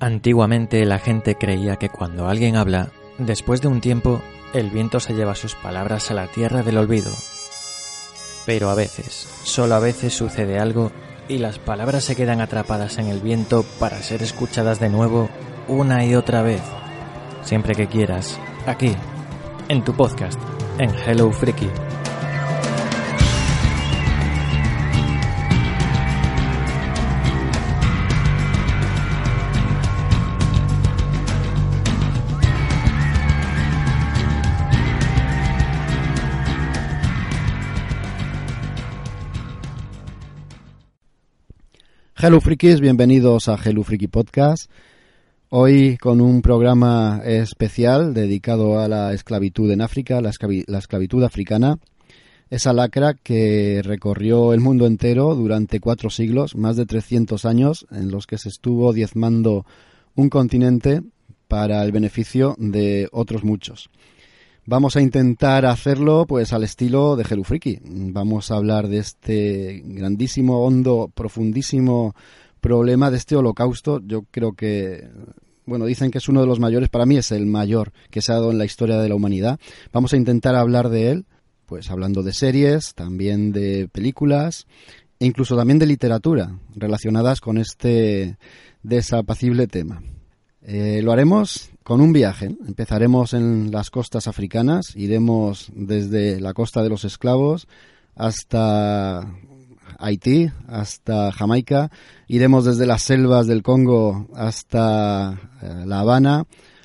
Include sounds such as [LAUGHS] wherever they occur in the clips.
Antiguamente la gente creía que cuando alguien habla, después de un tiempo, el viento se lleva sus palabras a la tierra del olvido. Pero a veces, solo a veces sucede algo y las palabras se quedan atrapadas en el viento para ser escuchadas de nuevo una y otra vez. Siempre que quieras, aquí, en tu podcast, en Hello Freaky. Hello Frikis, bienvenidos a Hello Friki Podcast. Hoy con un programa especial dedicado a la esclavitud en África, la, esclavitud africana. Esa lacra que recorrió el mundo entero durante cuatro siglos, más de 300 años, en los que se estuvo diezmando un continente para el beneficio de otros muchos. Vamos a intentar hacerlo pues al estilo de Friki. Vamos a hablar de este grandísimo, hondo, profundísimo problema de este holocausto. Yo creo que bueno, dicen que es uno de los mayores, para mí es el mayor que se ha dado en la historia de la humanidad. Vamos a intentar hablar de él, pues hablando de series, también de películas e incluso también de literatura relacionadas con este desapacible tema. Eh, lo haremos con un viaje. Empezaremos en las costas africanas, iremos desde la costa de los esclavos hasta Haití, hasta Jamaica, iremos desde las selvas del Congo hasta eh, La Habana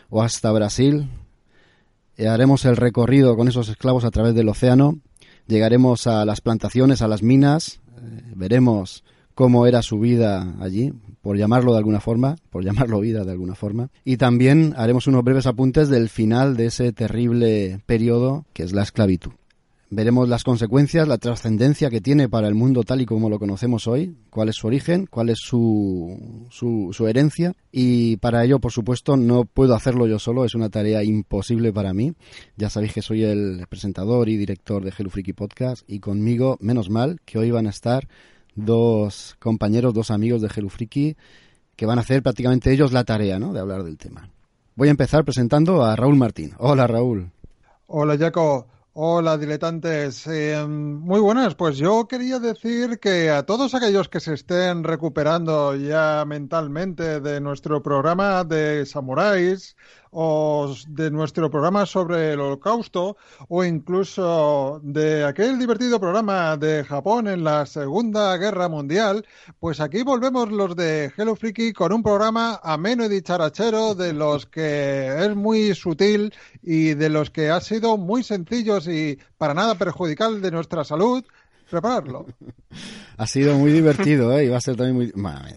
o hasta Brasil. Eh, haremos el recorrido con esos esclavos a través del océano, llegaremos a las plantaciones, a las minas, veremos cómo era su vida allí, por llamarlo de alguna forma, por llamarlo vida de alguna forma. Y también haremos unos breves apuntes del final de ese terrible periodo que es la esclavitud. Veremos las consecuencias, la trascendencia que tiene para el mundo tal y como lo conocemos hoy, cuál es su origen, cuál es su, su, su, herencia. Y para ello, por supuesto, no puedo hacerlo yo solo, es una tarea imposible para mí. Ya sabéis que soy el presentador y director de Hello Freaky Podcast y conmigo, menos mal, que hoy van a estar dos compañeros, dos amigos de Gelufriki, que van a hacer prácticamente ellos la tarea, ¿no? De hablar del tema. Voy a empezar presentando a Raúl Martín. Hola, Raúl. Hola, Jaco. Hola, diletantes. Eh, muy buenas. Pues yo quería decir que a todos aquellos que se estén recuperando ya mentalmente de nuestro programa de samuráis o de nuestro programa sobre el holocausto o incluso de aquel divertido programa de Japón en la Segunda Guerra Mundial, pues aquí volvemos los de Hello Freaky con un programa ameno y dicharachero de los que es muy sutil y de los que ha sido muy sencillos y para nada perjudicial de nuestra salud prepararlo. [LAUGHS] ha sido muy divertido, ¿eh? Y va a ser también muy... Madre,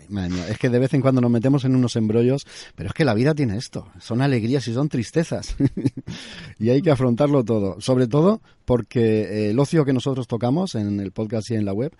Es que de vez en cuando nos metemos en unos embrollos, pero es que la vida tiene esto. Son alegrías y son tristezas. [LAUGHS] y hay que afrontarlo todo. Sobre todo porque eh, el ocio que nosotros tocamos en el podcast y en la web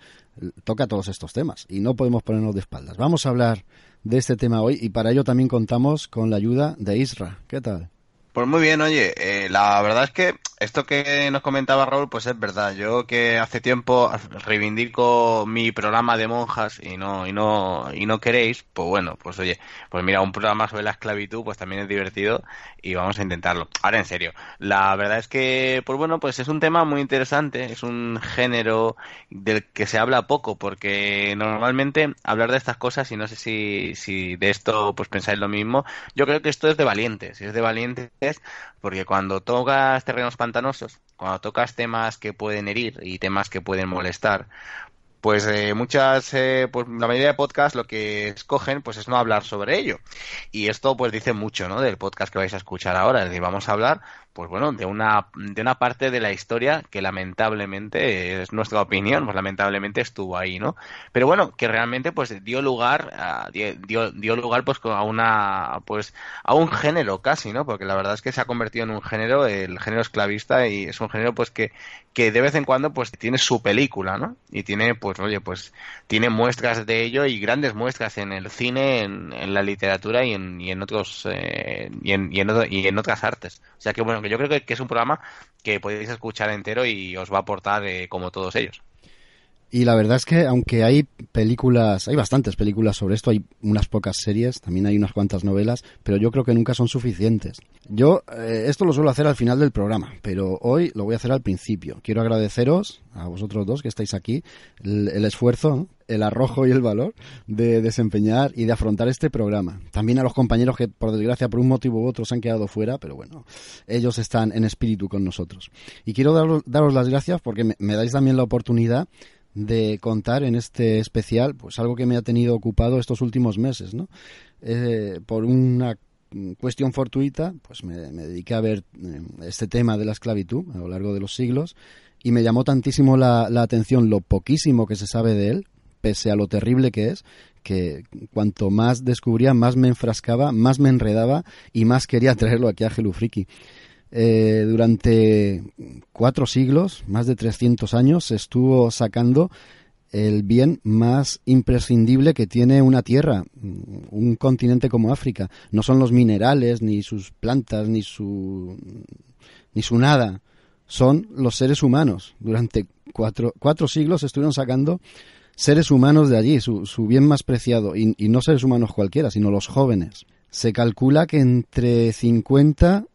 toca todos estos temas y no podemos ponernos de espaldas. Vamos a hablar de este tema hoy y para ello también contamos con la ayuda de Isra. ¿Qué tal? Pues muy bien, oye, eh, la verdad es que esto que nos comentaba Raúl, pues es verdad. Yo que hace tiempo reivindico mi programa de monjas y no y no y no queréis, pues bueno, pues oye, pues mira, un programa sobre la esclavitud, pues también es divertido y vamos a intentarlo. Ahora en serio, la verdad es que, pues bueno, pues es un tema muy interesante, es un género del que se habla poco, porque normalmente hablar de estas cosas y no sé si si de esto pues pensáis lo mismo, yo creo que esto es de valientes, es de valientes porque cuando tocas terrenos cuando tocas temas que pueden herir y temas que pueden molestar, pues eh, muchas, eh, pues la mayoría de podcasts lo que escogen pues es no hablar sobre ello. Y esto pues dice mucho, ¿no? Del podcast que vais a escuchar ahora. Es decir, vamos a hablar pues bueno, de una, de una parte de la historia que lamentablemente, es nuestra opinión, pues lamentablemente estuvo ahí, ¿no? Pero bueno, que realmente pues dio lugar, a, dio, dio lugar pues a una, pues a un género casi, ¿no? Porque la verdad es que se ha convertido en un género, el género esclavista, y es un género pues que, que de vez en cuando pues tiene su película, ¿no? Y tiene, pues oye, pues tiene muestras de ello y grandes muestras en el cine, en, en la literatura y en, y en otros, eh, y, en, y, en, y en otras artes. O sea que bueno, que yo creo que, es un programa que podéis escuchar entero y os va a aportar eh, como todos ellos. Y la verdad es que aunque hay películas, hay bastantes películas sobre esto, hay unas pocas series, también hay unas cuantas novelas, pero yo creo que nunca son suficientes. Yo eh, esto lo suelo hacer al final del programa, pero hoy lo voy a hacer al principio. Quiero agradeceros a vosotros dos que estáis aquí el, esfuerzo, el arrojo y el valor de desempeñar y de afrontar este programa. También a los compañeros que por desgracia por un motivo u otro se han quedado fuera, pero bueno, ellos están en espíritu con nosotros. Y quiero daros, las gracias porque me dais también la oportunidad de contar en este especial pues algo que me ha tenido ocupado estos últimos meses no eh, por una cuestión fortuita pues me, dediqué a ver eh, este tema de la esclavitud a lo largo de los siglos y me llamó tantísimo la, atención lo poquísimo que se sabe de él pese a lo terrible que es que cuanto más descubría más me enfrascaba más me enredaba y más quería [LAUGHS] traerlo aquí a Gelufriki eh, durante cuatro siglos, más de 300 años, se estuvo sacando el bien más imprescindible que tiene una tierra, un continente como África. No son los minerales, ni sus plantas, ni su, ni su nada. Son los seres humanos. Durante cuatro, cuatro siglos estuvieron sacando seres humanos de allí, su, bien más preciado. Y, y no seres humanos cualquiera, sino los jóvenes. Se calcula que entre 50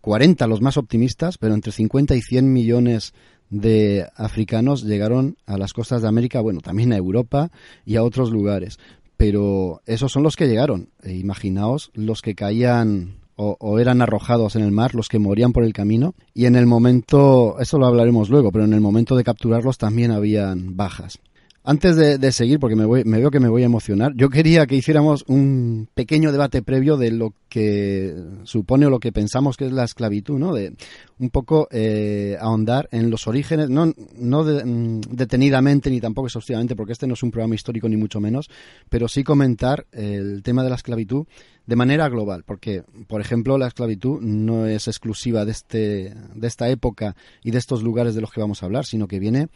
40 los más optimistas, pero entre 50 y 100 millones de africanos llegaron a las costas de América, bueno, también a Europa y a otros lugares. Pero esos son los que llegaron. E imaginaos los que caían o, o, eran arrojados en el mar, los que morían por el camino. Y en el momento, eso lo hablaremos luego, pero en el momento de capturarlos también habían bajas. Antes de, seguir, porque me, me, veo que me voy a emocionar, yo quería que hiciéramos un pequeño debate previo de lo que supone o lo que pensamos que es la esclavitud, ¿no? De un poco eh, ahondar en los orígenes, no, no mm, detenidamente ni tampoco exhaustivamente, porque este no es un programa histórico ni mucho menos, pero sí comentar el tema de la esclavitud de manera global, porque, por ejemplo, la esclavitud no es exclusiva de, este, de esta época y de estos lugares de los que vamos a hablar, sino que viene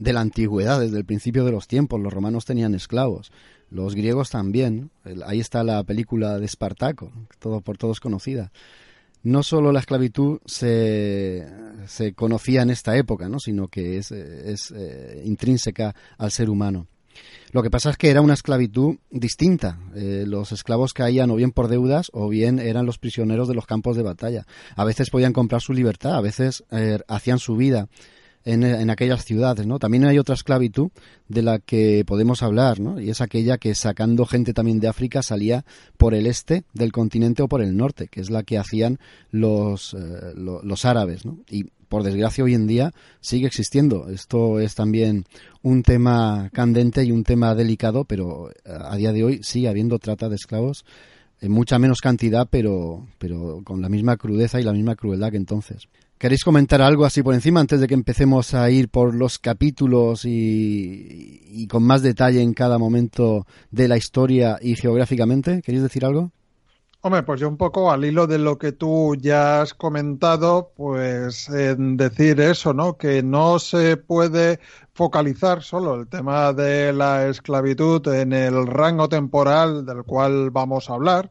de la antigüedad, desde el principio de los tiempos. Los romanos tenían esclavos, los griegos también. Ahí está la película de Espartaco, todo por todos conocida. No solo la esclavitud se, se conocía en esta época, ¿no? sino que es, es eh, intrínseca al ser humano. Lo que pasa es que era una esclavitud distinta. Eh, los esclavos caían o bien por deudas o bien eran los prisioneros de los campos de batalla. A veces podían comprar su libertad, a veces eh, hacían su vida en, aquellas ciudades, ¿no? También hay otra esclavitud de la que podemos hablar, ¿no? Y es aquella que sacando gente también de África salía por el este del continente o por el norte, que es la que hacían los, eh, los árabes, ¿no? Y por desgracia hoy en día sigue existiendo. Esto es también un tema candente y un tema delicado, pero eh, a día de hoy sigue habiendo trata de esclavos en mucha menos cantidad, pero, pero con la misma crudeza y la misma crueldad que entonces. ¿Queréis comentar algo así por encima antes de que empecemos a ir por los capítulos y, con más detalle en cada momento de la historia y geográficamente? ¿Queréis decir algo? Hombre, pues yo un poco al hilo de lo que tú ya has comentado, pues en decir eso, ¿no? Que no se puede focalizar solo el tema de la esclavitud en el rango temporal del cual vamos a hablar,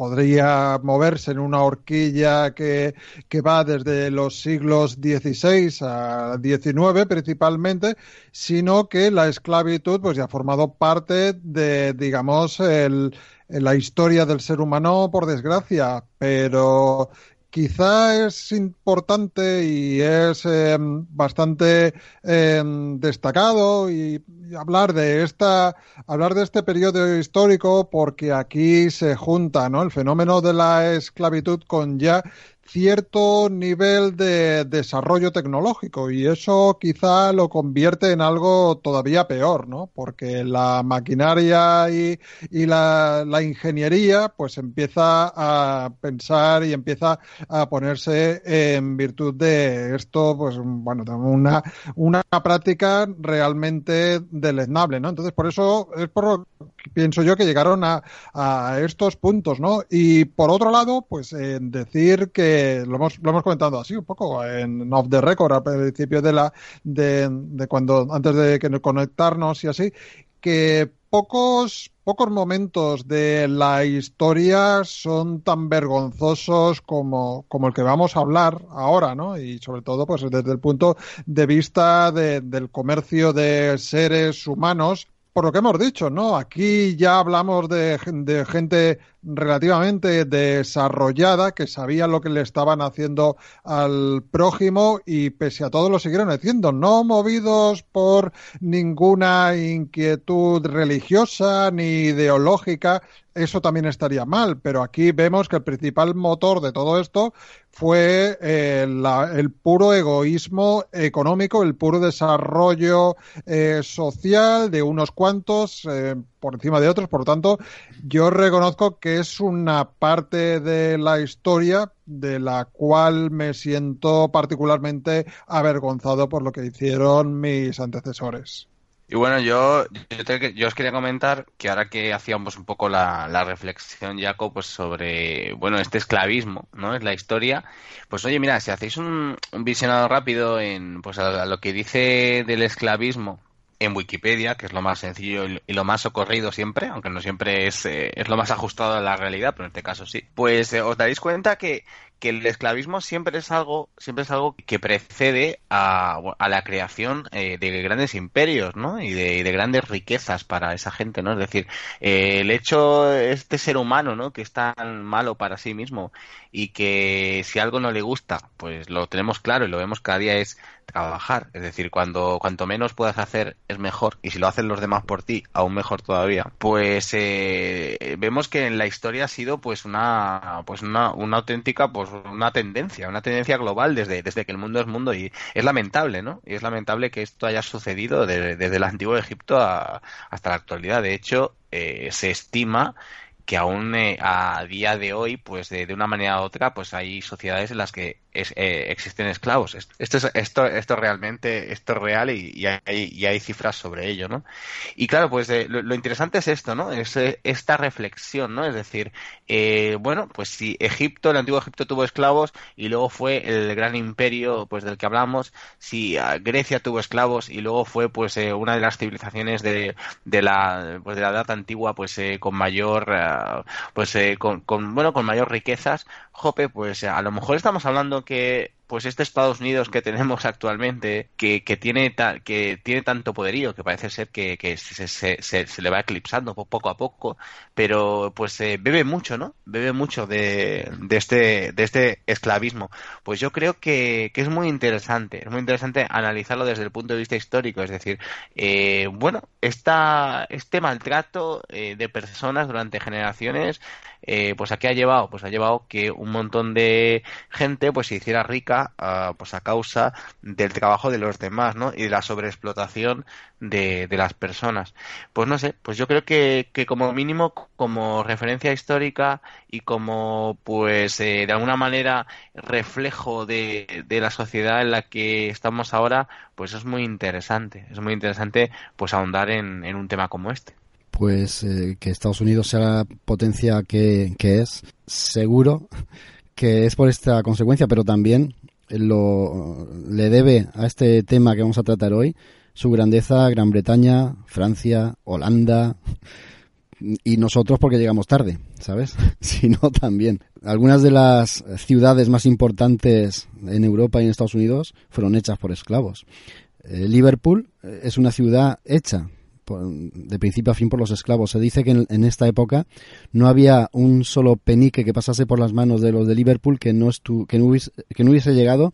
podría moverse en una horquilla que, que, va desde los siglos XVI a XIX principalmente, sino que la esclavitud pues ya ha formado parte de, digamos, el, la historia del ser humano, por desgracia, pero quizá es importante y es em, bastante em, destacado y, hablar de esta hablar de este periodo histórico porque aquí se junta ¿no? el fenómeno de la esclavitud con ya cierto nivel de desarrollo tecnológico y eso quizá lo convierte en algo todavía peor, ¿no? Porque la maquinaria y, la, ingeniería pues empieza a pensar y empieza a ponerse en virtud de esto, pues bueno, una, una práctica realmente deleznable, ¿no? Entonces por eso es por pienso yo que llegaron a, a estos puntos, ¿no? Y por otro lado, pues en decir que lo hemos, lo hemos comentado así un poco en off the record al principio de la de, cuando antes de que conectarnos y así que pocos pocos momentos de la historia son tan vergonzosos como, como el que vamos a hablar ahora, ¿no? Y sobre todo, pues desde el punto de vista del comercio de seres humanos por lo que hemos dicho, ¿no? Aquí ya hablamos de, de, gente relativamente desarrollada que sabía lo que le estaban haciendo al prójimo y pese a todo lo siguieron haciendo, no movidos por ninguna inquietud religiosa ni ideológica, eso también estaría mal, pero aquí vemos que el principal motor de todo esto fue eh, el puro egoísmo económico, el puro desarrollo eh, social de unos cuantos eh, por encima de otros. Por lo tanto, yo reconozco que es una parte de la historia de la cual me siento particularmente avergonzado por lo que hicieron mis antecesores. Y bueno, yo, yo, os quería comentar que ahora que hacíamos un poco la, reflexión, Jaco, pues sobre, bueno, este esclavismo, ¿no? Es la historia. Pues oye, mira, si hacéis un, visionado rápido en, pues a, lo que dice del esclavismo en Wikipedia, que es lo más sencillo y lo más socorrido siempre, aunque no siempre es, eh, es lo más ajustado a la realidad, pero en este caso sí, pues eh, os daréis cuenta que que el esclavismo siempre es algo, siempre es algo que precede a, a la creación eh, de grandes imperios, ¿no? Y de, de, grandes riquezas para esa gente, ¿no? Es decir, eh, el hecho, este ser humano, ¿no? Que es tan malo para sí mismo y que si algo no le gusta, pues lo tenemos claro y lo vemos cada día es trabajar. Es decir, cuando cuanto menos puedas hacer es mejor y si lo hacen los demás por ti, aún mejor todavía. Pues eh, vemos que en la historia ha sido pues una pues una, una auténtica pues una tendencia, una tendencia global desde, desde que el mundo es mundo y es lamentable, ¿no? Y es lamentable que esto haya sucedido desde el antiguo Egipto hasta la actualidad. De hecho, eh, se estima que aún eh, a día de hoy, pues de, una manera u otra, pues hay sociedades en las que eh, existen esclavos. Esto es, esto, esto realmente, esto es real y, hay, cifras sobre ello, ¿no? Y claro, pues eh, lo, interesante es esto, ¿no? Es esta reflexión, ¿no? Es decir, bueno, pues si Egipto, el antiguo Egipto tuvo esclavos y luego fue el gran imperio, pues del que hablamos, si ah, Grecia tuvo esclavos y luego fue, pues, una de las civilizaciones de, de la, pues, de la edad antigua, pues, con mayor ah, pues eh, con, bueno con mayor riquezas Jope pues a lo mejor estamos hablando que pues este Estados Unidos que tenemos actualmente, que, que tiene, que tiene tanto poderío, que parece ser que, se, se, le va eclipsando poco a poco, pero pues eh, bebe mucho, ¿no? Bebe mucho de, de, este, de este esclavismo. Pues yo creo que, que, es muy interesante, es muy interesante analizarlo desde el punto de vista histórico, es decir, eh, bueno, esta, este maltrato eh, de personas durante generaciones, eh, pues a qué ha llevado? Pues ha llevado que un montón de gente pues se hiciera rica pues a causa del trabajo de los demás, ¿no? Y de la sobreexplotación de, de las personas. Pues no sé, pues yo creo que, que como mínimo, como referencia histórica y como pues eh, de alguna manera reflejo de, de la sociedad en la que estamos ahora, pues es muy interesante. Es muy interesante pues ahondar en, en un tema como este pues eh, que Estados Unidos sea la potencia que, es, seguro que es por esta consecuencia, pero también lo le debe a este tema que vamos a tratar hoy su grandeza Gran Bretaña, Francia, Holanda y nosotros porque llegamos tarde, ¿sabes? [LAUGHS] Sino también. Algunas de las ciudades más importantes en Europa y en Estados Unidos fueron hechas por esclavos. Eh, Liverpool eh, es una ciudad hecha de principio a fin por los esclavos. Se dice que en, esta época no había un solo penique que pasase por las manos de los de Liverpool que no, que no, hubiese, que no hubiese llegado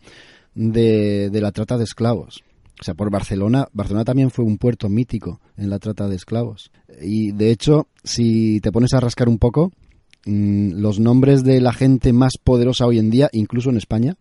de, la trata de esclavos. O sea, por Barcelona, Barcelona también fue un puerto mítico en la trata de esclavos. Y de hecho, si te pones a rascar un poco, mm, los nombres de la gente más poderosa hoy en día, incluso en España,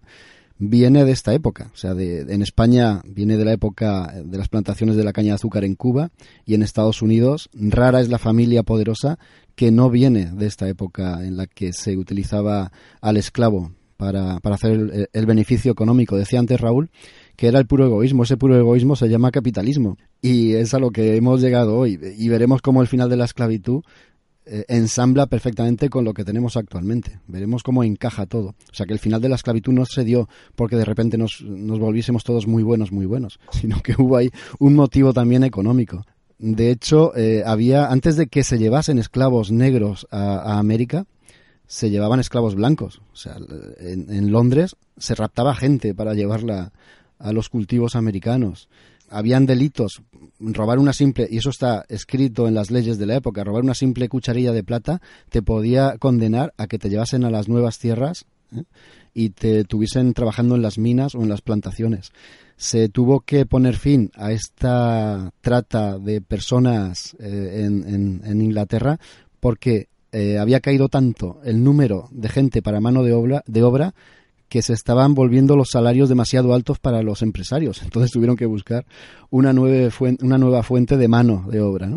viene de esta época. O sea, de, en España viene de la época de las plantaciones de la caña de azúcar en Cuba y en Estados Unidos rara es la familia poderosa que no viene de esta época en la que se utilizaba al esclavo para, para hacer el, beneficio económico. Decía antes Raúl que era el puro egoísmo. Ese puro egoísmo se llama capitalismo. Y es a lo que hemos llegado hoy. Y veremos cómo el final de la esclavitud eh, ensambla perfectamente con lo que tenemos actualmente. Veremos cómo encaja todo. O sea, que el final de la esclavitud no se dio porque de repente nos, nos volviésemos todos muy buenos, muy buenos, [LAUGHS] sino que hubo ahí un motivo también económico. De hecho, eh, había, antes de que se llevasen esclavos negros a, América, se llevaban esclavos blancos. O sea, en, Londres se raptaba gente para llevarla a los cultivos americanos. Habían delitos, robar una simple, y eso está escrito en las leyes de la época, robar una simple cucharilla de plata te podía condenar a que te llevasen a las nuevas tierras ¿eh? y te tuviesen trabajando en las minas o en las plantaciones se tuvo que poner fin a esta trata de personas eh, en, Inglaterra porque eh, había caído tanto el número de gente para mano de obra, de obra que se estaban volviendo los salarios demasiado altos para los empresarios. Entonces tuvieron que buscar una, nueva fuente, una nueva fuente de mano de obra.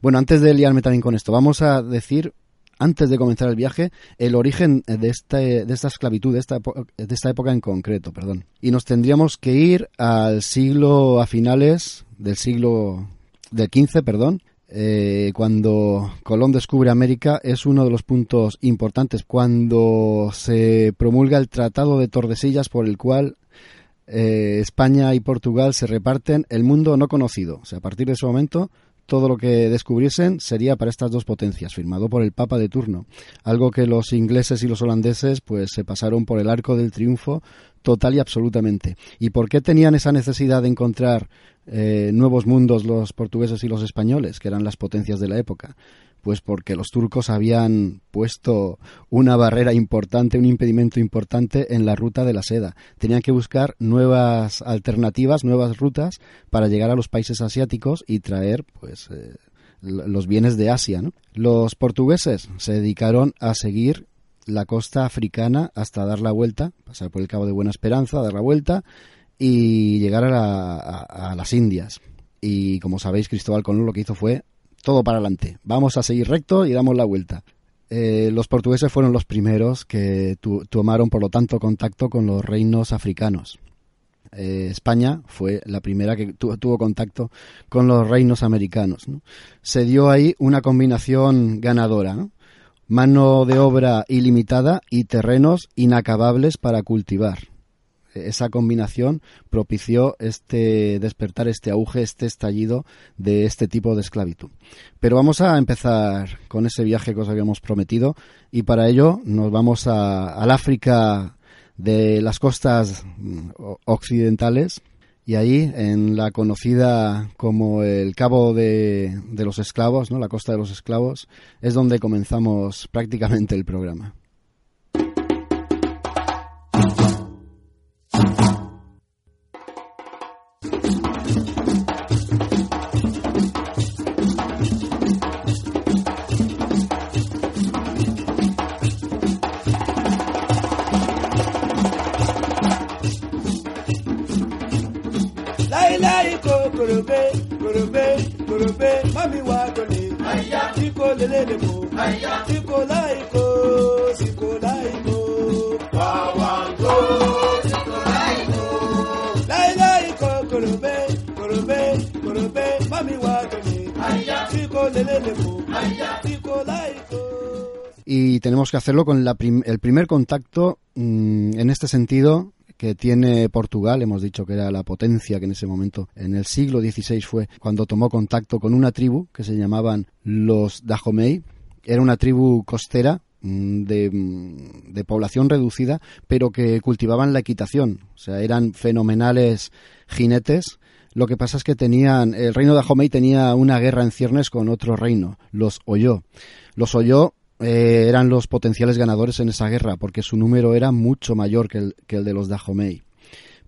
Bueno, antes de liarme también con esto, vamos a decir antes de comenzar el viaje, el origen de esta, de esta esclavitud, de esta, de esta época en concreto, perdón. Y nos tendríamos que ir al siglo, a finales del siglo del XV, perdón, eh, cuando Colón descubre América es uno de los puntos importantes. Cuando se promulga el Tratado de Tordesillas por el cual eh, España y Portugal se reparten el mundo no conocido. O sea, a partir de ese momento todo lo que descubriesen sería para estas dos potencias, firmado por el Papa de turno, algo que los ingleses y los holandeses pues se pasaron por el arco del triunfo total y absolutamente. ¿Y por qué tenían esa necesidad de encontrar eh, nuevos mundos los portugueses y los españoles, que eran las potencias de la época? Pues porque los turcos habían puesto una barrera importante, un impedimento importante en la ruta de la seda. Tenían que buscar nuevas alternativas, nuevas rutas para llegar a los países asiáticos y traer, pues, eh, los bienes de Asia. Los portugueses se dedicaron a seguir la costa africana hasta dar la vuelta, pasar por el Cabo de Buena Esperanza, dar la vuelta y llegar a las Indias. Y como sabéis, Cristóbal Colón lo que hizo fue todo para adelante. Vamos a seguir recto y damos la vuelta. Eh, los portugueses fueron los primeros que tomaron, por lo tanto, contacto con los reinos africanos. Eh, España fue la primera que tuvo contacto con los reinos americanos. Se dio ahí una combinación ganadora. Mano de obra ilimitada y terrenos inacabables para cultivar esa combinación propició este despertar, este auge, este estallido de este tipo de esclavitud. Pero vamos a empezar con ese viaje que os habíamos prometido y para ello nos vamos al África de las costas mm, occidentales y ahí en la conocida como el Cabo de, de los Esclavos, ¿no? la costa de los Esclavos, es donde comenzamos prácticamente el programa. Y tenemos que hacerlo con el primer contacto mm, en este sentido que tiene Portugal, hemos dicho que era la potencia que en ese momento, en el siglo XVI fue cuando tomó contacto con una tribu que se llamaban los Dahomey, era una tribu costera mm, de, mm, de, población reducida, pero que cultivaban la equitación, o sea, eran fenomenales jinetes. Lo que pasa es que tenían, el reino de Dahomey tenía una guerra en ciernes con otro reino, los Oyo. Los Oyo eh, eran los potenciales ganadores en esa guerra, porque su número era mucho mayor que el, que el de los Dahomey.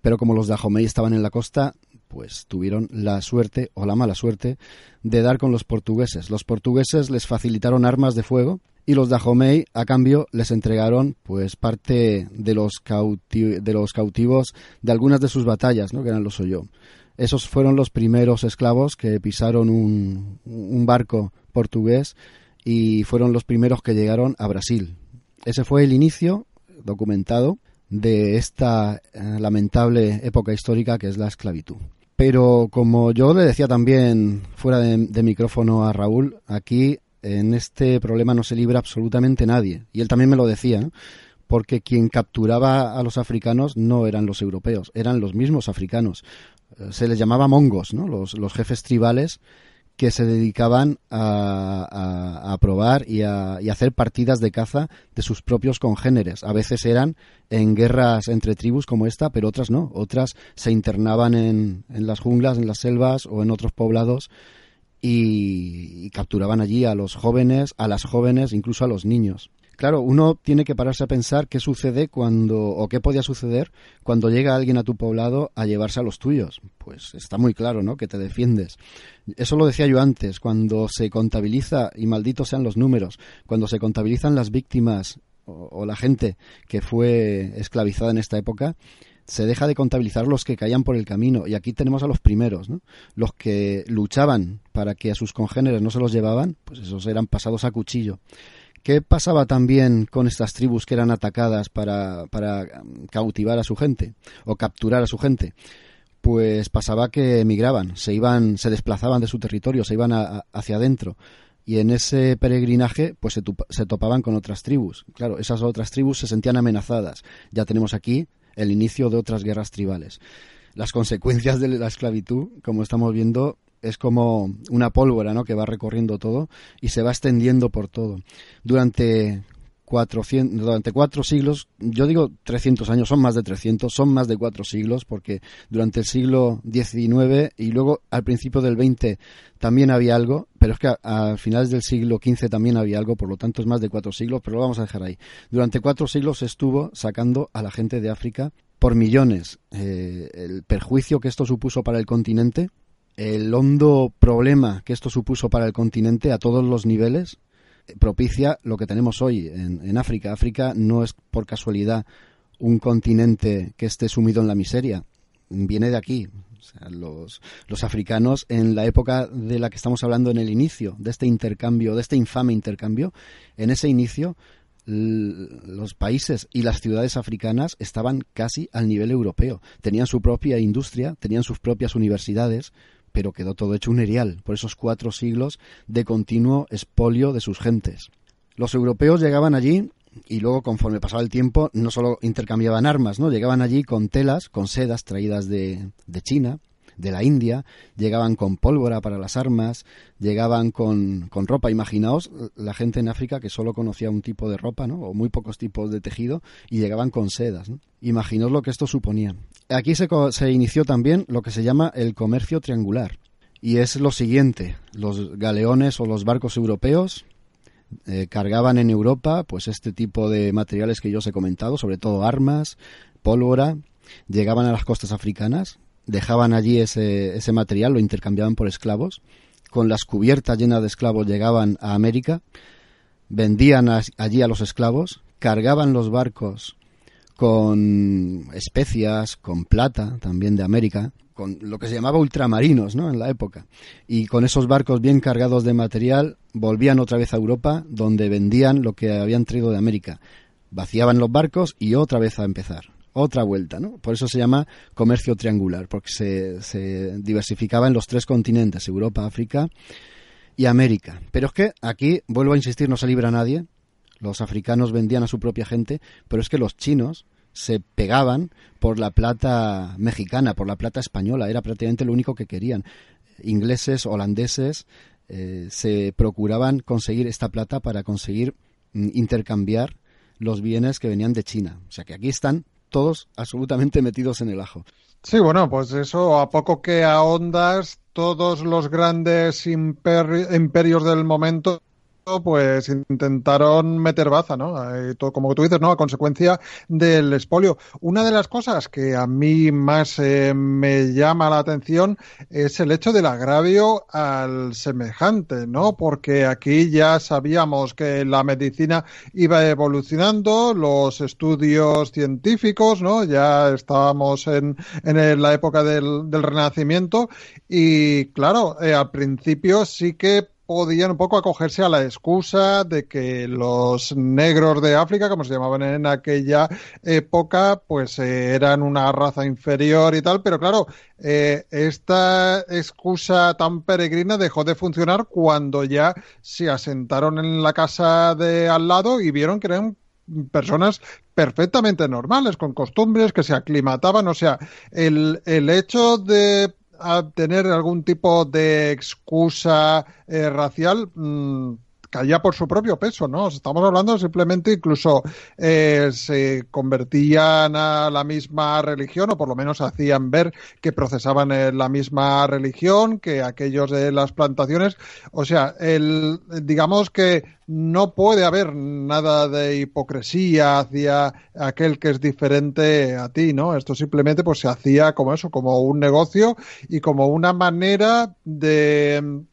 Pero como los Dahomey estaban en la costa, pues tuvieron la suerte o la mala suerte de dar con los portugueses. Los portugueses les facilitaron armas de fuego y los Dahomey a cambio les entregaron pues parte de los, de los cautivos de algunas de sus batallas, ¿no? que eran los Oyo. Esos fueron los primeros esclavos que pisaron un, un barco portugués y fueron los primeros que llegaron a Brasil. Ese fue el inicio documentado de esta eh, lamentable época histórica que es la esclavitud. Pero como yo le decía también fuera de, micrófono a Raúl, aquí en este problema no se libra absolutamente nadie. Y él también me lo decía, porque quien capturaba a los africanos no eran los europeos, eran los mismos africanos. Eh, se les llamaba mongos, ¿no? los, los jefes tribales que se dedicaban a, probar y a, hacer partidas de caza de sus propios congéneres. A veces eran en guerras entre tribus como esta, pero otras no. Otras se internaban en, en las junglas, en las selvas o en otros poblados y, capturaban allí a los jóvenes, a las jóvenes, incluso a los niños. Claro, uno tiene que pararse a pensar qué sucede cuando, o qué podía suceder cuando llega alguien a tu poblado a llevarse a los tuyos. Pues está muy claro, ¿no? Que te defiendes. Eso lo decía yo antes, cuando se contabiliza, y malditos sean los números, cuando se contabilizan las víctimas o la gente que fue esclavizada en esta época, se deja de contabilizar los que caían por el camino. Y aquí tenemos a los primeros, ¿no? Los que luchaban para que a sus congéneres no se los llevaban, pues esos eran pasados a cuchillo. ¿Qué pasaba también con estas tribus que eran atacadas para, para cautivar a su gente o capturar a su gente? Pues pasaba que emigraban, se iban, se desplazaban de su territorio, se iban hacia adentro y en ese peregrinaje pues se, se, topaban con otras tribus. Claro, esas otras tribus se sentían amenazadas. Ya tenemos aquí el inicio de otras guerras tribales. Las consecuencias de la esclavitud, como estamos viendo, es como una pólvora ¿no? que va recorriendo todo y se va extendiendo por todo. Durante 400, durante cuatro siglos, yo digo 300 años, son más de 300, son más de cuatro siglos, porque durante el siglo XIX y luego al principio del XX también había algo, pero es que a, finales del siglo XV también había algo, por lo tanto es más de cuatro siglos, pero lo vamos a dejar ahí. Durante cuatro siglos estuvo sacando a la gente de África por millones. Eh, el perjuicio que esto supuso para el continente, el hondo problema que esto supuso para el continente a todos los niveles, propicia lo que tenemos hoy en, África. África no es por casualidad un continente que esté sumido en la miseria. Viene de aquí. los, los, africanos, en la época de la que estamos hablando en el inicio, de este intercambio, de este infame intercambio, en ese inicio, los países y las ciudades africanas estaban casi al nivel europeo. Tenían su propia industria, tenían sus propias universidades, pero quedó todo hecho un erial por esos cuatro siglos de continuo expolio de sus gentes. Los europeos llegaban allí y luego conforme pasaba el tiempo no solo intercambiaban armas, ¿no? Llegaban allí con telas, con sedas traídas de, de China, de la India, llegaban con pólvora para las armas, llegaban con, con, ropa. Imaginaos la gente en África que solo conocía un tipo de ropa, ¿no? O muy pocos tipos de tejido y llegaban con sedas, ¿no? Imaginaos lo que esto suponía. Aquí se, se inició también lo que se llama el comercio triangular. Y es lo siguiente, los galeones o los barcos europeos eh, cargaban en Europa pues este tipo de materiales que yo os he comentado, sobre todo armas, pólvora, llegaban a las costas africanas, dejaban allí ese, ese material, lo intercambiaban por esclavos, con las cubiertas llenas de esclavos llegaban a América, vendían allí a los esclavos, cargaban los barcos con especias, con plata también de América, con lo que se llamaba ultramarinos ¿no? en la época. Y con esos barcos bien cargados de material volvían otra vez a Europa, donde vendían lo que habían traído de América. Vaciaban los barcos y otra vez a empezar otra vuelta, ¿no? Por eso se llama comercio triangular, porque se, se diversificaba en los tres continentes, Europa, África y América. Pero es que aquí, vuelvo a insistir, no se libra nadie. Los africanos vendían a su propia gente, pero es que los chinos se pegaban por la plata mexicana, por la plata española, era prácticamente lo único que querían. Ingleses, holandeses, eh, se procuraban conseguir esta plata para conseguir mm, intercambiar los bienes que venían de China. O sea que aquí están todos absolutamente metidos en el ajo. Sí, bueno, pues eso, a poco que ahondas, todos los grandes imperios del momento pues intentaron meter baza, ¿no? Eh, como tú dices, ¿no? A consecuencia del expolio. Una de las cosas que a mí más eh, me llama la atención es el hecho del agravio al semejante, ¿no? Porque aquí ya sabíamos que la medicina iba evolucionando, los estudios científicos, ¿no? Ya estábamos en, en la época del, del Renacimiento y, claro, eh, al principio sí que podían un poco acogerse a la excusa de que los negros de África, como se llamaban en aquella época, pues eh, eran una raza inferior y tal, pero claro, eh, esta excusa tan peregrina dejó de funcionar cuando ya se asentaron en la casa de al lado y vieron que eran personas perfectamente normales, con costumbres, que se aclimataban. O sea, el, el hecho de a tener algún tipo de excusa eh, racial, mm, caía por su propio peso, ¿no? Estamos hablando simplemente incluso eh, se convertían a la misma religión o por lo menos hacían ver que procesaban la misma religión que aquellos de las plantaciones. O sea, el, digamos que no puede haber nada de hipocresía hacia aquel que es diferente a ti, ¿no? Esto simplemente pues se hacía como eso, como un negocio y como una manera de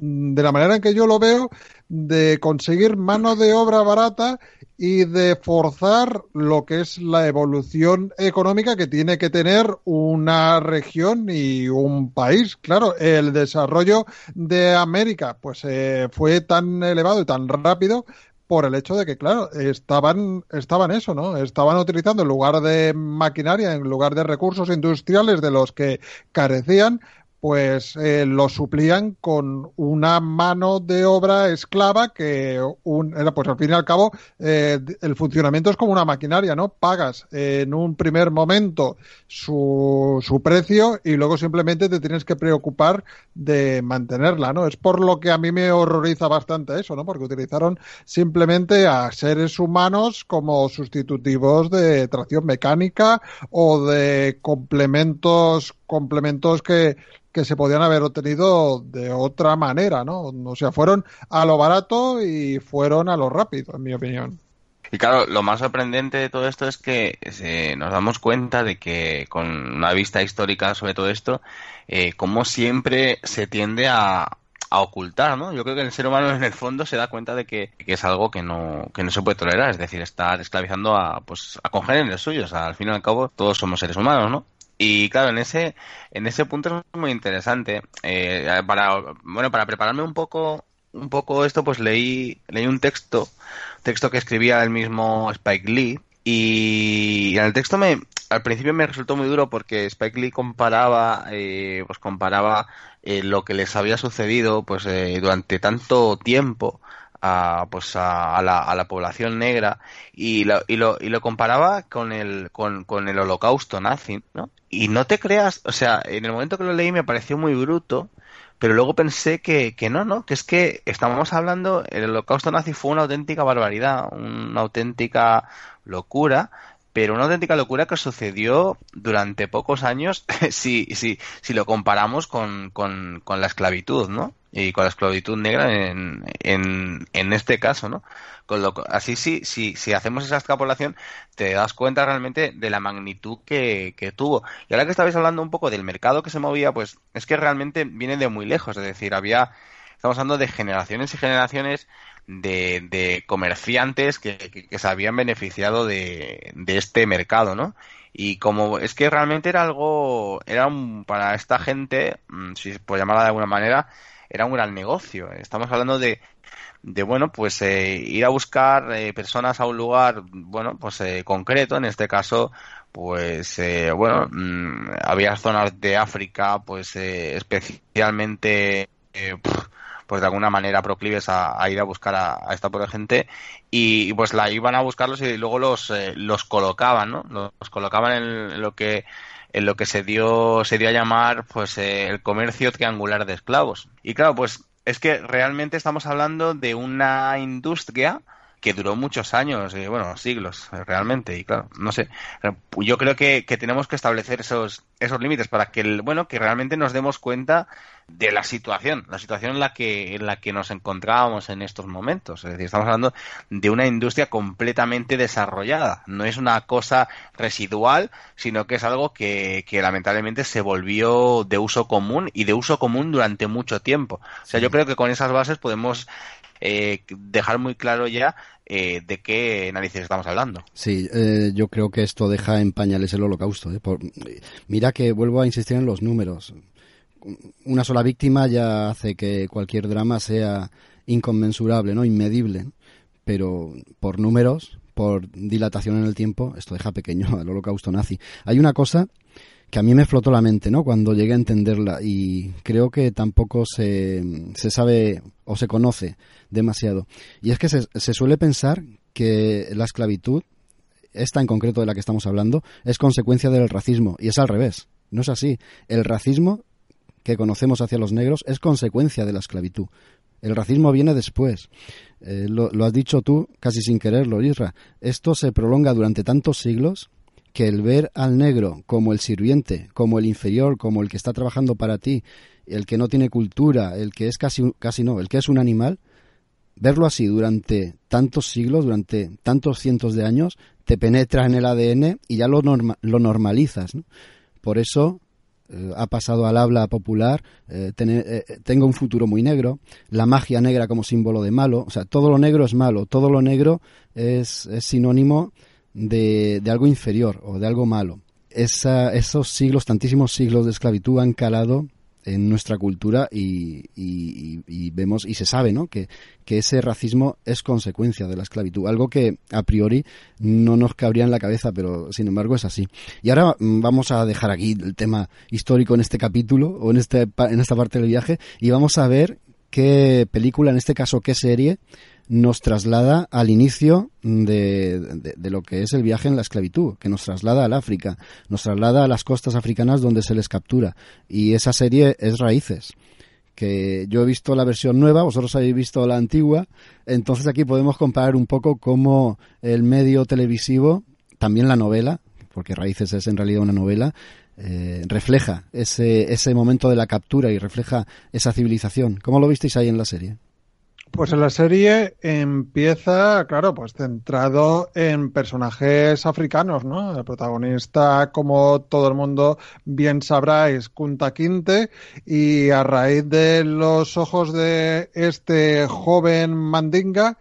de la manera en que yo lo veo, de conseguir mano de obra barata y de forzar lo que es la evolución económica que tiene que tener una región y un país. Claro, el desarrollo de América pues eh, fue tan elevado y tan rápido por el hecho de que, claro, estaban, estaban eso, ¿no? Estaban utilizando en lugar de maquinaria, en lugar de recursos industriales de los que carecían, pues eh, lo suplían con una mano de obra esclava que un, pues al fin y al cabo eh, el funcionamiento es como una maquinaria, ¿no? Pagas en un primer momento su, su precio y luego simplemente te tienes que preocupar de mantenerla, ¿no? Es por lo que a mí me horroriza bastante eso, ¿no? Porque utilizaron simplemente a seres humanos como sustitutivos de tracción mecánica o de complementos complementos que que se podían haber obtenido de otra manera, ¿no? O sea, fueron a lo barato y fueron a lo rápido, en mi opinión. Y claro, lo más sorprendente de todo esto es que nos damos cuenta de que con una vista histórica sobre todo esto, eh, como siempre se tiende a, ocultar, ¿no? Yo creo que el ser humano [LAUGHS] en el fondo se da cuenta de que, es algo que no, que no se puede tolerar, es decir, estar esclavizando a, pues, a congéneres suyos, al fin y al cabo todos somos seres humanos, ¿no? Y claro, en ese, en ese punto es muy interesante. Eh, para, bueno, para prepararme un poco, un poco esto, pues leí, leí un texto, texto que escribía el mismo Spike Lee. Y en el texto me, al principio me resultó muy duro porque Spike Lee comparaba, eh, pues comparaba eh, lo que les había sucedido, pues durante tanto tiempo a, pues a, la, a la población negra y lo, y lo, y lo comparaba con el, con, con el holocausto nazi, ¿no? Y no te creas, o sea, en el momento que lo leí me pareció muy bruto, pero luego pensé que, que no, no, que es que estábamos hablando, el holocausto nazi fue una auténtica barbaridad, una auténtica locura, pero una auténtica locura que sucedió durante pocos años [LAUGHS] si, si, si lo comparamos con, con, con la esclavitud, ¿no? Y con la esclavitud negra en, en, en este caso, ¿no? Con lo, así sí, si, si hacemos esa extrapolación, te das cuenta realmente de la magnitud que, que tuvo. Y ahora que estabais hablando un poco del mercado que se movía, pues es que realmente viene de muy lejos, es decir, había, estamos hablando de generaciones y generaciones de, de comerciantes que, que, se habían beneficiado de, de este mercado, ¿no? y como es que realmente era algo era un, para esta gente mm, si por llamarla de alguna manera era un gran negocio. Estamos hablando de, de bueno, pues eh, ir a buscar eh, personas a un lugar, bueno, pues eh, concreto, en este caso, pues, bueno, mm, había zonas de África, pues, especialmente, pues de alguna manera proclives a, ir a buscar a, esta pobre gente y, pues la iban a buscarlos y luego los, los colocaban, ¿no? Los, colocaban en lo que en lo que se dio, se dio a llamar pues eh, el comercio triangular de esclavos. Y claro, pues es que realmente estamos hablando de una industria que duró muchos años, eh, bueno, siglos, eh, realmente, y claro, no sé, yo creo que, que tenemos que establecer esos, esos límites para que, el, bueno, que realmente nos demos cuenta de la situación, la situación en la que en la que nos encontrábamos en estos momentos. Es decir, estamos hablando de una industria completamente desarrollada. No es una cosa residual, sino que es algo que, que lamentablemente se volvió de uso común y de uso común durante mucho tiempo. O sea, yo creo que con esas bases podemos eh, dejar muy claro ya eh, de qué narices estamos hablando. Sí, eh, yo creo que esto deja en pañales el holocausto. Por, mira que vuelvo a insistir en los números una sola víctima ya hace que cualquier drama sea inconmensurable, ¿no? Inmedible. Pero por números, por dilatación en el tiempo, esto deja pequeño [LAUGHS] al holocausto nazi. Hay una cosa que a mí me flotó la mente, ¿no? Cuando llegué a entenderla y creo que tampoco se, se sabe o se conoce demasiado. Y es que se, se suele pensar que la esclavitud, esta en concreto de la que estamos hablando, es consecuencia del racismo y es al revés. No es así. El racismo que conocemos hacia los negros es consecuencia de la esclavitud. El racismo viene después. Eh, lo, has dicho tú casi sin quererlo, Isra. Esto se prolonga durante tantos siglos que el ver al negro como el sirviente, como el inferior, como el que está trabajando para ti, el que no tiene cultura, el que es casi, casi no, el que es un animal, verlo así durante tantos siglos, durante tantos cientos de años, te penetra en el ADN y ya lo, lo normalizas. Por eso ha pasado al habla popular, eh, eh, tengo un futuro muy negro, la magia negra como símbolo de malo, o sea, todo lo negro es malo, todo lo negro es, sinónimo de, de, algo inferior o de algo malo. esos siglos, tantísimos siglos de esclavitud han calado en nuestra cultura y, vemos y se sabe ¿no? que, ese racismo es consecuencia de la esclavitud, algo que a priori no nos cabría en la cabeza, pero sin embargo es así. Y ahora mm, vamos a dejar aquí el tema histórico en este capítulo o en, este, en esta parte del viaje y vamos a ver qué película, en este caso qué serie, nos traslada al inicio de, de, lo que es el viaje en la esclavitud, que nos traslada al África, nos traslada a las costas africanas donde se les captura. Y esa serie es Raíces, que yo he visto la versión nueva, vosotros habéis visto la antigua, entonces aquí podemos comparar un poco cómo el medio televisivo, también la novela, porque Raíces es en realidad una novela, eh, refleja ese, ese momento de la captura y refleja esa civilización. ¿Cómo lo visteis ahí en la serie? Pues la serie empieza, claro, pues centrado en personajes africanos, ¿no? El protagonista, como todo el mundo bien sabrá, es Kunta Kinte y a raíz de los ojos de este joven mandinga,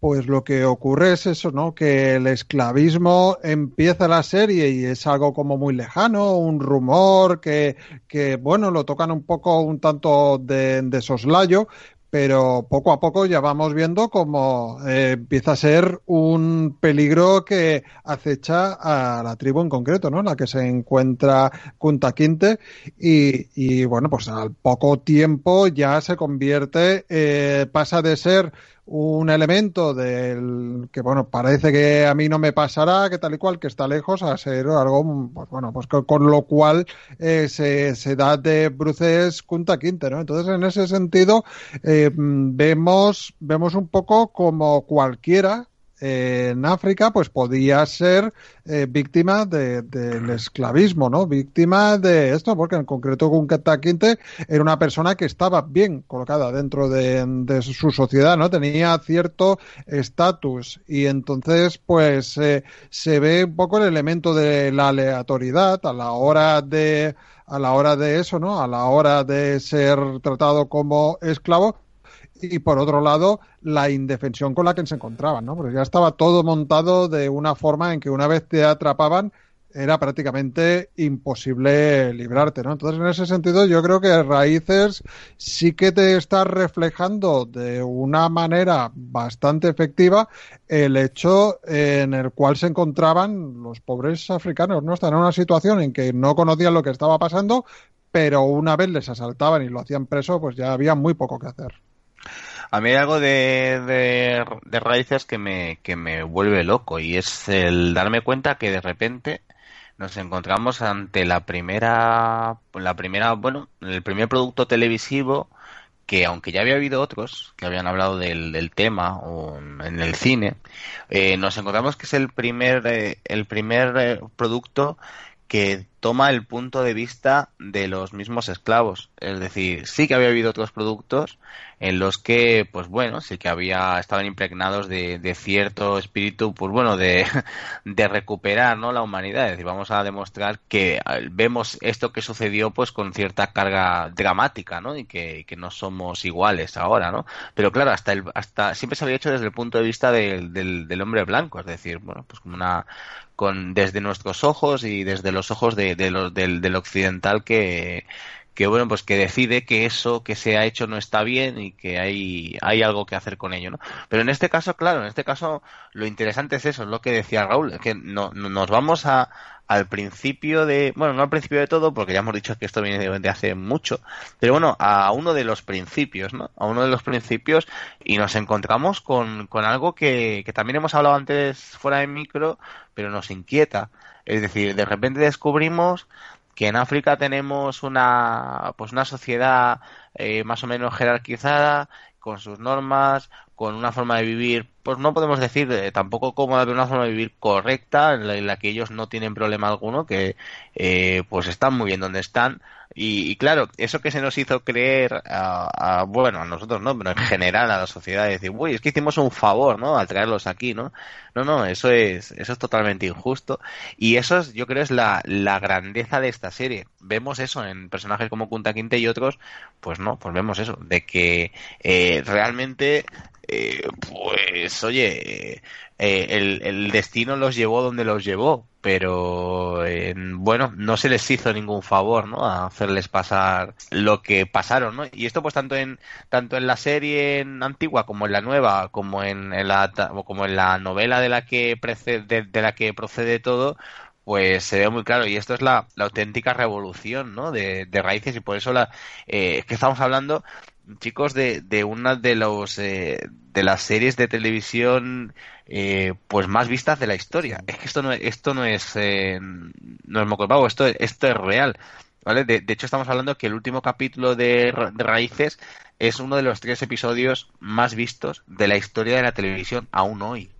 pues lo que ocurre es eso, ¿no? Que el esclavismo empieza la serie y es algo como muy lejano, un rumor que, que bueno, lo tocan un poco, un tanto de, de soslayo, pero poco a poco ya vamos viendo cómo eh, empieza a ser un peligro que acecha a la tribu en concreto, ¿no? La que se encuentra Kunta Quinte y, y bueno, pues al poco tiempo ya se convierte, eh, pasa de ser un elemento del que bueno parece que a mí no me pasará que tal y cual que está lejos a ser algo pues bueno pues con, lo cual eh, se, se, da de bruces Kunta Quinte no entonces en ese sentido eh, vemos vemos un poco como cualquiera en África, pues podía ser eh, víctima del esclavismo, ¿no? Víctima de esto, porque en concreto Kunta Quinte era una persona que estaba bien colocada dentro de, su sociedad, ¿no? Tenía cierto estatus y entonces, pues, eh, se ve un poco el elemento de la aleatoriedad a la hora de a la hora de eso, ¿no? A la hora de ser tratado como esclavo, y por otro lado la indefensión con la que se encontraban, ¿no? Porque ya estaba todo montado de una forma en que una vez te atrapaban era prácticamente imposible librarte, ¿no? Entonces, en ese sentido, yo creo que Raíces sí que te está reflejando de una manera bastante efectiva el hecho en el cual se encontraban los pobres africanos, ¿no? Están en una situación en que no conocían lo que estaba pasando, pero una vez les asaltaban y lo hacían preso, pues ya había muy poco que hacer. A mí hay algo de, de, raíces que me, que me vuelve loco y es el darme cuenta que de repente nos encontramos ante la primera, la primera, bueno, el primer producto televisivo que aunque ya había habido otros que habían hablado del, del tema o en el cine, eh, nos encontramos que es el primer, eh, el primer eh, producto que toma el punto de vista de los mismos esclavos. Es decir, sí que había habido otros productos en los que, pues bueno, sí que había, estaban impregnados de, de cierto espíritu, pues bueno, de, [LAUGHS] de, recuperar, ¿no? La humanidad. Es decir, vamos a demostrar que vemos esto que sucedió, pues con cierta carga dramática, ¿no? Y que, no somos iguales ahora, ¿no? Pero claro, hasta el, hasta, siempre se había hecho desde el punto de vista del, del, hombre blanco, es decir, bueno, pues como una, con, desde nuestros ojos y desde los ojos de los, del, del occidental que, que bueno pues que decide que eso que se ha hecho no está bien y que hay hay algo que hacer con ello no pero en este caso claro en este caso lo interesante es eso es lo que decía Raúl que no, nos vamos a al principio de bueno no al principio de todo porque ya hemos dicho que esto viene de, hace mucho pero bueno a uno de los principios no a uno de los principios y nos encontramos con, con algo que, que también hemos hablado antes fuera de micro pero nos inquieta. Es decir de repente descubrimos que en África tenemos una, pues una sociedad eh, más o menos jerarquizada, con sus normas, con una forma de vivir, pues no podemos decir eh, tampoco cómoda, pero una forma de vivir correcta, en la, que ellos no tienen problema alguno, que eh, pues están muy bien donde están, y, claro, eso que se nos hizo creer, a, bueno, a nosotros no, pero en general a la sociedad, decir, uy, es que hicimos un favor, ¿no? Al traerlos aquí, ¿no? No, no, eso es, eso es totalmente injusto. Y eso es, yo creo, es la, grandeza de esta serie. Vemos eso en personajes como Kunta Quinte y otros, pues no, pues vemos eso, de que eh, realmente eh, pues oye, eh, el, el, destino los llevó donde los llevó, pero bueno, no se les hizo ningún favor, ¿no? A hacerles pasar lo que pasaron, ¿no? Y esto pues tanto en tanto en la serie antigua como en la nueva, como en, la como en la novela de la que precede, de, la que procede todo, pues se ve muy claro y esto es la, la auténtica revolución ¿no? de, de raíces y por eso la, eh, que estamos hablando chicos de, de una de los eh, de las series de televisión eh, pues más vistas de la historia. Es que esto no esto no es eh, no es moco esto esto es real vale de, hecho estamos hablando que el último capítulo de, raíces es uno de los tres episodios más vistos de la historia de la televisión aún hoy.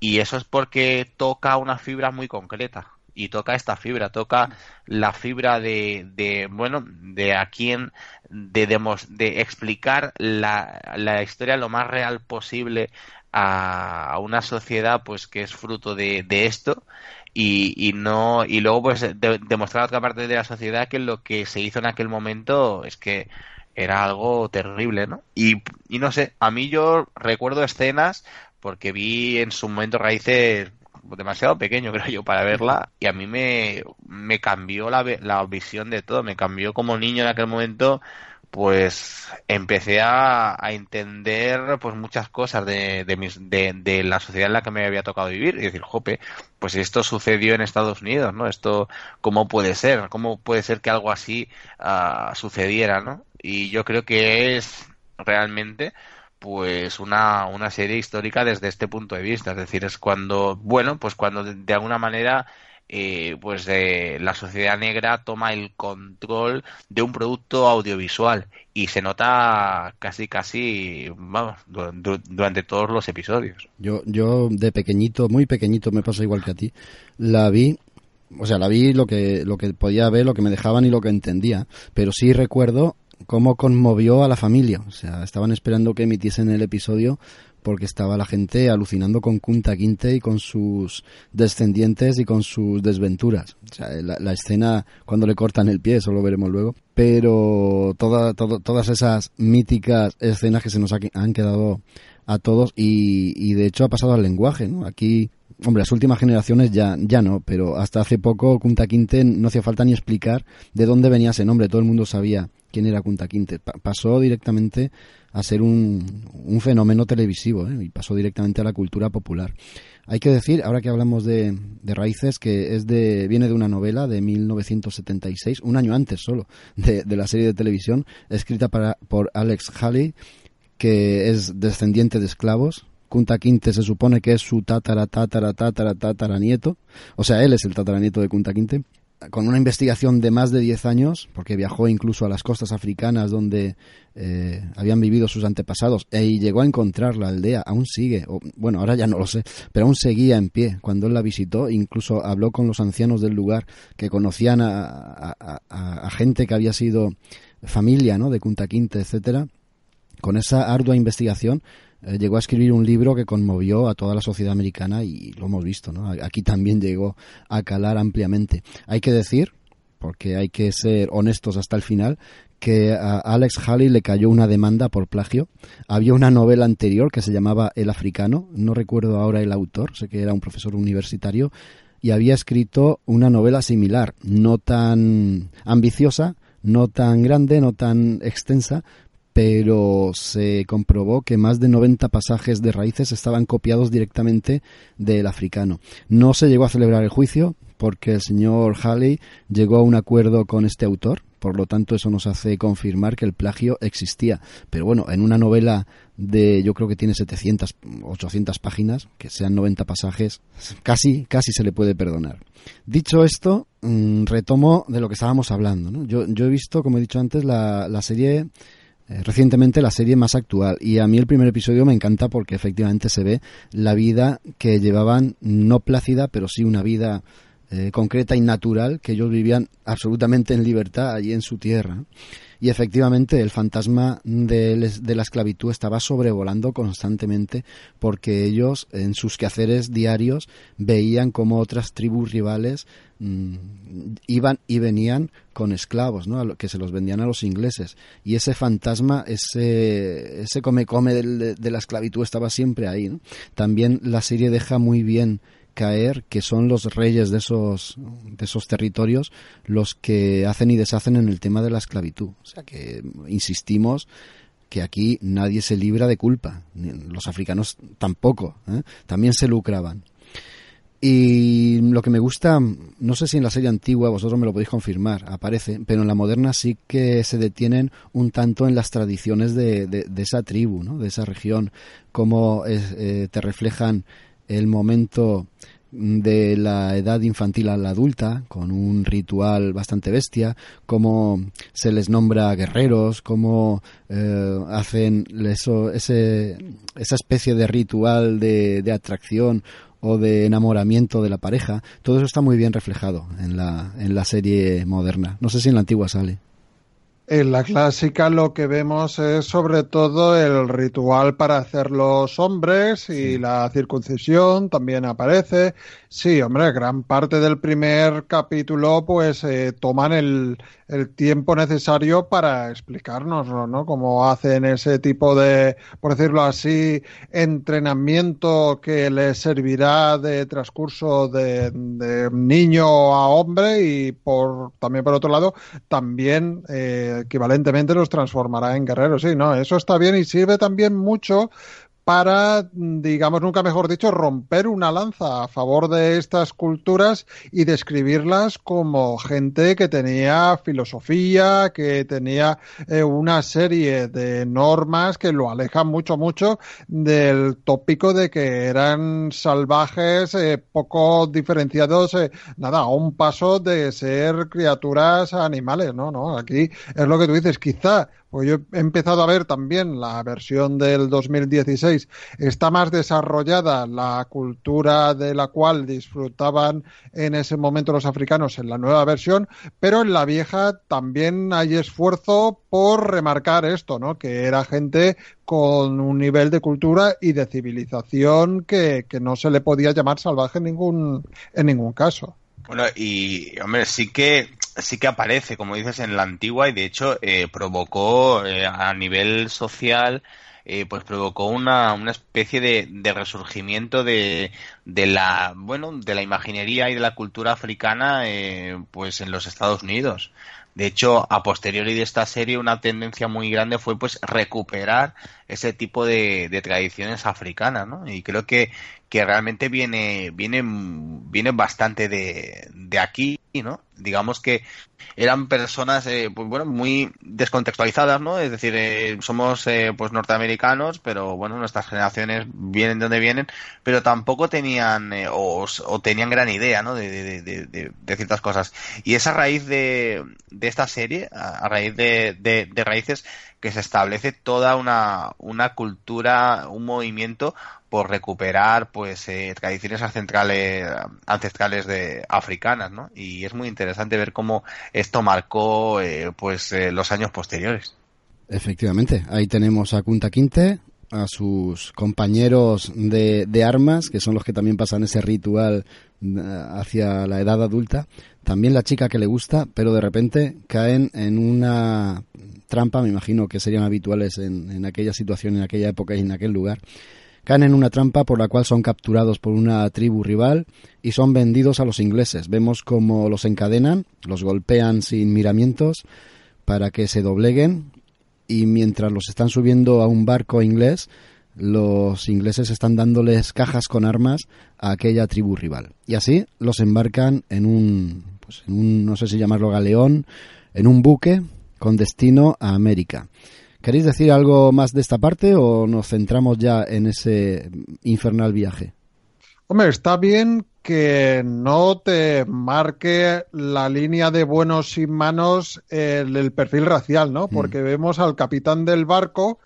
Y eso es porque toca una fibra muy concreta y toca esta fibra, toca la fibra de, de bueno, de a quién, de, de explicar la, la historia lo más real posible a, una sociedad pues que es fruto de, de esto y, y, no y luego pues demostrar a otra parte de la sociedad que lo que se hizo en aquel momento es que era algo terrible, ¿no? Y, y no sé, a mí yo recuerdo escenas porque vi en su momento raíces demasiado pequeño, [LAUGHS] creo yo, para verla y a mí me, me cambió la, la visión de todo, me cambió como niño en aquel momento pues empecé a, a, entender pues muchas cosas de, de, mis, de, de, la sociedad en la que me había tocado vivir y decir, jope, pues esto sucedió en Estados Unidos, ¿no? Esto, ¿cómo puede ser? ¿Cómo puede ser que algo así uh, sucediera, ¿no? Y yo creo que es realmente pues una, una serie histórica desde este punto de vista. Es decir, es cuando, bueno, pues cuando de, alguna manera eh, pues eh, la sociedad negra toma el control de un producto audiovisual y se nota casi casi vamos durante todos los episodios yo yo de pequeñito muy pequeñito me pasa igual que a ti la vi o sea la vi lo que lo que podía ver lo que me dejaban y lo que entendía pero sí recuerdo cómo conmovió a la familia. O sea, estaban esperando que emitiesen el episodio porque estaba la gente alucinando con Kunta Quinte y con sus descendientes y con sus desventuras. O sea, la, escena cuando le cortan el pie, eso lo veremos luego. Pero toda, todas esas míticas escenas que se nos han quedado a todos y, y de hecho ha pasado al lenguaje. ¿no? Aquí Hombre, las últimas generaciones ya, ya no, pero hasta hace poco Kunta Quinte no hacía falta ni explicar de dónde venía ese nombre, todo el mundo sabía quién era Kunta Quinte. pasó directamente a ser un, un fenómeno televisivo ¿eh? y pasó directamente a la cultura popular. Hay que decir, ahora que hablamos de, de, raíces, que es de, viene de una novela de 1976, un año antes solo de, de la serie de televisión, escrita para, por Alex Haley, que es descendiente de esclavos, Kunta se supone que es su tatara, tatara, tatara, tatara nieto. O sea, él es el tataranieto de Kunta Quinte. Con una investigación de más de 10 años, porque viajó incluso a las costas africanas donde eh, habían vivido sus antepasados, e y llegó a encontrar la aldea, aún sigue, o, bueno, ahora ya no lo sé, pero aún seguía en pie cuando él la visitó, incluso habló con los ancianos del lugar que conocían a, a gente que había sido familia ¿no? de Kunta Quinte, etcétera. Con esa ardua investigación eh, llegó a escribir un libro que conmovió a toda la sociedad americana y lo hemos visto, ¿no? Aquí también llegó a calar ampliamente. Hay que decir, porque hay que ser honestos hasta el final, que a Alex Haley le cayó una demanda por plagio. Había una novela anterior que se llamaba El Africano, no recuerdo ahora el autor, sé que era un profesor universitario, y había escrito una novela similar, no tan ambiciosa, no tan grande, no tan extensa, pero se comprobó que más de 90 pasajes de raíces estaban copiados directamente del africano. No se llegó a celebrar el juicio porque el señor Halley llegó a un acuerdo con este autor, por lo tanto eso nos hace confirmar que el plagio existía. Pero bueno, en una novela de yo creo que tiene 700, 800 páginas, que sean 90 pasajes, casi, casi se le puede perdonar. Dicho esto, mm, retomo de lo que estábamos hablando. Yo, yo he visto, como he dicho antes, la, la serie eh, recientemente la serie más actual. Y a mí el primer episodio me encanta porque efectivamente se ve la vida que llevaban no plácida pero sí una vida eh, concreta y natural que ellos vivían absolutamente en libertad allí en su tierra y efectivamente el fantasma de, la esclavitud estaba sobrevolando constantemente porque ellos en sus quehaceres diarios veían como otras tribus rivales mm, iban y venían con esclavos, ¿no? que se los vendían a los ingleses. Y ese fantasma, ese, ese come-come de, de, la esclavitud estaba siempre ahí. También la serie deja muy bien caer que son los reyes de esos, de esos territorios los que hacen y deshacen en el tema de la esclavitud. O sea que insistimos que aquí nadie se libra de culpa, los africanos tampoco, ¿eh? también se lucraban. Y lo que me gusta, no sé si en la serie antigua vosotros me lo podéis confirmar, aparece, pero en la moderna sí que se detienen un tanto en las tradiciones de, de, esa tribu, ¿no? de esa región, cómo eh, te reflejan el momento de la edad infantil a la adulta, con un ritual bastante bestia, cómo se les nombra guerreros, cómo eh, hacen eso, ese, esa especie de ritual de, de, atracción o de enamoramiento de la pareja. Todo eso está muy bien reflejado en la, en la serie moderna. No sé si en la antigua sale. En la clásica lo que vemos es sobre todo el ritual para hacer los hombres y la circuncisión también aparece Sí, hombre, gran parte del primer capítulo pues eh, toman el, el, tiempo necesario para explicárnoslo, ¿no? Cómo hacen ese tipo de, por decirlo así, entrenamiento que les servirá de transcurso de, de niño a hombre y por también por otro lado también eh, equivalentemente los transformará en guerreros. Sí, no, eso está bien y sirve también mucho para, digamos, nunca mejor dicho, romper una lanza a favor de estas culturas y describirlas como gente que tenía filosofía, que tenía eh, una serie de normas que lo alejan mucho, mucho del tópico de que eran salvajes, eh, poco diferenciados, eh, nada, a un paso de ser criaturas animales, ¿no? ¿no? Aquí es lo que tú dices, quizá pues yo he empezado a ver también la versión del 2016. Está más desarrollada la cultura de la cual disfrutaban en ese momento los africanos en la nueva versión, pero en la vieja también hay esfuerzo por remarcar esto, ¿no? Que era gente con un nivel de cultura y de civilización que, que no se le podía llamar salvaje en ningún, en ningún caso. Bueno, y hombre, sí que sí que aparece, como dices, en la antigua y de hecho eh, provocó eh, a nivel social, eh, pues provocó una, una especie de, de resurgimiento de, de la, bueno, de la imaginería y de la cultura africana, pues en los Estados Unidos. De hecho, a posteriori de esta serie, una tendencia muy grande fue pues recuperar ese tipo de, de tradiciones africanas, ¿no? Y creo que, que realmente viene, viene, viene bastante de, de aquí, ¿no? Digamos que eran personas, eh, pues bueno, muy descontextualizadas, ¿no? Es decir, eh, somos eh, pues norteamericanos, pero bueno, nuestras generaciones vienen de donde vienen, pero tampoco tenían o, o, tenían gran idea, ¿no? De, ciertas cosas. Y esa raíz de, de esta serie, a, raíz de, de raíces, que se establece toda una, una cultura, un movimiento por recuperar pues eh, tradiciones ancestrales, ancestrales de africanas, ¿no? Y es muy interesante ver cómo esto marcó eh, pues eh, los años posteriores. Efectivamente, ahí tenemos a Kunta Quinte, a sus compañeros de, de, armas, que son los que también pasan ese ritual hacia la edad adulta, también la chica que le gusta, pero de repente caen en una trampa, me imagino que serían habituales en, en aquella situación, en aquella época y en aquel lugar, caen en una trampa por la cual son capturados por una tribu rival y son vendidos a los ingleses. Vemos cómo los encadenan, los golpean sin miramientos para que se dobleguen y mientras los están subiendo a un barco inglés, los ingleses están dándoles cajas con armas a aquella tribu rival. Y así los embarcan en un, pues en un no sé si llamarlo galeón, en un buque con destino a América. ¿Queréis decir algo más de esta parte o nos centramos ya en ese infernal viaje? Hombre, está bien que no te marque la línea de buenos y malos el, el perfil racial, ¿no? Porque vemos al capitán del barco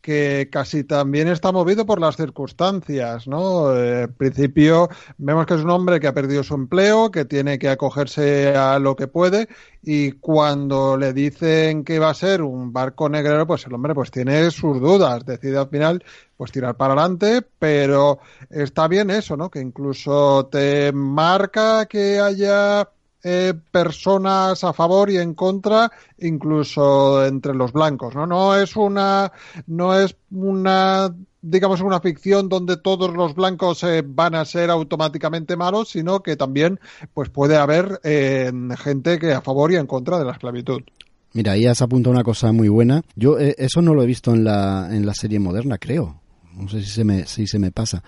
que casi también está movido por las circunstancias, ¿no? Eh, en principio vemos que es un hombre que ha perdido su empleo, que tiene que acogerse a lo que puede y cuando le dicen que va a ser un barco negrero, pues el hombre pues tiene sus dudas, decide al final pues tirar para adelante, pero está bien eso, ¿no? Que incluso te marca que haya eh, personas a favor y en contra, incluso entre los blancos, ¿no? No es una, no es una, digamos, una ficción donde todos los blancos eh, van a ser automáticamente malos, sino que también, pues puede haber eh, gente que a favor y en contra de la esclavitud. Mira, ahí has apuntado una cosa muy buena. Yo eso no lo he visto en la, en la serie moderna, creo. No sé si se me, si se me pasa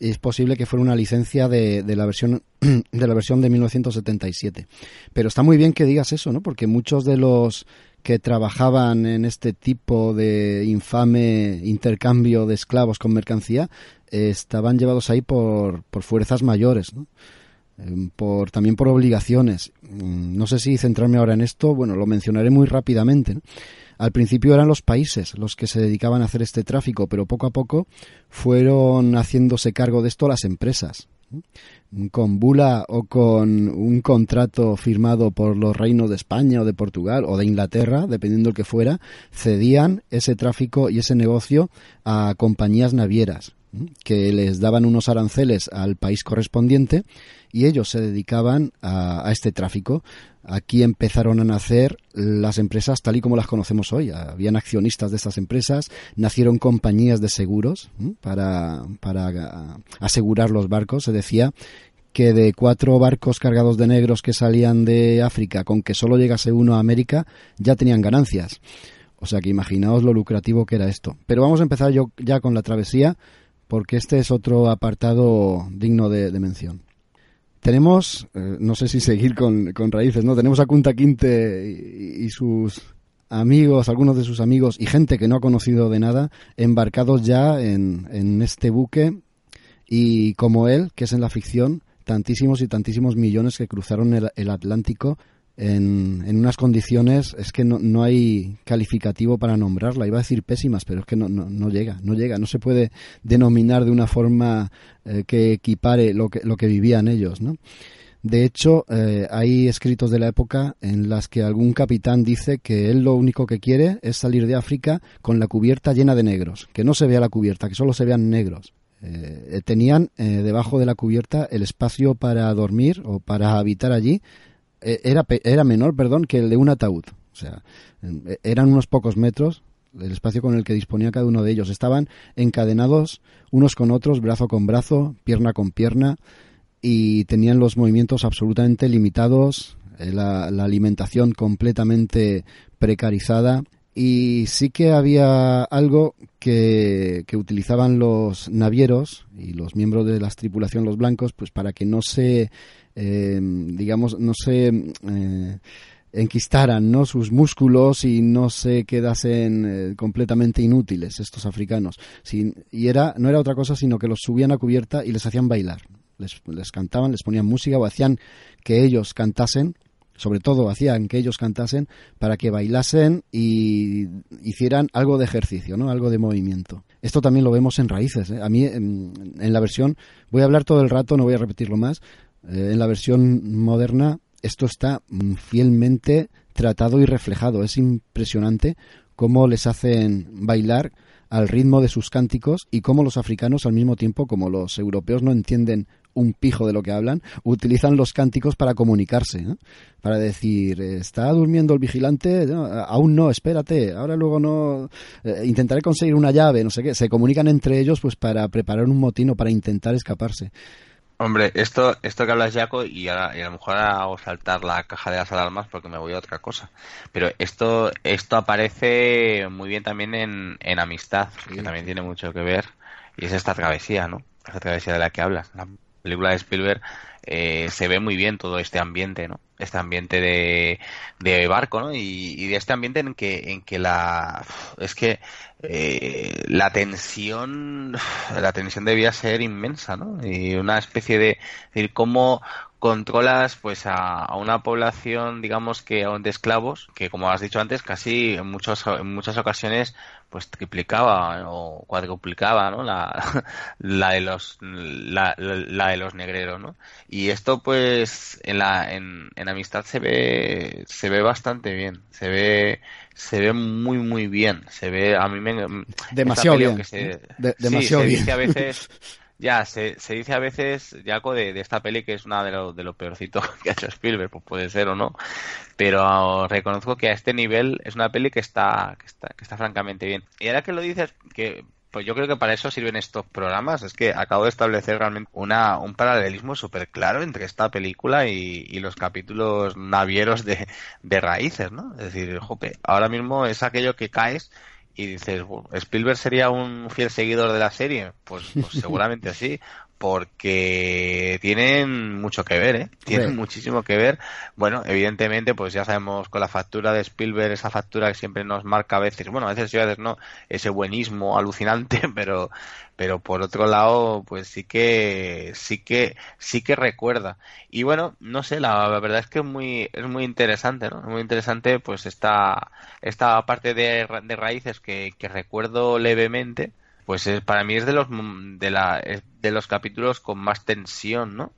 es posible que fuera una licencia de, de, la versión [CLEARS THROAT] de la versión de 1977. Pero está muy bien que digas eso, ¿no? Porque muchos de los que trabajaban en este tipo de infame intercambio de esclavos con mercancía eh, estaban llevados ahí por, por fuerzas mayores. Eh, por, también por obligaciones. Mm, no sé si centrarme ahora en esto, bueno, lo mencionaré muy rápidamente. Al principio eran los países los que se dedicaban a hacer este tráfico, pero poco a poco fueron haciéndose cargo de esto las empresas. Con bula o con un contrato firmado por los reinos de España o de Portugal o de Inglaterra, dependiendo del que fuera, cedían ese tráfico y ese negocio a compañías navieras que les daban unos aranceles al país correspondiente y ellos se dedicaban a, este tráfico. Aquí empezaron a nacer las empresas tal y como las conocemos hoy. Habían accionistas de estas empresas, nacieron compañías de seguros para, para asegurar los barcos. Se decía que de cuatro barcos cargados de negros que salían de África, con que solo llegase uno a América, ya tenían ganancias. O sea que imaginaos lo lucrativo que era esto. Pero vamos a empezar yo ya con la travesía porque este es otro apartado digno de, mención. Tenemos, eh, no sé si seguir con, raíces, ¿no? Tenemos a Kunta Quinte y, sus amigos, algunos de sus amigos y gente que no ha conocido de nada, embarcados ya en, en este buque y como él, que es en la ficción, tantísimos y tantísimos millones que cruzaron el Atlántico en, en, unas condiciones, es que no, no, hay calificativo para nombrarla. Iba a decir pésimas, pero es que no, no, no llega, no llega. No se puede denominar de una forma eh, que equipare lo que, lo que vivían ellos, ¿no? De hecho, eh, hay escritos de la época en las que algún capitán dice que él lo único que quiere es salir de África con la cubierta llena de negros, que no se vea la cubierta, que solo se vean negros. Eh, tenían debajo de la cubierta el espacio para dormir o para habitar allí era, era menor, perdón, que el de un ataúd. O sea, eh, eran unos pocos metros el espacio con el que disponía cada uno de ellos. Estaban encadenados unos con otros, brazo con brazo, pierna con pierna, y tenían los movimientos absolutamente limitados, eh, la, la alimentación completamente precarizada. Y sí que había algo que, que, utilizaban los navieros y los miembros de la tripulación, los blancos, pues para que no se eh, digamos, no se eh, enquistaran ¿no? sus músculos y no se quedasen eh, completamente inútiles estos africanos. y era, no era otra cosa sino que los subían a cubierta y les hacían bailar. Les, les cantaban, les ponían música o hacían que ellos cantasen sobre todo hacían que ellos cantasen para que bailasen y hicieran algo de ejercicio, ¿no? Algo de movimiento. Esto también lo vemos en raíces. A mí en, la versión voy a hablar todo el rato, no voy a repetirlo más, eh, en la versión moderna esto está mm, fielmente tratado y reflejado. Es impresionante cómo les hacen bailar al ritmo de sus cánticos y cómo los africanos al mismo tiempo como los europeos no entienden un pijo de lo que hablan, utilizan los cánticos para comunicarse, para decir, está durmiendo el vigilante, aún no, espérate, ahora luego no, eh, intentaré conseguir una llave, no sé qué, se comunican entre ellos pues para preparar un motín o para intentar escaparse. Hombre, esto, esto que hablas, Jaco, y a, lo mejor hago saltar la caja de las alarmas porque me voy a otra cosa. Pero esto, esto aparece muy bien también en, en Amistad, que también tiene mucho que ver, y es esta travesía, ¿no? Esta travesía de la que hablas. La película de Spielberg eh, se ve muy bien todo este ambiente, ¿no? Este ambiente de, barco, ¿no? Y, de este ambiente en que, en que la, es que eh, la tensión, la tensión debía ser inmensa, ¿no? Y una especie de, decir, cómo, controlas pues a, una población digamos que de esclavos que como has dicho antes casi en muchos en muchas ocasiones pues triplicaba o cuadruplicaba ¿no? la, [LAUGHS] la de los la, la, de los negreros ¿no? Esto pues en la en, en amistad se ve se ve bastante bien se ve se ve muy muy bien se ve a mí me demasiado bien se, demasiado bien dice a veces [LAUGHS] ya, se, se dice a veces, Jaco, de, de esta peli que es una de los de lo peorcitos [LAUGHS] que ha hecho Spielberg, pues puede ser o no, pero reconozco que a este nivel es una peli que está, que está, que está francamente bien. Y ahora que lo dices, que pues yo creo que para eso sirven estos programas, es que acabo de establecer realmente una, un paralelismo súper claro entre esta película y, y los capítulos navieros de, de raíces, ¿no? Es decir, jope, ahora mismo es aquello que caes y dices, ¿Spielberg sería un fiel seguidor de la serie? Pues, pues [LAUGHS] seguramente sí, porque tienen mucho que ver, ¿eh? Tienen muchísimo que ver. Bueno, evidentemente, pues ya sabemos con la factura de Spielberg, esa factura que siempre nos marca a veces, bueno, a veces sí, a veces no, ese buenismo alucinante, [LAUGHS] pero, pero por otro lado, pues sí que, sí que, sí que recuerda. Y bueno, no sé, la, verdad es que es muy, es muy interesante, ¿no? Muy interesante, pues esta, esta parte de, de raíces que, que recuerdo levemente, pues para mí es de los de la de los capítulos con más tensión, ¿no?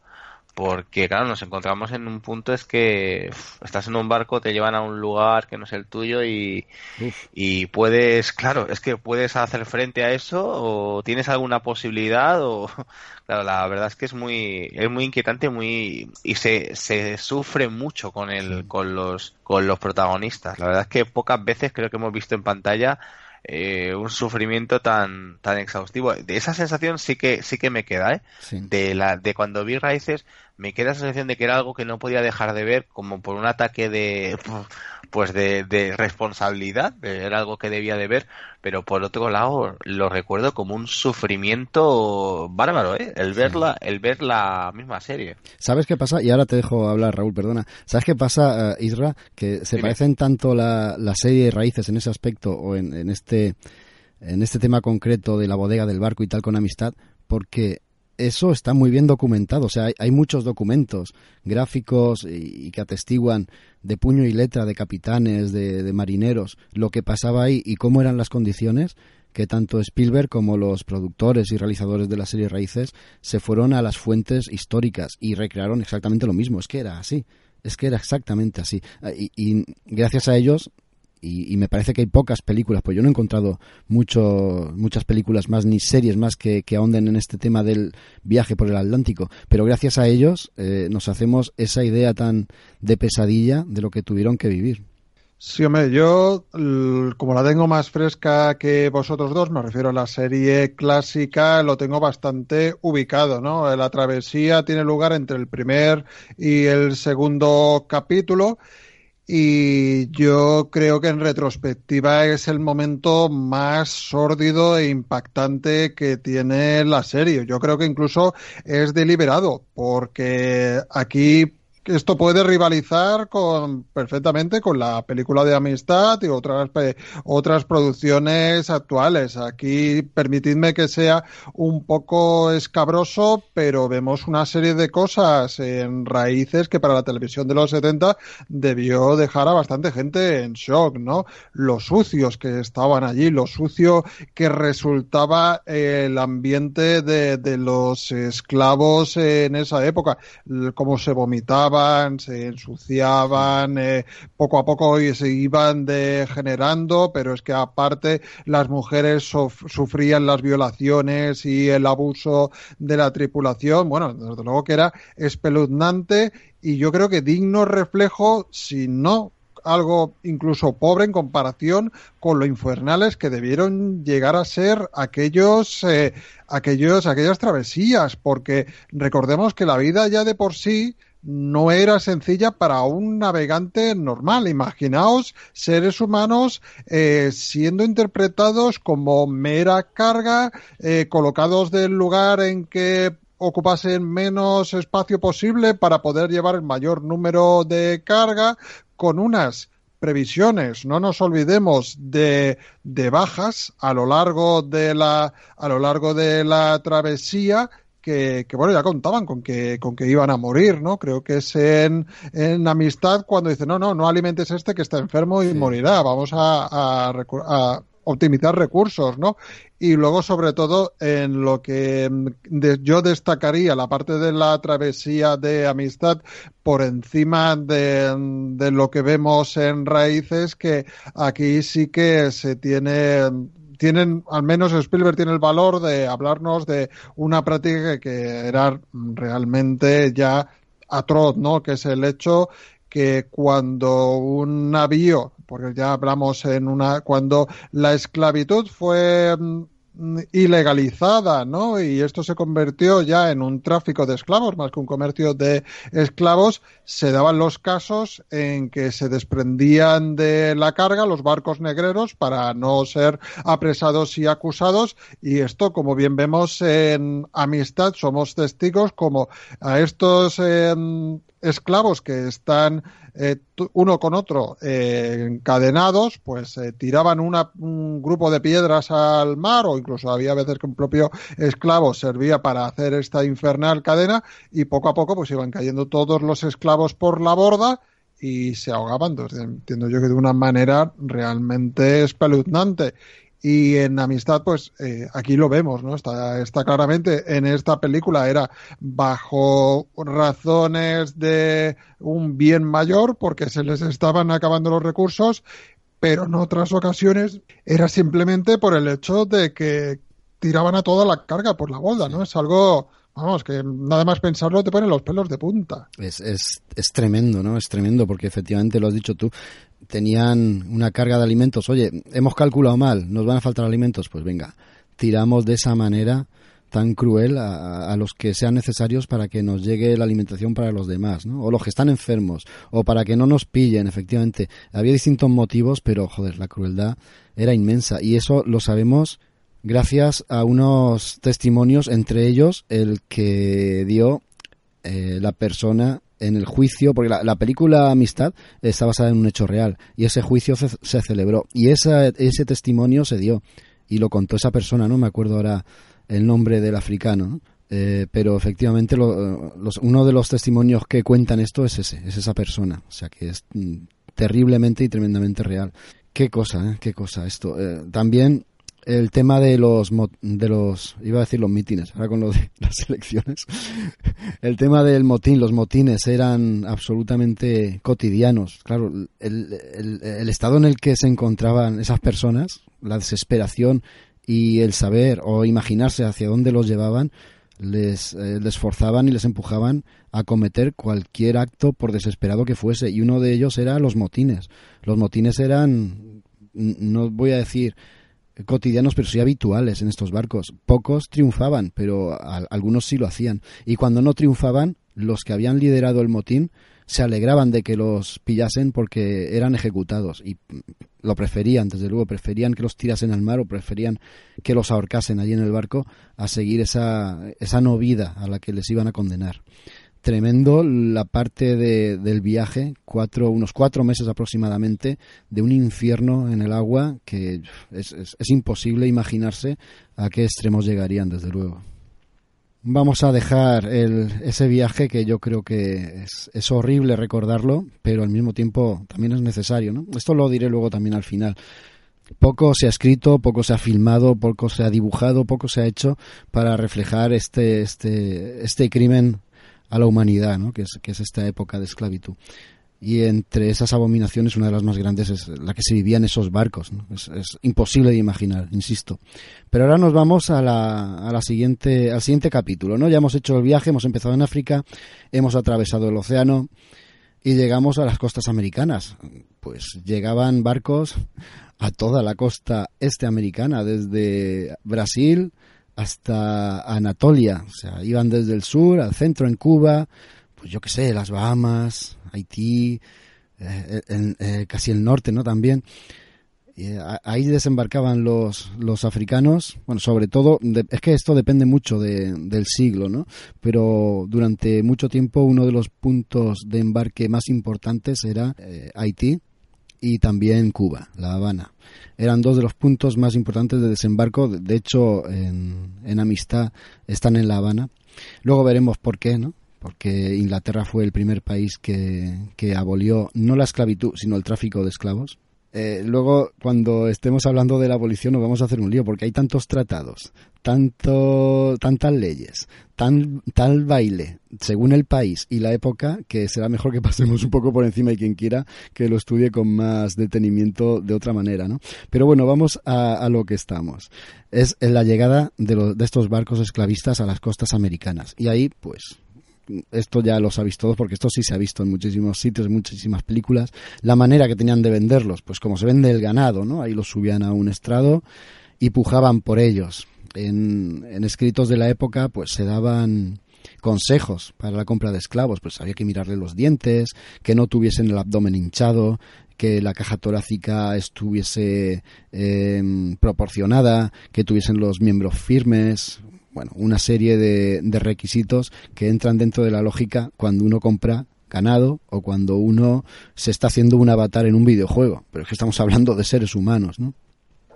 Porque claro, nos encontramos en un punto es que estás en un barco, te llevan a un lugar que no es el tuyo y, y puedes, claro, es que puedes hacer frente a eso o tienes alguna posibilidad o [LAUGHS] claro, la verdad es que es muy es muy inquietante, muy y se, se sufre mucho con el con los con los protagonistas. La verdad es que pocas veces creo que hemos visto en pantalla eh, un sufrimiento tan tan exhaustivo. De esa sensación sí que sí que me queda, ¿eh? De la de cuando vi raíces me queda la sensación de que era algo que no podía dejar de ver como por un ataque de [LAUGHS] pues de, responsabilidad era algo que debía de ver pero por otro lado lo recuerdo como un sufrimiento bárbaro ¿eh? el verla el ver la misma serie. Sabes qué pasa y ahora te dejo hablar Raúl perdona. Sabes qué pasa uh, Isra que se parecen tanto la, la serie de raíces en ese aspecto o en, en este en este tema concreto de la bodega del barco y tal con amistad porque eso está muy bien documentado. O sea, hay, muchos documentos gráficos y, que atestiguan de puño y letra de capitanes, de, marineros, lo que pasaba ahí y cómo eran las condiciones que tanto Spielberg como los productores y realizadores de la serie Raíces se fueron a las fuentes históricas y recrearon exactamente lo mismo. Es que era así. Es que era exactamente así. y gracias a ellos y, me parece que hay pocas películas, pues yo no he encontrado mucho, muchas películas más ni series más que, que ahonden en este tema del viaje por el Atlántico, pero gracias a ellos eh, nos hacemos esa idea tan de pesadilla de lo que tuvieron que vivir. Sí, hombre, yo como la tengo más fresca que vosotros dos, me refiero a la serie clásica, lo tengo bastante ubicado, ¿no? La travesía tiene lugar entre el primer y el segundo capítulo y yo creo que en retrospectiva es el momento más sórdido e impactante que tiene la serie. Yo creo que incluso es deliberado, porque aquí esto puede rivalizar con perfectamente con la película de amistad y otras otras producciones actuales. Aquí permitidme que sea un poco escabroso, pero vemos una serie de cosas en raíces que para la televisión de los 70 debió dejar a bastante gente en shock, ¿no? Los sucios que estaban allí, lo sucio que resultaba el ambiente de, de los esclavos en esa época, cómo se vomitaba se ensuciaban, eh, poco a poco se iban degenerando, pero es que aparte las mujeres sufrían las violaciones y el abuso de la tripulación. Bueno, desde luego que era espeluznante y yo creo que digno reflejo, si no algo incluso pobre en comparación con lo infernales que debieron llegar a ser aquellos, eh, aquellos, aquellas travesías, porque recordemos que la vida ya de por sí no era sencilla para un navegante normal. Imaginaos seres humanos eh, siendo interpretados como mera carga, eh, colocados del lugar en que ocupasen menos espacio posible para poder llevar el mayor número de carga con unas previsiones, no nos olvidemos de, de bajas a lo largo de la a lo largo de la travesía que, bueno, ya contaban con que, con que iban a morir, ¿no? Creo que es en, en amistad cuando dice, no, no, no alimentes este que está enfermo y morirá, vamos a, a, optimizar recursos, ¿no? Y luego, sobre todo, en lo que yo destacaría la parte de la travesía de amistad por encima de, de, lo que vemos en raíces, que aquí sí que se tiene tienen, al menos Spielberg tiene el valor de hablarnos de una práctica que era realmente ya atroz, ¿no? Que es el hecho que cuando un navío, porque ya hablamos en una, cuando la esclavitud fue ilegalizada, ¿no? Y esto se convirtió ya en un tráfico de esclavos, más que un comercio de esclavos. Se daban los casos en que se desprendían de la carga los barcos negreros para no ser apresados y acusados. Y esto, como bien vemos en Amistad, somos testigos como a estos em, esclavos que están eh, uno con otro eh, encadenados, pues eh, tiraban un grupo de piedras al mar o incluso había veces que un propio esclavo servía para hacer esta infernal cadena y poco a poco pues iban cayendo todos los esclavos por la borda y se ahogaban. Entiendo yo que de una manera realmente espeluznante. Y en Amistad, pues eh, aquí lo vemos, ¿no? Está, está claramente en esta película era bajo razones de un bien mayor porque se les estaban acabando los recursos, pero en otras ocasiones era simplemente por el hecho de que tiraban a toda la carga por la bolda, ¿no? Es algo Vamos, que nada más pensarlo te pone los pelos de punta. Es, es, es tremendo, ¿no? Es tremendo porque efectivamente lo has dicho tú. Tenían una carga de alimentos. Oye, hemos calculado mal, nos van a faltar alimentos. Pues venga, tiramos de esa manera tan cruel a, a, los que sean necesarios para que nos llegue la alimentación para los demás, ¿no? O los que están enfermos, o para que no nos pillen, efectivamente. Había distintos motivos, pero joder, la crueldad era inmensa. Y eso lo sabemos gracias a unos testimonios, entre ellos el que dio eh, la persona en el juicio, porque la, película Amistad está basada en un hecho real y ese juicio se, celebró y esa, ese testimonio se dio y lo contó esa persona, no me acuerdo ahora el nombre del africano, eh, pero efectivamente uno de los testimonios que cuentan esto es ese, es esa persona, o sea que es mm, terriblemente y tremendamente real. Qué cosa, ¿eh? qué cosa esto. también el tema de los de los iba a decir los mítines ahora con lo de [LAUGHS] las elecciones. El tema del motín los motines eran absolutamente cotidianos. Claro el, el, estado en el que se encontraban esas personas la desesperación y el saber o imaginarse hacia dónde los llevaban les, eh, les forzaban y les empujaban a cometer cualquier acto por desesperado que fuese. Y uno de ellos era los motines. Los motines eran no voy a decir cotidianos, pero sí habituales en estos barcos. Pocos triunfaban, pero algunos sí lo hacían. Y cuando no triunfaban, los que habían liderado el motín se alegraban de que los pillasen porque eran ejecutados y lo preferían, desde luego, preferían que los tirasen al mar o preferían que los ahorcasen allí en el barco a seguir esa, esa no vida a la que les iban a condenar tremendo la parte de, del viaje, cuatro, unos cuatro meses aproximadamente, de un infierno en el agua que es, es, imposible imaginarse a qué extremos llegarían, desde luego. Vamos a dejar el, ese viaje que yo creo que es, es, horrible recordarlo, pero al mismo tiempo también es necesario. ¿no? Esto lo diré luego también al final. Poco se ha escrito, poco se ha filmado, poco se ha dibujado, poco se ha hecho para reflejar este, este, este crimen a la humanidad, ¿no? que, es, que es esta época de esclavitud. Y entre esas abominaciones, una de las más grandes es la que se vivía en esos barcos. Es, imposible de imaginar, insisto. Pero ahora nos vamos a la, a la siguiente, al siguiente capítulo. ¿no? Ya hemos hecho el viaje, hemos empezado en África, hemos atravesado el océano y llegamos a las costas americanas. Pues llegaban barcos a toda la costa este americana, desde Brasil hasta Anatolia, o sea, iban desde el sur al centro en Cuba, pues yo qué sé, las Bahamas, Haití, eh, eh, casi el norte, ¿no? También. ahí desembarcaban los, los africanos, bueno, sobre todo, es que esto depende mucho del siglo, ¿no? Pero durante mucho tiempo uno de los puntos de embarque más importantes era eh, Haití y también Cuba, La Habana. Eran dos de los puntos más importantes de desembarco, de hecho, en, en amistad están en La Habana. Luego veremos por qué, ¿no? porque Inglaterra fue el primer país que, que abolió no la esclavitud, sino el tráfico de esclavos. Eh, luego, cuando estemos hablando de la abolición, nos vamos a hacer un lío, porque hay tantos tratados, tanto, tantas leyes, tan, tal baile, según el país y la época, que será mejor que pasemos un poco por encima y quien quiera que lo estudie con más detenimiento de otra manera, ¿no? Pero bueno, vamos a, a lo que estamos. Es la llegada de, de estos barcos esclavistas a las costas americanas. Y ahí, pues, esto ya lo sabéis todos porque esto sí se ha visto en muchísimos sitios, en muchísimas películas, la manera que tenían de venderlos, pues como se vende el ganado, ¿no? Ahí los subían a un estrado y pujaban por ellos. En, escritos de la época, pues se daban consejos para la compra de esclavos, pues había que mirarle los dientes, que no tuviesen el abdomen hinchado, que la caja torácica estuviese eh, proporcionada, que tuviesen los miembros firmes, bueno, una serie de, de requisitos que entran dentro de la lógica cuando uno compra ganado o cuando uno se está haciendo un avatar en un videojuego. Pero es que estamos hablando de seres humanos, ¿no?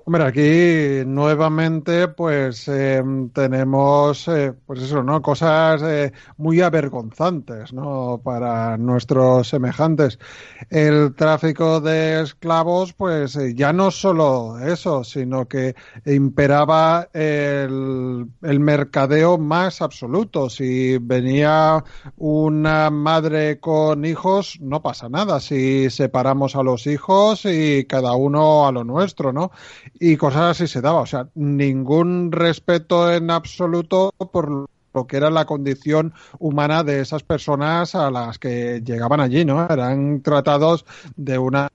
Hombre, aquí nuevamente pues eh, tenemos eh, pues eso, ¿no? Cosas eh, muy avergonzantes, ¿no? Para nuestros semejantes. El tráfico de esclavos pues ya no solo eso, sino que imperaba el mercadeo más absoluto. Si venía una madre con hijos, no pasa nada. Si separamos a los hijos y cada uno a lo nuestro, ¿no? Y cosas así se daba. O sea, ningún respeto en absoluto por lo que era la condición humana de esas personas a las que llegaban allí, ¿no? Eran tratados de una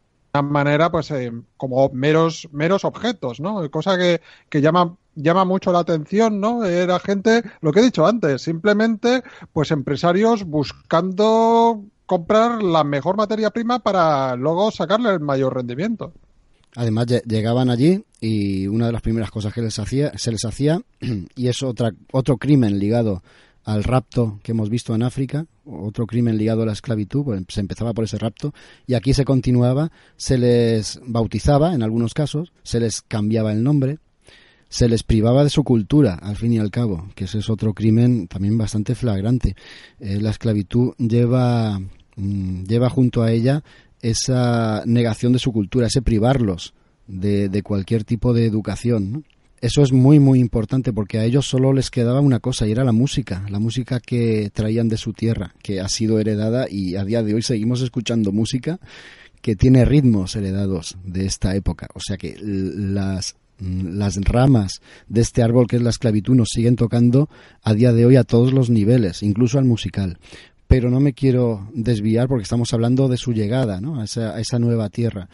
manera, pues, eh, como meros, meros objetos, ¿no? Cosa que, que llama llama mucho la atención, ¿no? Era gente, lo que he dicho antes, simplemente, pues empresarios buscando comprar la mejor materia prima para luego sacarle el mayor rendimiento. Además llegaban allí y una de las primeras cosas que les hacía, se les hacía, [CLEARS THROAT] y es otra, otro crimen ligado al rapto que hemos visto en África, otro crimen ligado a la esclavitud, pues se empezaba por ese rapto, y aquí se continuaba, se les bautizaba en algunos casos, se les cambiaba el nombre, se les privaba de su cultura, al fin y al cabo, que ese es otro crimen también bastante flagrante. Eh, la esclavitud lleva, mm, lleva junto a ella esa negación de su cultura, ese privarlos de, cualquier tipo de educación. Eso es muy, muy importante porque a ellos solo les quedaba una cosa y era la música, la música que traían de su tierra, que ha sido heredada y a día de hoy seguimos escuchando música que tiene ritmos heredados de esta época. O sea que las las ramas de este árbol que es la esclavitud nos siguen tocando a día de hoy a todos los niveles, incluso al musical pero no me quiero desviar porque estamos hablando de su llegada ¿no? a, esa, nueva tierra.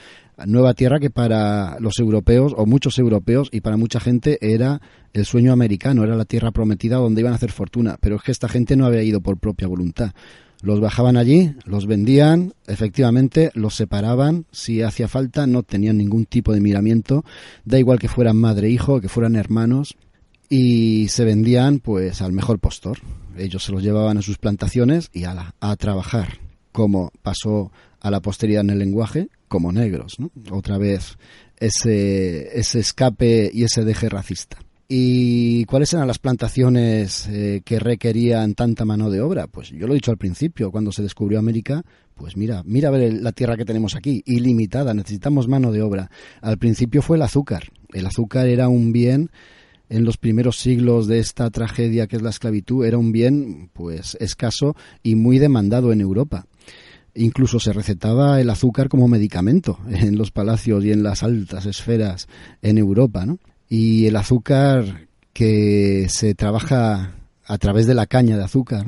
Nueva tierra que para los europeos, o muchos europeos, y para mucha gente era el sueño americano, era la tierra prometida donde iban a hacer fortuna. Pero es que esta gente no había ido por propia voluntad. Los bajaban allí, los vendían, efectivamente, los separaban, si hacía falta, no tenían ningún tipo de miramiento, da igual que fueran madre e hijo, que fueran hermanos, y se vendían pues al mejor postor. Ellos se los llevaban a sus plantaciones y a, a trabajar, como pasó a la posteridad en el lenguaje, como negros. ¿no? Otra vez ese, ese escape y ese deje racista. ¿Y cuáles eran las plantaciones eh, que requerían tanta mano de obra? Pues yo lo he dicho al principio, cuando se descubrió América, pues mira, mira a ver la tierra que tenemos aquí, ilimitada, necesitamos mano de obra. Al principio fue el azúcar. El azúcar era un bien en los primeros siglos de esta tragedia que es la esclavitud era un bien pues escaso y muy demandado en Europa. Incluso se recetaba el azúcar como medicamento en los palacios y en las altas esferas en Europa, ¿no? Y el azúcar que se trabaja a través de la caña de azúcar.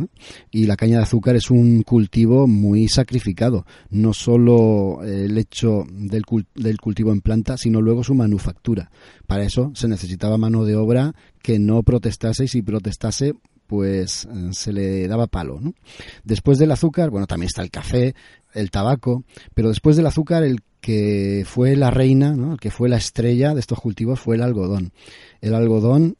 Y la caña de azúcar es un cultivo muy sacrificado. No solo el hecho del, del cultivo en planta, sino luego su manufactura. Para eso se necesitaba mano de obra que no protestase y si protestase pues eh, se le daba palo. ¿no? Después del azúcar, bueno, también está el café, el tabaco, pero después del azúcar el que fue la reina, ¿no? el que fue la estrella de estos cultivos fue el algodón. El algodón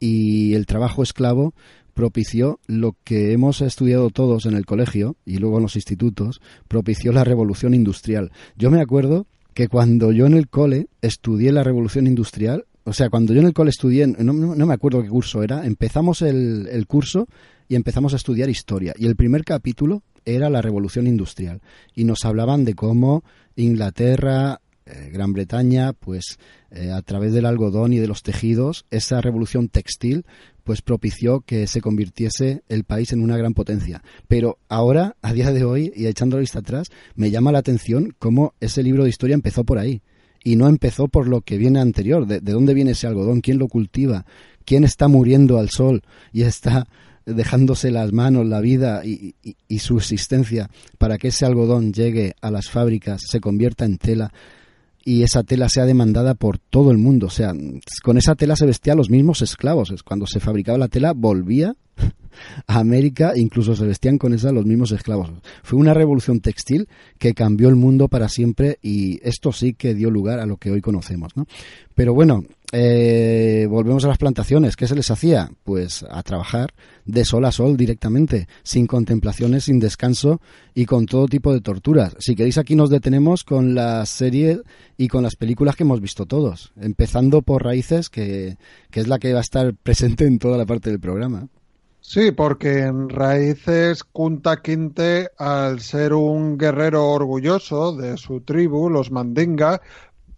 y el trabajo esclavo propició lo que hemos estudiado todos en el colegio y luego en los institutos, propició la revolución industrial. Yo me acuerdo que cuando yo en el cole estudié la revolución industrial, o sea, cuando yo en el cole estudié, no, me acuerdo qué curso era, empezamos el, el curso y empezamos a estudiar historia. Y el primer capítulo era la revolución industrial. Y nos hablaban de cómo Inglaterra, eh, Gran Bretaña, pues eh, a través del algodón y de los tejidos, esa revolución textil, pues propició que se convirtiese el país en una gran potencia. Pero ahora, a día de hoy, y echando la vista atrás, me llama la atención cómo ese libro de historia empezó por ahí. Y no empezó por lo que viene anterior. ¿De, de dónde viene ese algodón? ¿Quién lo cultiva? ¿Quién está muriendo al sol y está dejándose las manos, la vida y, su existencia para que ese algodón llegue a las fábricas, se convierta en tela y esa tela sea demandada por todo el mundo. O sea, con esa tela se vestían los mismos esclavos. Cuando se fabricaba la tela volvía a América, incluso se vestían con esa los mismos esclavos. Fue una revolución textil que cambió el mundo para siempre y esto sí que dio lugar a lo que hoy conocemos. ¿no? Pero bueno, eh, volvemos a las plantaciones. ¿Qué se les hacía? Pues a trabajar de sol a sol directamente, sin contemplaciones, sin descanso y con todo tipo de torturas. Si queréis aquí nos detenemos con la serie y con las películas que hemos visto todos, empezando por Raíces, que, que es la que va a estar [LAUGHS] presente en toda la parte del programa. Sí, porque en Raíces Kunta Quinte, al ser un guerrero orgulloso de su tribu, los Mandinga,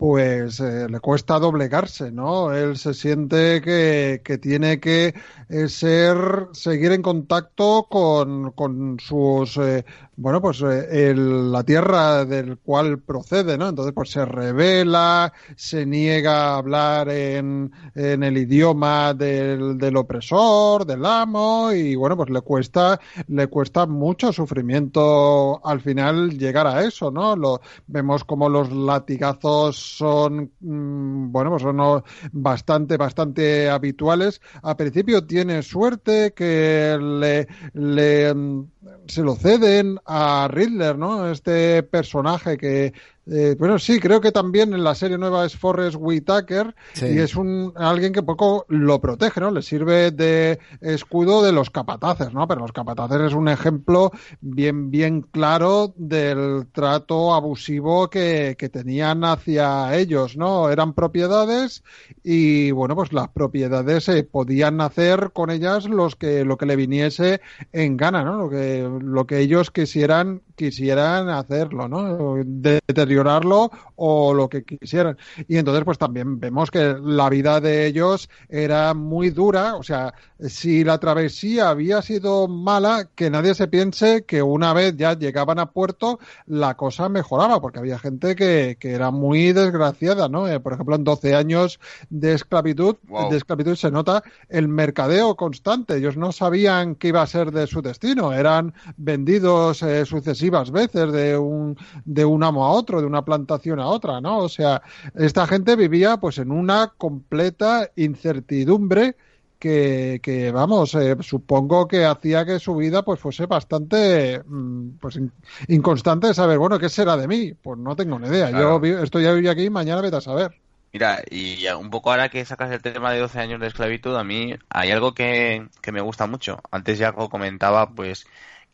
pues eh, le cuesta doblegarse, ¿no? Él se siente que, que tiene que eh, ser, seguir en contacto con, con sus eh, bueno, pues eh, la tierra del cual procede, ¿no? Entonces, pues se revela, se niega a hablar en, en el idioma del, del, opresor, del amo, y bueno, pues le cuesta, le cuesta mucho sufrimiento al final llegar a eso, ¿no? Lo, vemos como los latigazos son, mm, bueno, pues son bastante, bastante habituales. A principio tiene suerte que le, le mm, se lo ceden a Riddler, ¿no? Este personaje que eh, bueno, sí, creo que también en la serie nueva es Forrest Whitaker y es un alguien que poco lo protege, ¿no? Le sirve de escudo de los capataces, ¿no? Pero los capataces es un ejemplo bien, bien claro del trato abusivo que, que tenían hacia ellos, ¿no? Eran propiedades y, bueno, pues las propiedades se podían hacer con ellas los que, lo que le viniese en gana, ¿no? Lo que, lo que ellos quisieran, quisieran hacerlo, ¿no? deteriorarlo o lo que quisieran. Y entonces, pues también vemos que la vida de ellos era muy dura. O sea, si la travesía había sido mala, que nadie se piense que una vez ya llegaban a puerto, la cosa mejoraba, porque había gente que, que era muy desgraciada, ¿no? Eh, por ejemplo, en 12 años de esclavitud, de esclavitud se nota el mercadeo constante. Ellos no sabían qué iba a ser de su destino. Eran vendidos eh, sucesivas veces de un, de un amo a otro, de una plantación a otra, ¿no? O sea, esta gente vivía pues en una completa incertidumbre que, que vamos, eh, supongo que hacía que su vida pues fuese bastante mm, pues inconstante de saber, bueno, ¿qué será de mí? Pues no tengo ni idea. Yo estoy hoy aquí y mañana vete a saber. Mira, y un poco ahora que sacas el tema de 12 años de esclavitud, a mí hay algo que, que me gusta mucho. Antes ya comentaba, pues,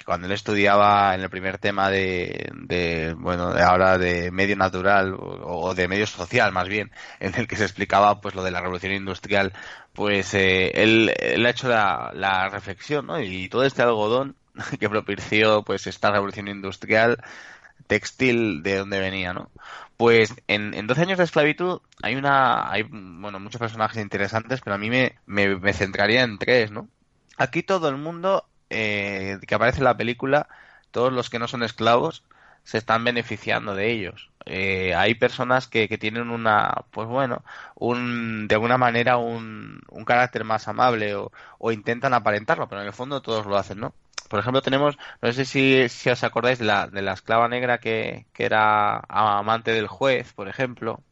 cuando él estudiaba en el primer tema de, bueno, de ahora de medio natural o, de medio social más bien, en el que se explicaba pues lo de la revolución industrial, pues eh, él, ha hecho la, reflexión. Y todo este algodón [LAUGHS] que propició pues esta revolución industrial textil de donde venía, ¿no? Pues en, en 12 años de esclavitud hay una, hay, bueno, muchos personajes interesantes, pero a mí me, me, me centraría en tres, ¿no? Aquí todo el mundo eh, que aparece en la película, todos los que no son esclavos se están beneficiando de ellos. Eh, hay personas que, que, tienen una, pues bueno, un, de alguna manera un, un carácter más amable o, o, intentan aparentarlo, pero en el fondo todos lo hacen, ¿no? Por ejemplo, tenemos, no sé si, si os acordáis de la, de la esclava negra que, que era amante del juez, por ejemplo,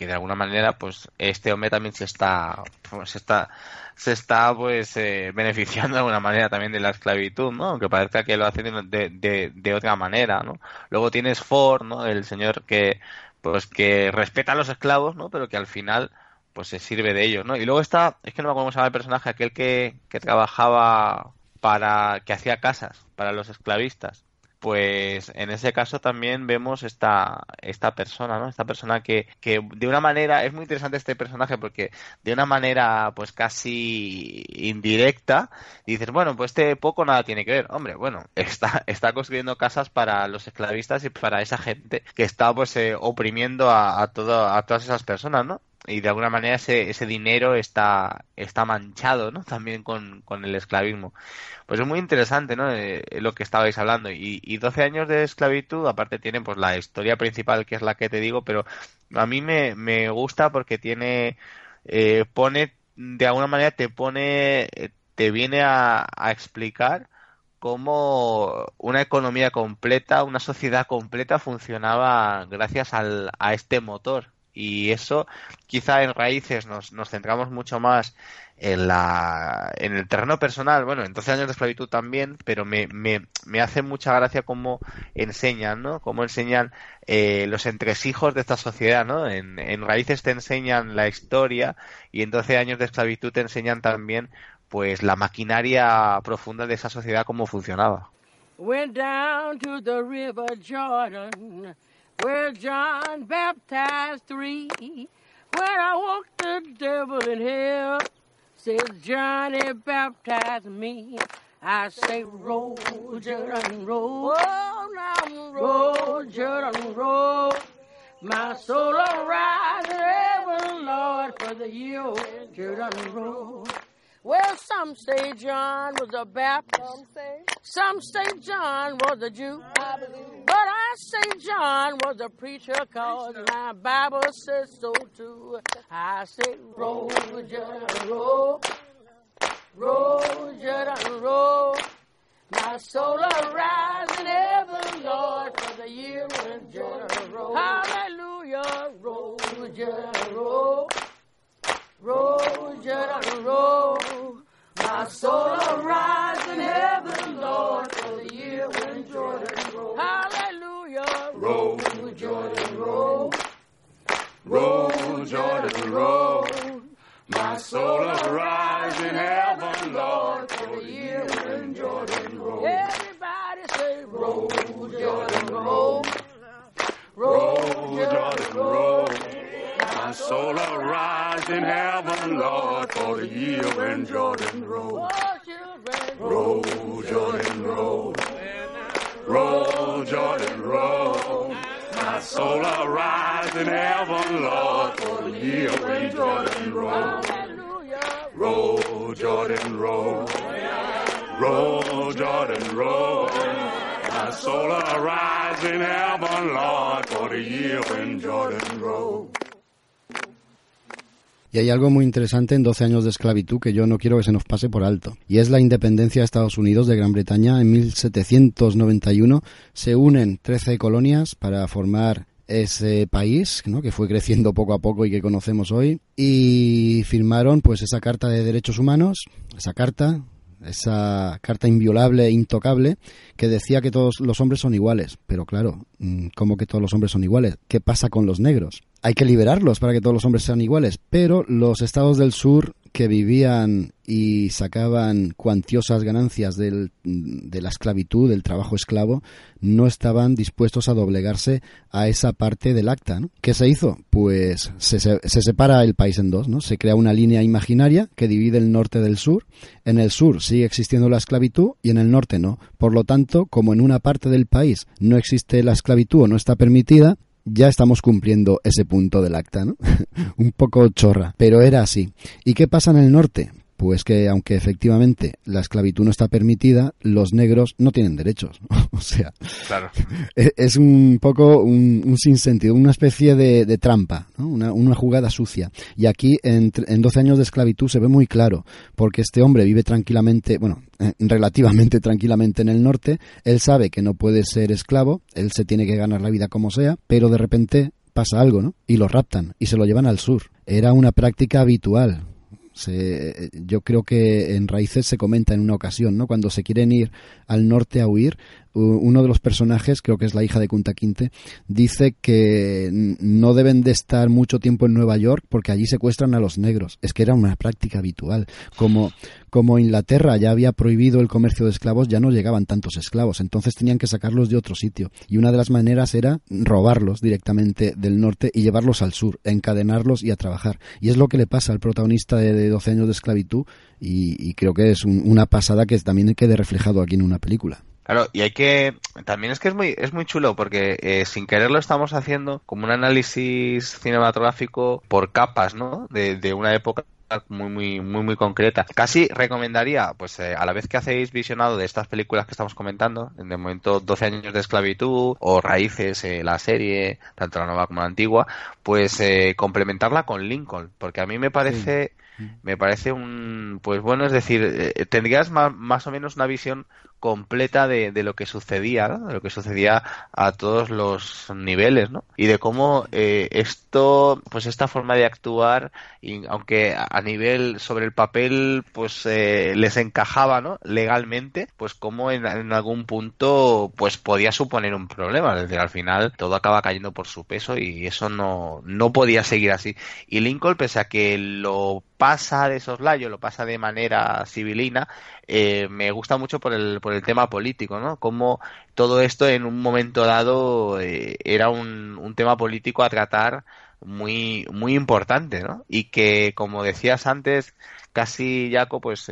que de alguna manera, pues este hombre también se está, pues, se está, se está pues eh, [LAUGHS] beneficiando de alguna manera también de la esclavitud, ¿no? Aunque parezca que lo hace de, de, otra manera, ¿no? Luego tienes Ford, ¿no? El señor que, pues que respeta a los esclavos, ¿no? Pero que al final, pues se sirve de ellos, ¿no? Y luego está, es que no me acuerdo cómo se llama el personaje, aquel que, que trabajaba para, que hacía casas para los esclavistas pues en ese caso también vemos esta, esta persona, ¿no? Esta persona que, que de una manera, es muy interesante este personaje porque de una manera pues casi indirecta dices, bueno, pues este poco nada tiene que ver. Hombre, bueno, [LAUGHS] está, está construyendo casas para los esclavistas y para esa gente que está pues eh, oprimiendo a, a, todo, a todas esas personas, ¿no? Y de alguna manera ese, ese dinero está, está manchado ¿no? [LAUGHS] también con, con el esclavismo. Pues es muy interesante ¿no? Eh, lo que estabais hablando. Y, y 12 años de esclavitud, aparte tienen pues la historia principal que es la que te digo, pero a mí me, me gusta porque tiene, eh, pone, de alguna manera te pone, te viene a, a explicar cómo una economía completa, una sociedad completa funcionaba gracias al, a este motor y eso quizá en raíces nos, nos centramos mucho más en, la, en el terreno personal, bueno, en 12 años de esclavitud también, pero me, me, me hace mucha gracia cómo enseñan, ¿no? Cómo enseñan eh, los entresijos de esta sociedad, ¿no? En, raíces te enseñan la historia y en 12 años de esclavitud te enseñan también pues la maquinaria profunda de esa sociedad, cómo funcionaba. Went down to Jordan. Where John baptized three. When I walked the devil in hell, says Johnny baptized me. I say, roll, Jordan, roll. Oh, now roll, Jordan, roll. My soul arise in heaven, Lord, for the year, Jordan, roll. Well, some say John was a Baptist. Some say, some say John was a Jew. I but I say John was a preacher cause my Bible says so too. I say roll, Jordan, roll. Roll, Jordan, roll. My soul arise in heaven, Lord, for the year when Jordan roll. Hallelujah, roll, Jordan, roll. Roll, Jordan, roll. My soul arise in heaven, Lord, for the year when Jordan roll. Hallelujah. Roll, Jordan, roll. Roll, Jordan, roll. My soul arise in heaven, Lord, for the year when Jordan roll. Everybody say, roll, Jordan, roll. Roll, Jordan, roll. My soul arise in heaven, Lord, for the year when Jordan roll. Roll, Jordan, roll. Roll, Jordan, roll. My soul arise in heaven, Lord, for the year when Jordan roll. Roll, Jordan, roll. Roll, Jordan, roll. My soul arise in heaven, Lord, for the year when Jordan roll. Y hay algo muy interesante en 12 años de esclavitud que yo no quiero que se nos pase por alto. Y es la independencia de Estados Unidos de Gran Bretaña. En 1791 se unen 13 colonias para formar ese país, ¿no? que fue creciendo poco a poco y que conocemos hoy, y firmaron pues esa Carta de Derechos Humanos, esa carta esa carta inviolable e intocable que decía que todos los hombres son iguales. Pero claro, mm, ¿cómo que todos los hombres son iguales? ¿Qué pasa con los negros? Hay que liberarlos para que todos los hombres sean iguales. Pero los estados del sur que vivían y sacaban cuantiosas ganancias del, de la esclavitud, del trabajo esclavo, no estaban dispuestos a doblegarse a esa parte del acta. ¿no? ¿Qué se hizo? Pues se, se, se, separa el país en dos, ¿no? Se crea una línea imaginaria que divide el norte del sur. En el sur sigue existiendo la esclavitud y en el norte no. Por lo tanto, como en una parte del país no existe la esclavitud o no está permitida, ya estamos cumpliendo ese punto del acta, ¿no? [LAUGHS] Un poco chorra, pero era así. ¿Y qué pasa en el norte? Pues que aunque efectivamente la esclavitud no está permitida, los negros no tienen derechos. [LAUGHS] o sea, claro. es un poco un, un sinsentido, una especie de, de trampa, ¿no? una, una, jugada sucia. Y aquí en, en 12 años de esclavitud se ve muy claro, porque este hombre vive tranquilamente, bueno, relativamente [LAUGHS] tranquilamente en el norte, él sabe que no puede ser esclavo, él se tiene que ganar la vida como sea, pero de repente pasa algo, ¿no? Y lo raptan y se lo llevan al sur. Era una práctica habitual. Yo creo que en Raíces se comenta en una ocasión, ¿no? Cuando se quieren ir al norte a huir, uno de los personajes, creo que es la hija de Kunta Quinte, dice que no deben de estar mucho tiempo en Nueva York porque allí secuestran a los negros. Es que era una práctica habitual. Como, como Inglaterra ya había prohibido el comercio de esclavos, ya no llegaban tantos esclavos, entonces tenían que sacarlos de otro sitio. Y una de las maneras era robarlos directamente del norte y llevarlos al sur, encadenarlos y a trabajar. Y es lo que le pasa al protagonista de, 12 años de esclavitud y, creo que es una pasada que también quede reflejado aquí en una película. Claro, y hay que. También es que es muy, es muy chulo porque eh, sin querer lo estamos haciendo como un análisis cinematográfico por capas, ¿no? De, de una época muy muy muy muy concreta. Casi recomendaría, pues eh, a la vez que hacéis visionado de estas películas que estamos comentando, en de momento 12 años de esclavitud o Raíces, eh, la serie, tanto la nueva como la antigua, pues complementarla con Lincoln, porque a mí me parece me parece un pues bueno es decir tendrías más, más o menos una visión completa de, de lo que sucedía, de lo que sucedía a todos los niveles, ¿no? Y de cómo eh, esto, pues esta forma de actuar, y aunque a nivel sobre el papel, pues eh, les encajaba, ¿no? Legalmente, pues como en, en, algún punto, pues podía suponer un problema. Es decir, al final todo acaba cayendo por su peso y eso no, no podía seguir así. Y Lincoln, pese a que lo pasa de soslayo, lo pasa de manera civilina, eh, me gusta mucho por el, el tema político, ¿no? Como todo esto en un momento dado eh, era un, tema político a tratar muy, muy importante, ¿no? Y que, como decías antes, casi, Jaco, pues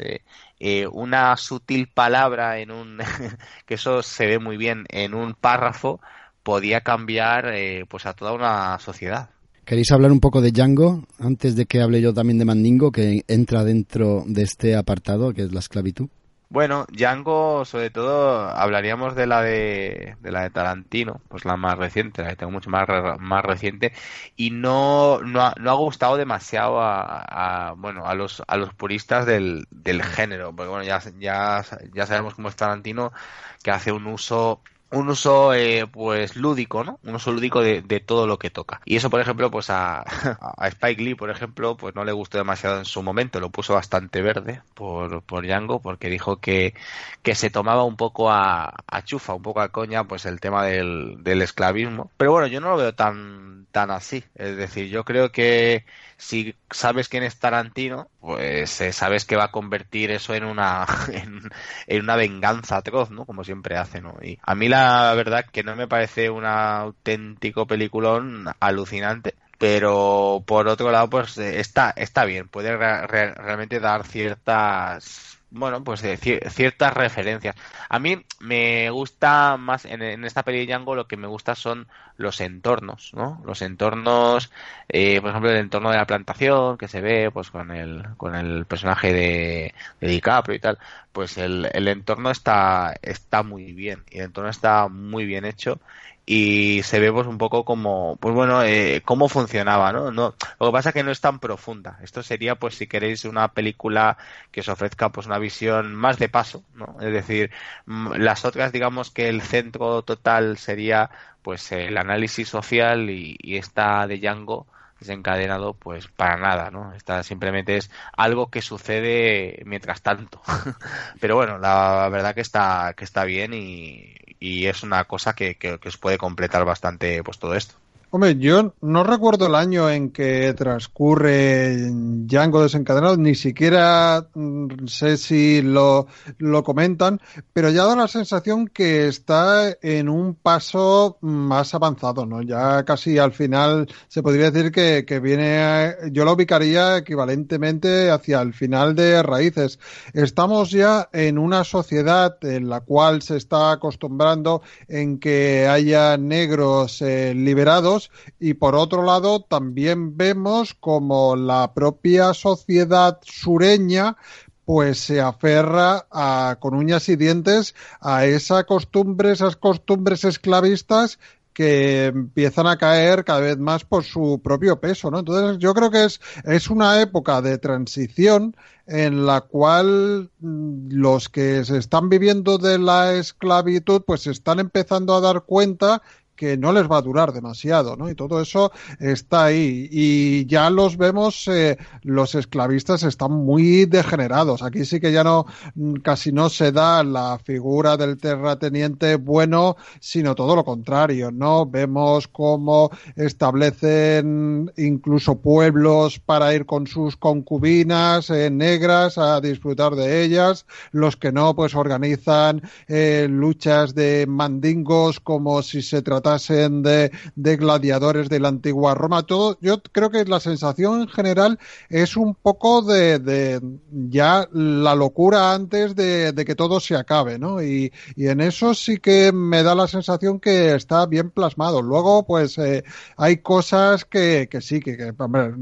eh, una sutil palabra en un, [LAUGHS] que eso se ve muy bien en un párrafo, podía cambiar pues a toda una sociedad. ¿Queréis hablar un poco de Django antes de que hable yo también de Mandingo, que entra dentro de este apartado, que es la esclavitud? Bueno, Django, sobre todo, hablaríamos de la de, la de Tarantino, pues la más reciente, la que tengo mucho más, más reciente, y no, no, ha, no ha gustado demasiado a, a, bueno, a los, a los puristas del, del género, porque bueno, ya, ya, ya sabemos cómo es Tarantino, que hace un uso un uso eh, pues lúdico, ¿no? Un uso lúdico de, de, todo lo que toca. Y eso, por ejemplo, pues a, [LAUGHS] a, Spike Lee, por ejemplo, pues no le gustó demasiado en su momento, lo puso bastante verde por, por Django, porque dijo que, que se tomaba un poco a, a chufa, un poco a coña, pues el tema del, del esclavismo. Pero bueno, yo no lo veo tan, tan así. Es decir, yo creo que si sabes quién es Tarantino, pues eh, sabes que va a convertir eso en una [LAUGHS] en, una venganza atroz, ¿no? Como siempre hace, ¿no? Y a mí la verdad que no me parece un auténtico peliculón alucinante, pero por otro lado pues eh, está está bien, puede re realmente dar ciertas bueno, pues ciertas referencias. A mí me gusta más en, en, esta peli de Django lo que me gusta son los entornos, ¿no? Los entornos, eh, por ejemplo, el entorno de la plantación que se ve, pues con el con el personaje de, de DiCaprio y tal, pues el, el entorno está está muy bien y el entorno está muy bien hecho y se ve pues un poco como pues bueno eh, cómo funcionaba ¿no? no lo que pasa es que no es tan profunda esto sería pues si queréis una película que os ofrezca pues una visión más de paso no es decir las otras digamos que el centro total sería pues el análisis social y, y esta de Django desencadenado pues para nada no esta simplemente es algo que sucede mientras tanto [LAUGHS] pero bueno la verdad que está que está bien y, y es una cosa que, que, que os puede completar bastante pues todo esto. Hombre, yo no recuerdo el año en que transcurre Django desencadenado, ni siquiera mm, sé si lo, lo, comentan, pero ya da la sensación que está en un paso más avanzado, ¿no? Ya casi al final se podría decir que, que viene, yo lo ubicaría equivalentemente hacia el final de Raíces. Estamos ya en una sociedad en la cual se está acostumbrando en que haya negros eh, liberados y por otro lado también vemos como la propia sociedad sureña pues se aferra a, con uñas y dientes a esa costumbre, esas costumbres esclavistas que empiezan a caer cada vez más por su propio peso, ¿no? Entonces yo creo que es, es una época de transición en la cual mm, los que se están viviendo de la esclavitud pues se están empezando a dar cuenta que no les va a durar demasiado, ¿no? Y todo eso está ahí. Y ya los vemos, eh, los esclavistas están muy degenerados. Aquí sí que ya no, casi no se da la figura del terrateniente bueno, sino todo lo contrario, ¿no? Vemos cómo establecen incluso pueblos para ir con sus concubinas eh, negras a disfrutar de ellas. Los que no, pues organizan eh, luchas de mandingos como si se de, gladiadores de la antigua Roma. Todo, yo creo que la sensación en general es un poco de, de ya la locura antes de, que todo se acabe, ¿no? Y, y, en eso sí que me da la sensación que está bien plasmado. Luego, pues eh, hay cosas que, que sí, que,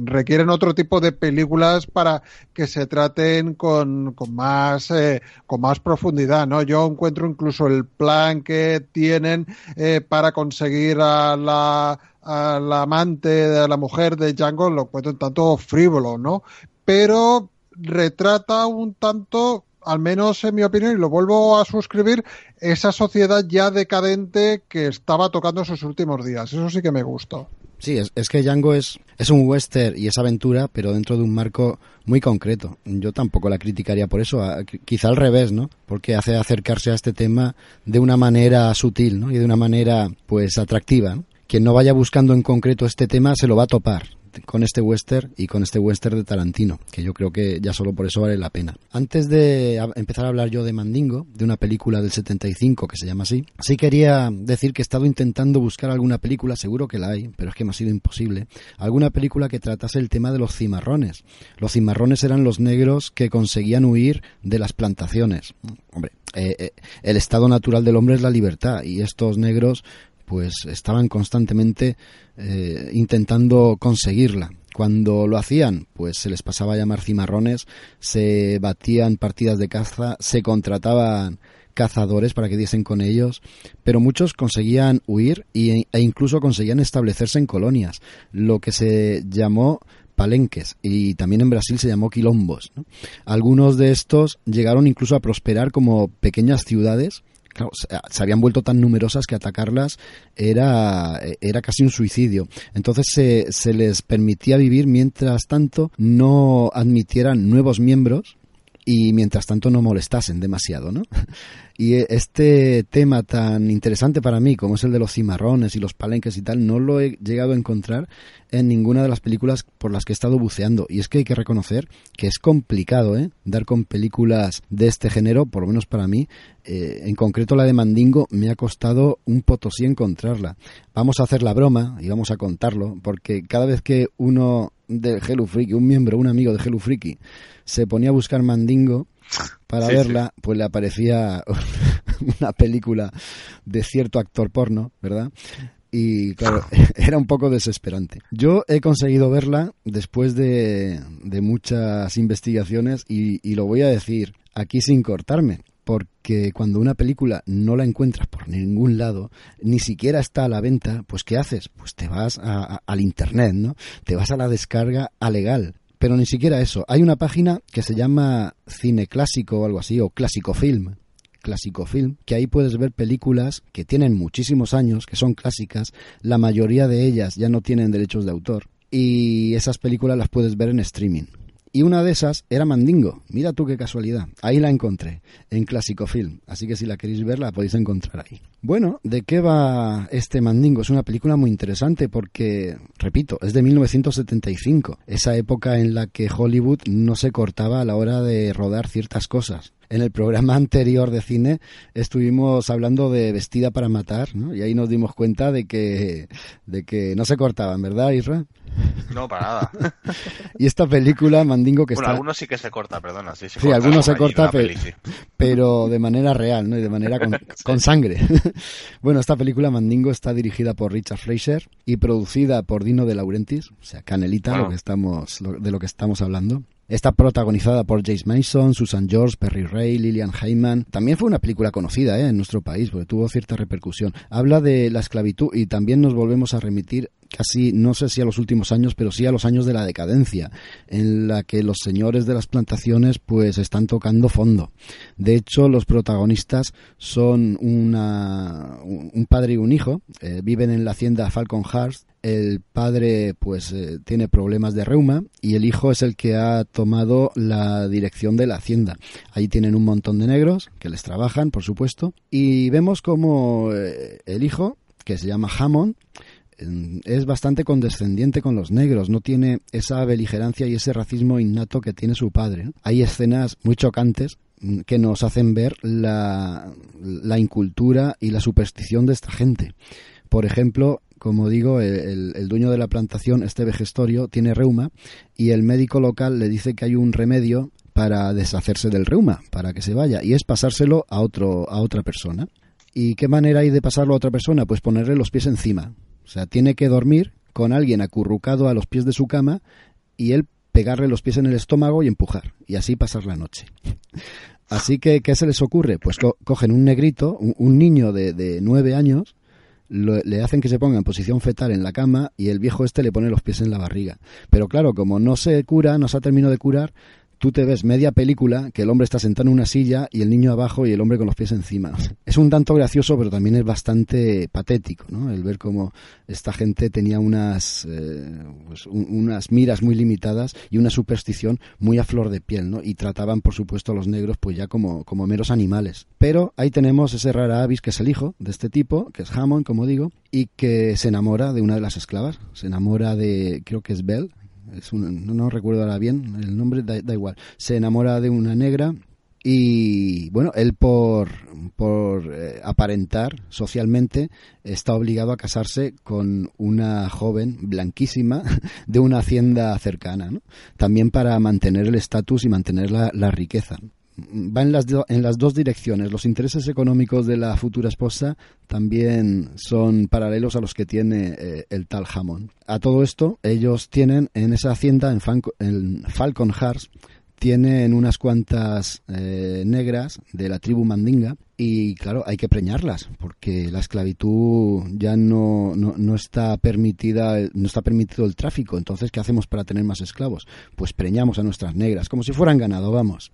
requieren otro tipo de películas para que se traten con, con más eh, con más profundidad, ¿no? Yo encuentro incluso el plan que tienen eh, para conseguir la, a la amante de la mujer de Django lo encuentro un tanto frívolo, ¿no? Pero retrata un tanto al menos en mi opinión, y lo vuelvo a suscribir, esa sociedad ya decadente que estaba tocando sus últimos días. Eso sí que me gustó. Sí, es, es, que Django es, es un western y es aventura, pero dentro de un marco muy concreto. Yo tampoco la criticaría por eso, quizá al revés, ¿no? Porque hace acercarse a este tema de una manera sutil, ¿no? Y de una manera, pues, atractiva. ¿no? Quien no vaya buscando en concreto este tema se lo va a topar con este western y con este western de Tarantino, que yo creo que ya solo por eso vale la pena. Antes de empezar a hablar yo de Mandingo, de una película del 75 que se llama así, sí quería decir que he estado intentando buscar alguna película, seguro que la hay, pero es que me ha sido imposible, alguna película que tratase el tema de los cimarrones. Los cimarrones eran los negros que conseguían huir de las plantaciones. Hombre, eh, eh, el estado natural del hombre es la libertad y estos negros pues estaban constantemente eh, intentando conseguirla. Cuando lo hacían, pues se les pasaba a llamar cimarrones, se batían partidas de caza, se contrataban cazadores para que diesen con ellos, pero muchos conseguían huir e incluso conseguían establecerse en colonias, lo que se llamó palenques y también en Brasil se llamó quilombos. ¿no? Algunos de estos llegaron incluso a prosperar como pequeñas ciudades claro, se habían vuelto tan numerosas que atacarlas era, era casi un suicidio. Entonces se, se les permitía vivir mientras tanto no admitieran nuevos miembros y mientras tanto no molestasen demasiado, ¿no? [LAUGHS] Y este tema tan interesante para mí, como es el de los cimarrones y los palenques y tal, no lo he llegado a encontrar en ninguna de las películas por las que he estado buceando. Y es que hay que reconocer que es complicado, ¿eh? Dar con películas de este género, por lo menos para mí. Eh, en concreto la de Mandingo me ha costado un potosí encontrarla. Vamos a hacer la broma y vamos a contarlo, porque cada vez que uno de Hello Freaky, un miembro, un amigo de Hello Freaky, se ponía a buscar Mandingo, para sí, verla, sí. pues le aparecía [LAUGHS] una película de cierto actor porno, ¿verdad? Y claro, [LAUGHS] era un poco desesperante. Yo he conseguido verla después de, de muchas investigaciones y, y lo voy a decir aquí sin cortarme porque cuando una película no la encuentras por ningún lado, ni siquiera está a la venta, pues ¿qué haces? Pues te vas a, a, al internet, ¿no? Te vas a la descarga a legal pero ni siquiera eso. Hay una página que se llama Cine Clásico o algo así, o Clásico Film. Clásico Film, que ahí puedes ver películas que tienen muchísimos años, que son clásicas, la mayoría de ellas ya no tienen derechos de autor, y esas películas las puedes ver en streaming. Y una de esas era Mandingo. Mira tú qué casualidad. Ahí la encontré, en Clásico Film. Así que si la queréis ver, la podéis encontrar ahí. Bueno, ¿de qué va este Mandingo? Es una película muy interesante porque, repito, es de 1975. Esa época en la que Hollywood no se cortaba a la hora de rodar ciertas cosas en el programa anterior de cine estuvimos hablando de Vestida para matar, ¿no? Y ahí nos dimos cuenta de que, de que no se cortaban, ¿verdad, Isra? No, para nada. [LAUGHS] y esta película, Mandingo, que bueno, está... algunos sí que se corta, perdona. Sí, se sí corta algunos se corta, pero, peli, sí. pero de manera real, ¿no? Y de manera con, [LAUGHS] sí. con sangre. [LAUGHS] bueno, esta película, Mandingo, está dirigida por Richard Fraser y producida por Dino de Laurentiis, o sea, Canelita, bueno. lo que estamos, lo, de lo que estamos hablando. Está protagonizada por Jace Mason, Susan George, Perry Ray, Lillian Heyman. También fue una película conocida ¿eh? en nuestro país porque tuvo cierta repercusión. Habla de la esclavitud y también nos volvemos a remitir casi, no sé si a los últimos años, pero sí a los años de la decadencia, en la que los señores de las plantaciones pues están tocando fondo. De hecho, los protagonistas son una, un padre y un hijo, eh, viven en la hacienda Falcon Hearts, el padre pues eh, tiene problemas de reuma y el hijo es el que ha tomado la dirección de la hacienda. Ahí tienen un montón de negros que les trabajan, por supuesto, y vemos como eh, el hijo, que se llama Hammond, es bastante condescendiente con los negros, no tiene esa beligerancia y ese racismo innato que tiene su padre. Hay escenas muy chocantes mm, que nos hacen ver la, incultura y la superstición de esta gente. Por ejemplo, como digo, el, dueño de la plantación, este vejestorio, tiene reuma y el médico local le dice que hay un remedio para deshacerse del reuma, para que se vaya, y es pasárselo a, otro, a otra persona. ¿Y qué manera hay de pasarlo a otra persona? Pues ponerle los pies encima. O sea, tiene que dormir con alguien acurrucado a los pies de su cama y él pegarle los pies en el estómago y empujar, y así pasar la noche. [LAUGHS] Así que, ¿qué se les ocurre? Pues cogen un negrito, un, niño de, de nueve años, le hacen que se ponga en posición fetal en la cama y el viejo este le pone los pies en la barriga. Pero claro, como no se cura, no se ha terminado de curar, tú te ves media película que el hombre está sentado en una silla y el niño abajo y el hombre con los pies encima. [LAUGHS] Es un tanto gracioso, pero también es bastante patético, ¿no? El ver cómo esta gente tenía unas, eh, pues, unas miras muy limitadas y una superstición muy a flor de piel, ¿no? Y trataban, por supuesto, a los negros pues ya como, como meros animales. Pero ahí tenemos ese rara avis que es el hijo de este tipo, que es Hammond, como digo, y que se enamora de una de las esclavas. Se enamora de, creo que es Belle, es no, recuerdo ahora bien el nombre, da, igual. Se enamora de una negra y bueno, él por, por eh, aparentar socialmente está obligado a casarse con una joven blanquísima [LAUGHS] de una hacienda cercana, también para mantener el estatus y mantener la, la riqueza va en las, en las dos direcciones. Los intereses económicos de la futura esposa también son paralelos a los que tiene eh, el tal Hammond. A todo esto, ellos tienen en esa hacienda, en, en Falcon Hearts, tienen unas cuantas eh, negras de la tribu mandinga y claro, hay que preñarlas porque la esclavitud ya no, no, no, está permitida, no está permitido el tráfico. Entonces, ¿qué hacemos para tener más esclavos? Pues preñamos a nuestras negras, como si fueran ganado, vamos.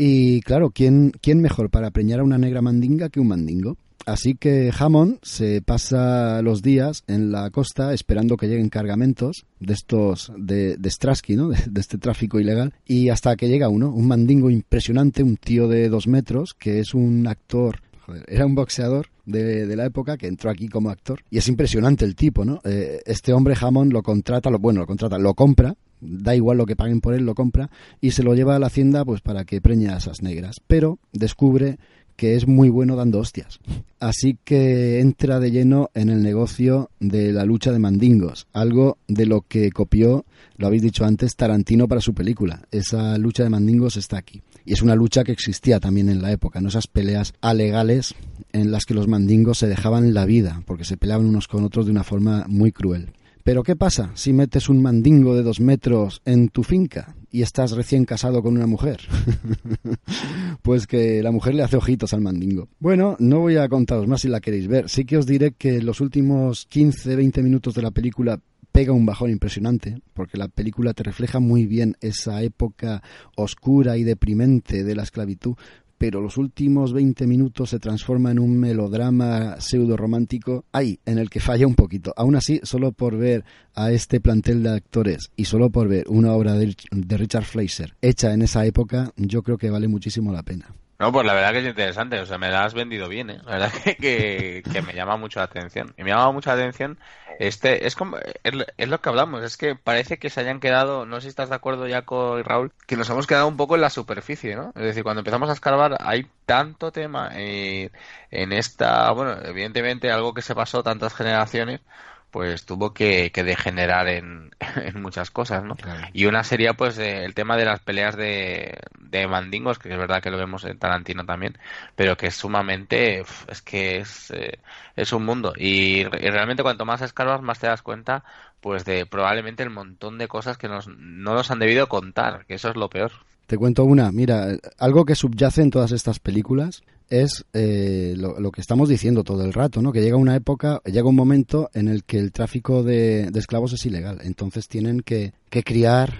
Y claro, ¿quién, ¿quién mejor para preñar a una negra mandinga que un mandingo? Así que Hammond se pasa los días en la costa esperando que lleguen cargamentos de estos de, de Strasky, ¿no? [LAUGHS] De, este tráfico ilegal y hasta que llega uno, un mandingo impresionante, un tío de dos metros que es un actor, joder, era un boxeador de, de, la época que entró aquí como actor y es impresionante el tipo, ¿no? Eh, este hombre Hammond lo contrata, lo, bueno, lo contrata, lo compra da igual lo que paguen por él, lo compra y se lo lleva a la hacienda pues para que preñe a esas negras. Pero descubre que es muy bueno dando hostias. Así que entra de lleno en el negocio de la lucha de mandingos, algo de lo que copió, lo habéis dicho antes, Tarantino para su película. Esa lucha de mandingos está aquí. Y es una lucha que existía también en la época, ¿no? Esas peleas alegales en las que los mandingos se dejaban la vida, porque se peleaban unos con otros de una forma muy cruel. Pero ¿qué pasa si metes un mandingo de dos metros en tu finca y estás recién casado con una mujer? [LAUGHS] pues que la mujer le hace ojitos al mandingo. Bueno, no voy a contaros más si la queréis ver. Sí que os diré que los últimos 15-20 minutos de la película pega un bajón impresionante, porque la película te refleja muy bien esa época oscura y deprimente de la esclavitud, pero los últimos 20 minutos se transforma en un melodrama pseudo romántico ahí, en el que falla un poquito. Aún así, solo por ver a este plantel de actores y solo por ver una obra de, de Richard Fleischer hecha en esa época, yo creo que vale muchísimo la pena. No, pues la verdad que es interesante, o sea, me la has vendido bien, ¿eh? La verdad [LAUGHS] que, que, me llama mucho la atención. Y me llama mucho la atención, este, es como, es, lo que hablamos, es que parece que se hayan quedado, no sé si estás de acuerdo, Jaco y Raúl, que nos hemos quedado un poco en la superficie, ¿no? Es decir, cuando empezamos a escarbar hay tanto tema eh, en esta, bueno, evidentemente algo que se pasó tantas generaciones, pues tuvo que, degenerar [LAUGHS] en, muchas cosas, ¿no? Y una sería, pues, el tema de las peleas de, de, mandingos, que es verdad que lo vemos en Tarantino también, pero que es sumamente, es que es, eh, es un mundo. Y, realmente cuanto más escarbas, más te das cuenta, pues, de probablemente el montón de cosas que nos, no nos han debido contar, que eso es lo peor. Te cuento una, mira, algo que subyace en todas estas películas es eh, lo, que estamos diciendo todo el rato, ¿no? Que llega una época, llega un momento en el que el tráfico de, esclavos es ilegal. Entonces tienen que, que criar,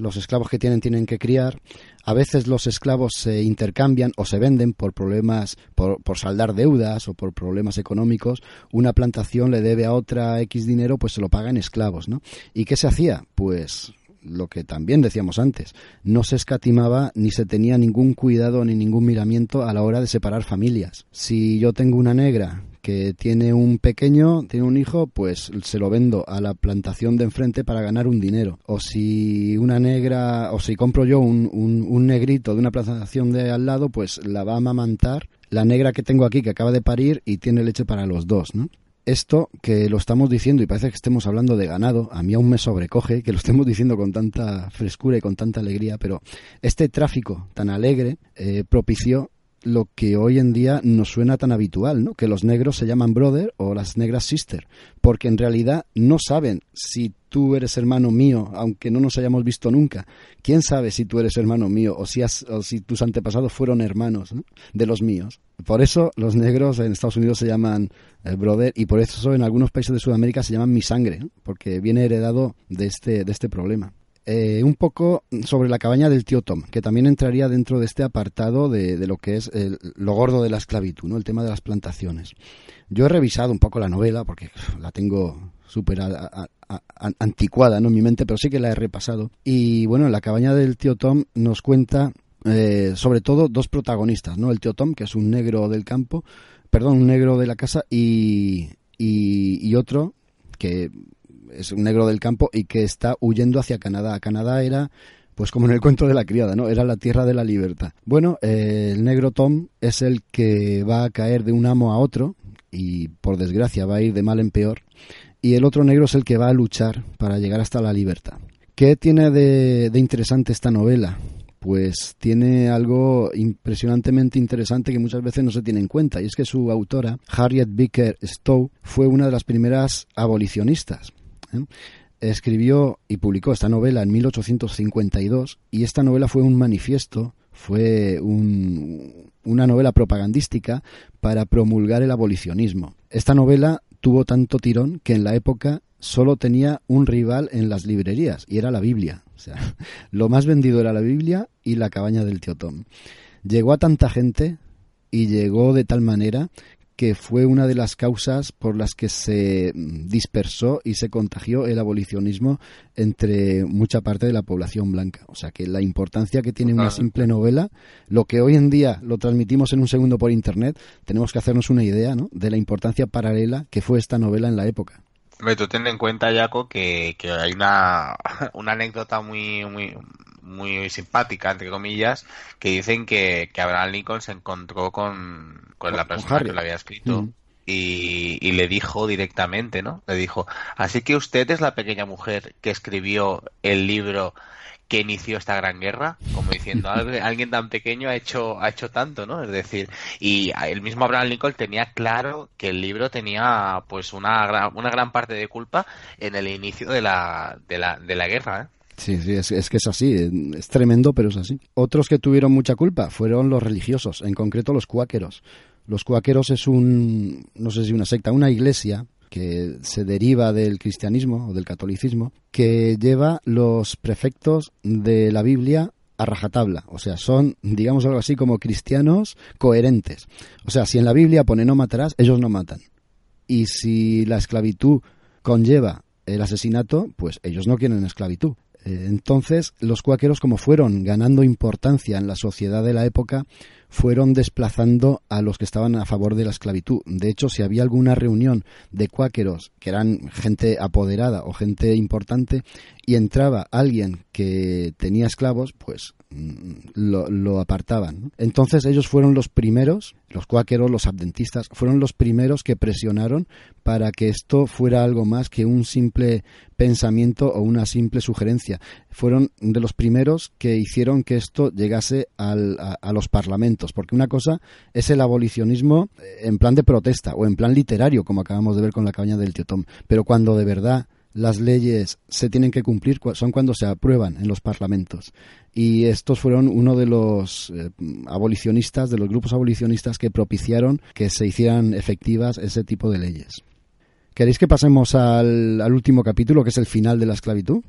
los esclavos que tienen tienen que criar. A veces los esclavos se intercambian o se venden por problemas, por, por saldar deudas o por problemas económicos. Una plantación le debe a otra X dinero, pues se lo paga en esclavos, ¿no? ¿Y qué se hacía? Pues lo que también decíamos antes, no se escatimaba ni se tenía ningún cuidado ni ningún miramiento a la hora de separar familias. Si yo tengo una negra que tiene un pequeño, tiene un hijo, pues se lo vendo a la plantación de enfrente para ganar un dinero. O si una negra, o si compro yo un, un, un negrito de una plantación de al lado, pues la va a amamantar la negra que tengo aquí que acaba de parir y tiene leche para los dos, ¿no? Esto que lo estamos diciendo y parece que estemos hablando de ganado, a mí aún me sobrecoge que lo estemos diciendo con tanta frescura y con tanta alegría, pero este tráfico tan alegre eh, propició lo que hoy en día nos suena tan habitual, ¿no? Que los negros se llaman brother o las negras sister, porque en realidad no saben si tú eres hermano mío, aunque no nos hayamos visto nunca. ¿Quién sabe si tú eres hermano mío o si, o si tus antepasados fueron hermanos de los míos? Por eso los negros en Estados Unidos se llaman eh, brother y por eso en algunos países de Sudamérica se llaman mi sangre, porque viene heredado de este, de este problema. Eh, un poco sobre la cabaña del tío Tom, que también entraría dentro de este apartado de, de lo que es el, lo gordo de la esclavitud, ¿no? el tema de las plantaciones. Yo he revisado un poco la novela, porque la tengo súper anticuada ¿no? en mi mente, pero sí que la he repasado. Y bueno, en la cabaña del tío Tom nos cuenta eh, sobre todo dos protagonistas, ¿no? El tío Tom, que es un negro del campo, perdón, un negro de la casa, y, y otro que es un negro del campo y que está huyendo hacia Canadá. Canadá era pues como en el cuento de la criada, ¿no? Era la tierra de la libertad. Bueno, eh, el negro Tom es el que va a caer de un amo a otro y por desgracia va a ir de mal en peor. Y el otro negro es el que va a luchar para llegar hasta la libertad. ¿Qué tiene de, interesante esta novela? Pues tiene algo impresionantemente interesante que muchas veces no se tiene en cuenta, y es que su autora, Harriet Beecher Stowe, fue una de las primeras abolicionistas. Escribió y publicó esta novela en 1852 y esta novela fue un manifiesto, fue un, una novela propagandística para promulgar el abolicionismo. Esta novela tuvo tanto tirón que en la época solo tenía un rival en las librerías y era la Biblia. Sea, [LAUGHS] lo más vendido era la Biblia y la cabaña del tío Tom. Llegó a tanta gente y llegó de tal manera que fue una de las causas por las que se dispersó y se contagió el abolicionismo entre mucha parte de la población blanca. O sea que la importancia que tiene una simple novela, lo que hoy en día lo transmitimos en un segundo por internet, tenemos que hacernos una idea ¿no? de la importancia paralela que fue esta novela en la época. Tú ten en cuenta, Jaco, que, que hay una, [LAUGHS] una anécdota muy, muy, muy simpática, entre comillas, que dicen que, que Abraham Lincoln se encontró con, con la persona que lo había escrito. Mm. Y, y, le dijo directamente, ¿no? Le dijo, así que usted es la pequeña mujer que escribió el libro que inició esta gran guerra, como diciendo, [LAUGHS] alguien tan pequeño ha hecho, ha hecho tanto, ¿no? Es decir, y el mismo Abraham Lincoln tenía claro que el libro tenía pues una gran, una gran parte de culpa en el inicio de la, de la, de la guerra, ¿eh? Sí, sí, es, es, que es así, es tremendo, pero es así. Otros que tuvieron mucha culpa fueron los religiosos, en concreto los cuáqueros. Los cuáqueros es un, no sé si una secta, una iglesia que se deriva del cristianismo o del catolicismo, que lleva los prefectos de la Biblia a rajatabla. O sea, son, digamos algo así como cristianos coherentes. O sea, si en la Biblia pone no matarás, ellos no matan. Y si la esclavitud conlleva el asesinato, pues ellos no quieren esclavitud. Eh, entonces, los cuáqueros, como fueron ganando importancia en la sociedad de la época, fueron desplazando a los que estaban a favor de la esclavitud. De hecho, si había alguna reunión de cuáqueros, que eran gente apoderada o gente importante, y entraba alguien que tenía esclavos, pues mm, lo, apartaban. Entonces ellos fueron los primeros, los cuáqueros, los adventistas, fueron los primeros que presionaron para que esto fuera algo más que un simple pensamiento o una simple sugerencia. Fueron de los primeros que hicieron que esto llegase al, a, a los parlamentos, porque una cosa es el abolicionismo en plan de protesta o en plan literario, como acabamos de ver con la cabaña del tío Tom, pero cuando de verdad las leyes se tienen que cumplir son cuando se aprueban en los parlamentos. Y estos fueron uno de los eh, abolicionistas, de los grupos abolicionistas que propiciaron que se hicieran efectivas ese tipo de leyes. ¿Queréis que pasemos al, al último capítulo, que es el final de la esclavitud?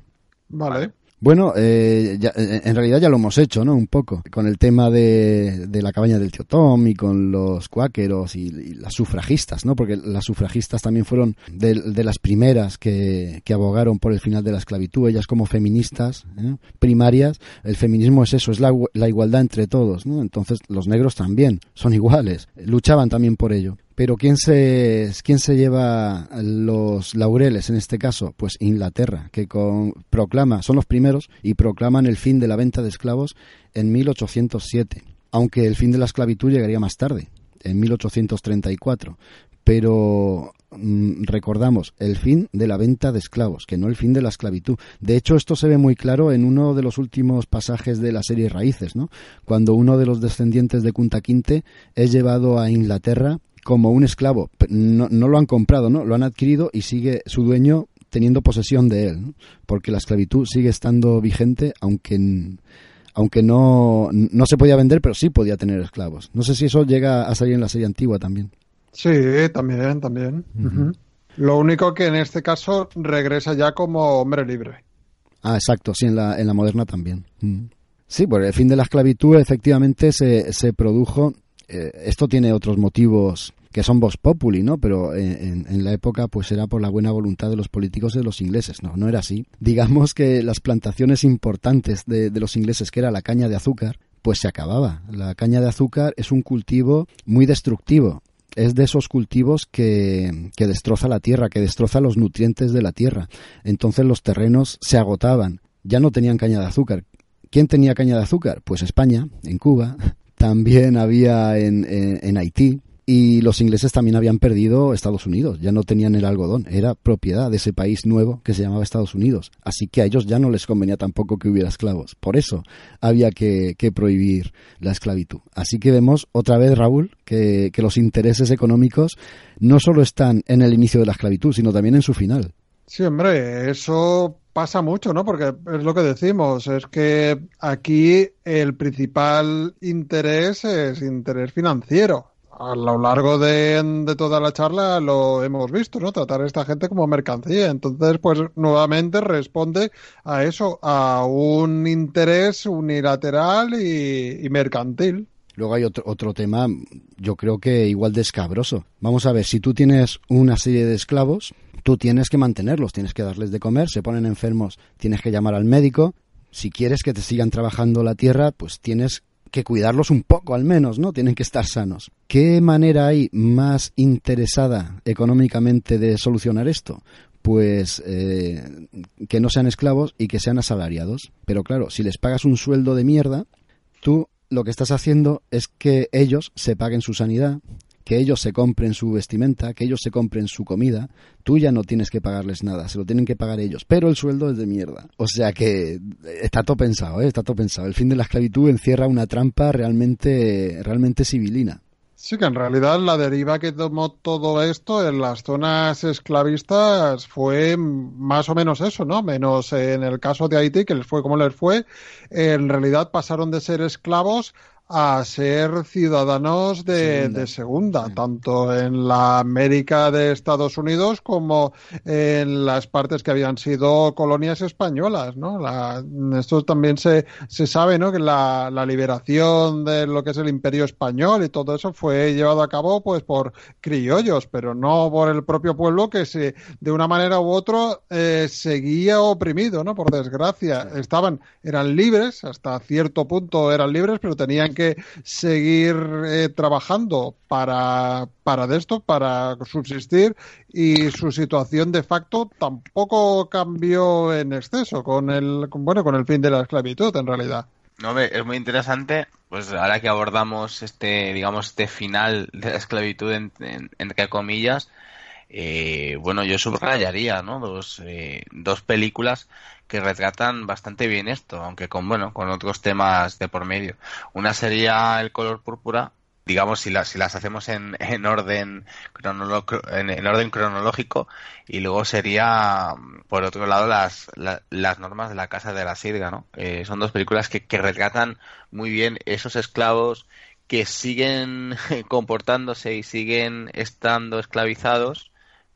Vale. Bueno, eh, eh, en realidad ya lo hemos hecho, ¿no? Un poco, con el tema de, de la cabaña del tío Tom y con los cuáqueros y, las sufragistas, ¿no? Porque las sufragistas también fueron de, las primeras que, que, abogaron por el final de la esclavitud, ellas como feministas ¿eh? primarias, el feminismo es eso, es la, la igualdad entre todos, ¿no? Entonces los negros también son iguales, luchaban también por ello. Pero ¿quién se, ¿quién se lleva los laureles en este caso? Pues Inglaterra, que con, proclama, son los primeros y proclaman el fin de la venta de esclavos en 1807, aunque el fin de la esclavitud llegaría más tarde, en 1834. Pero mm, recordamos, el fin de la venta de esclavos, que no el fin de la esclavitud. De hecho, esto se ve muy claro en uno de los últimos pasajes de la serie Raíces, ¿no? Cuando uno de los descendientes de Kunta Quinte es llevado a Inglaterra como un esclavo. No, no, lo han comprado, ¿no? Lo han adquirido y sigue su dueño teniendo posesión de él, porque la esclavitud sigue estando vigente, aunque, aunque no, no se podía vender, pero sí podía tener esclavos. No sé si eso llega a salir en la serie antigua también. Sí, también, también. Lo único que en este caso regresa ya como hombre libre. Ah, exacto, sí, en la, en la moderna también. Sí, pues el fin de la esclavitud efectivamente se, se produjo eh, esto tiene otros motivos que son vos populi, ¿no? Pero en, la época pues era por la buena voluntad de los políticos de los ingleses, no, no era así. Digamos que las plantaciones importantes de, los ingleses, que era la caña de azúcar, pues se acababa. La caña de azúcar es un cultivo muy destructivo. Es de esos cultivos que, que destroza la tierra, que destroza los nutrientes de la tierra. Entonces los terrenos se agotaban. Ya no tenían caña de azúcar. ¿Quién tenía caña de azúcar? Pues España, en Cuba, también había en, en, Haití, y los ingleses también habían perdido Estados Unidos, ya no tenían el algodón, era propiedad de ese país nuevo que se llamaba Estados Unidos, así que a ellos ya no les convenía tampoco que hubiera esclavos, por eso había que, prohibir la esclavitud. Así que vemos otra vez, Raúl, que, que los intereses económicos no solo están en el inicio de la esclavitud, sino también en su final. Sí, hombre, eso pasa mucho, ¿no? Porque es lo que decimos, es que aquí el principal interés es interés financiero. A lo largo de, toda la charla lo hemos visto, ¿no? Tratar a esta gente como mercancía. Entonces, pues nuevamente responde a eso, a un interés unilateral y, y mercantil. Luego hay otro, otro tema, yo creo que igual de escabroso. Vamos a ver, si tú tienes una serie de esclavos, tú tienes que mantenerlos, tienes que darles de comer, se ponen enfermos, tienes que llamar al médico. Si quieres que te sigan trabajando la tierra, pues tienes que cuidarlos un poco al menos, ¿no? Tienen que estar sanos. ¿Qué manera hay más interesada económicamente de solucionar esto? Pues eh, que no sean esclavos y que sean asalariados. Pero claro, si les pagas un sueldo de mierda, tú lo que estás haciendo es que ellos se paguen su sanidad, que ellos se compren su vestimenta, que ellos se compren su comida, tú ya no tienes que pagarles nada, se lo tienen que pagar ellos, pero el sueldo es de mierda. O sea que está todo pensado, ¿eh? está todo pensado. El fin de la esclavitud encierra una trampa realmente, realmente civilina. Sí, que en realidad la deriva que tomó todo esto en las zonas esclavistas fue más o menos eso, ¿no? Menos en el caso de Haití, que les fue como les fue. En realidad pasaron de ser esclavos a ser ciudadanos de segunda, tanto en la América de Estados Unidos como en las partes que habían sido colonias españolas, ¿no? esto también se, se sabe, ¿no? Que la, la, liberación de lo que es el Imperio español y todo eso fue llevado a cabo, pues, por criollos, pero no por el propio pueblo que se, de una manera u otra, eh, seguía oprimido, ¿no? Por desgracia, estaban, eran libres, hasta cierto punto eran libres, pero tenían que seguir eh, trabajando para, para de esto, para subsistir y su situación de facto tampoco cambió en exceso con el, bueno, con el fin de la esclavitud en realidad. No, es muy interesante, pues ahora que abordamos este, digamos, este final de la esclavitud entre comillas, eh, bueno, yo subrayaría, ¿no? Dos, eh, dos películas que retratan bastante bien esto, aunque con bueno, con otros temas de por medio. Una sería El color púrpura digamos, si las, si las hacemos en, [LAUGHS] en orden en, orden cronológico, y luego sería, por otro lado, las, las normas de la Casa de la Sirga, ¿no? Son dos películas que, que retratan muy bien esos esclavos que siguen [LAUGHS] comportándose y siguen estando esclavizados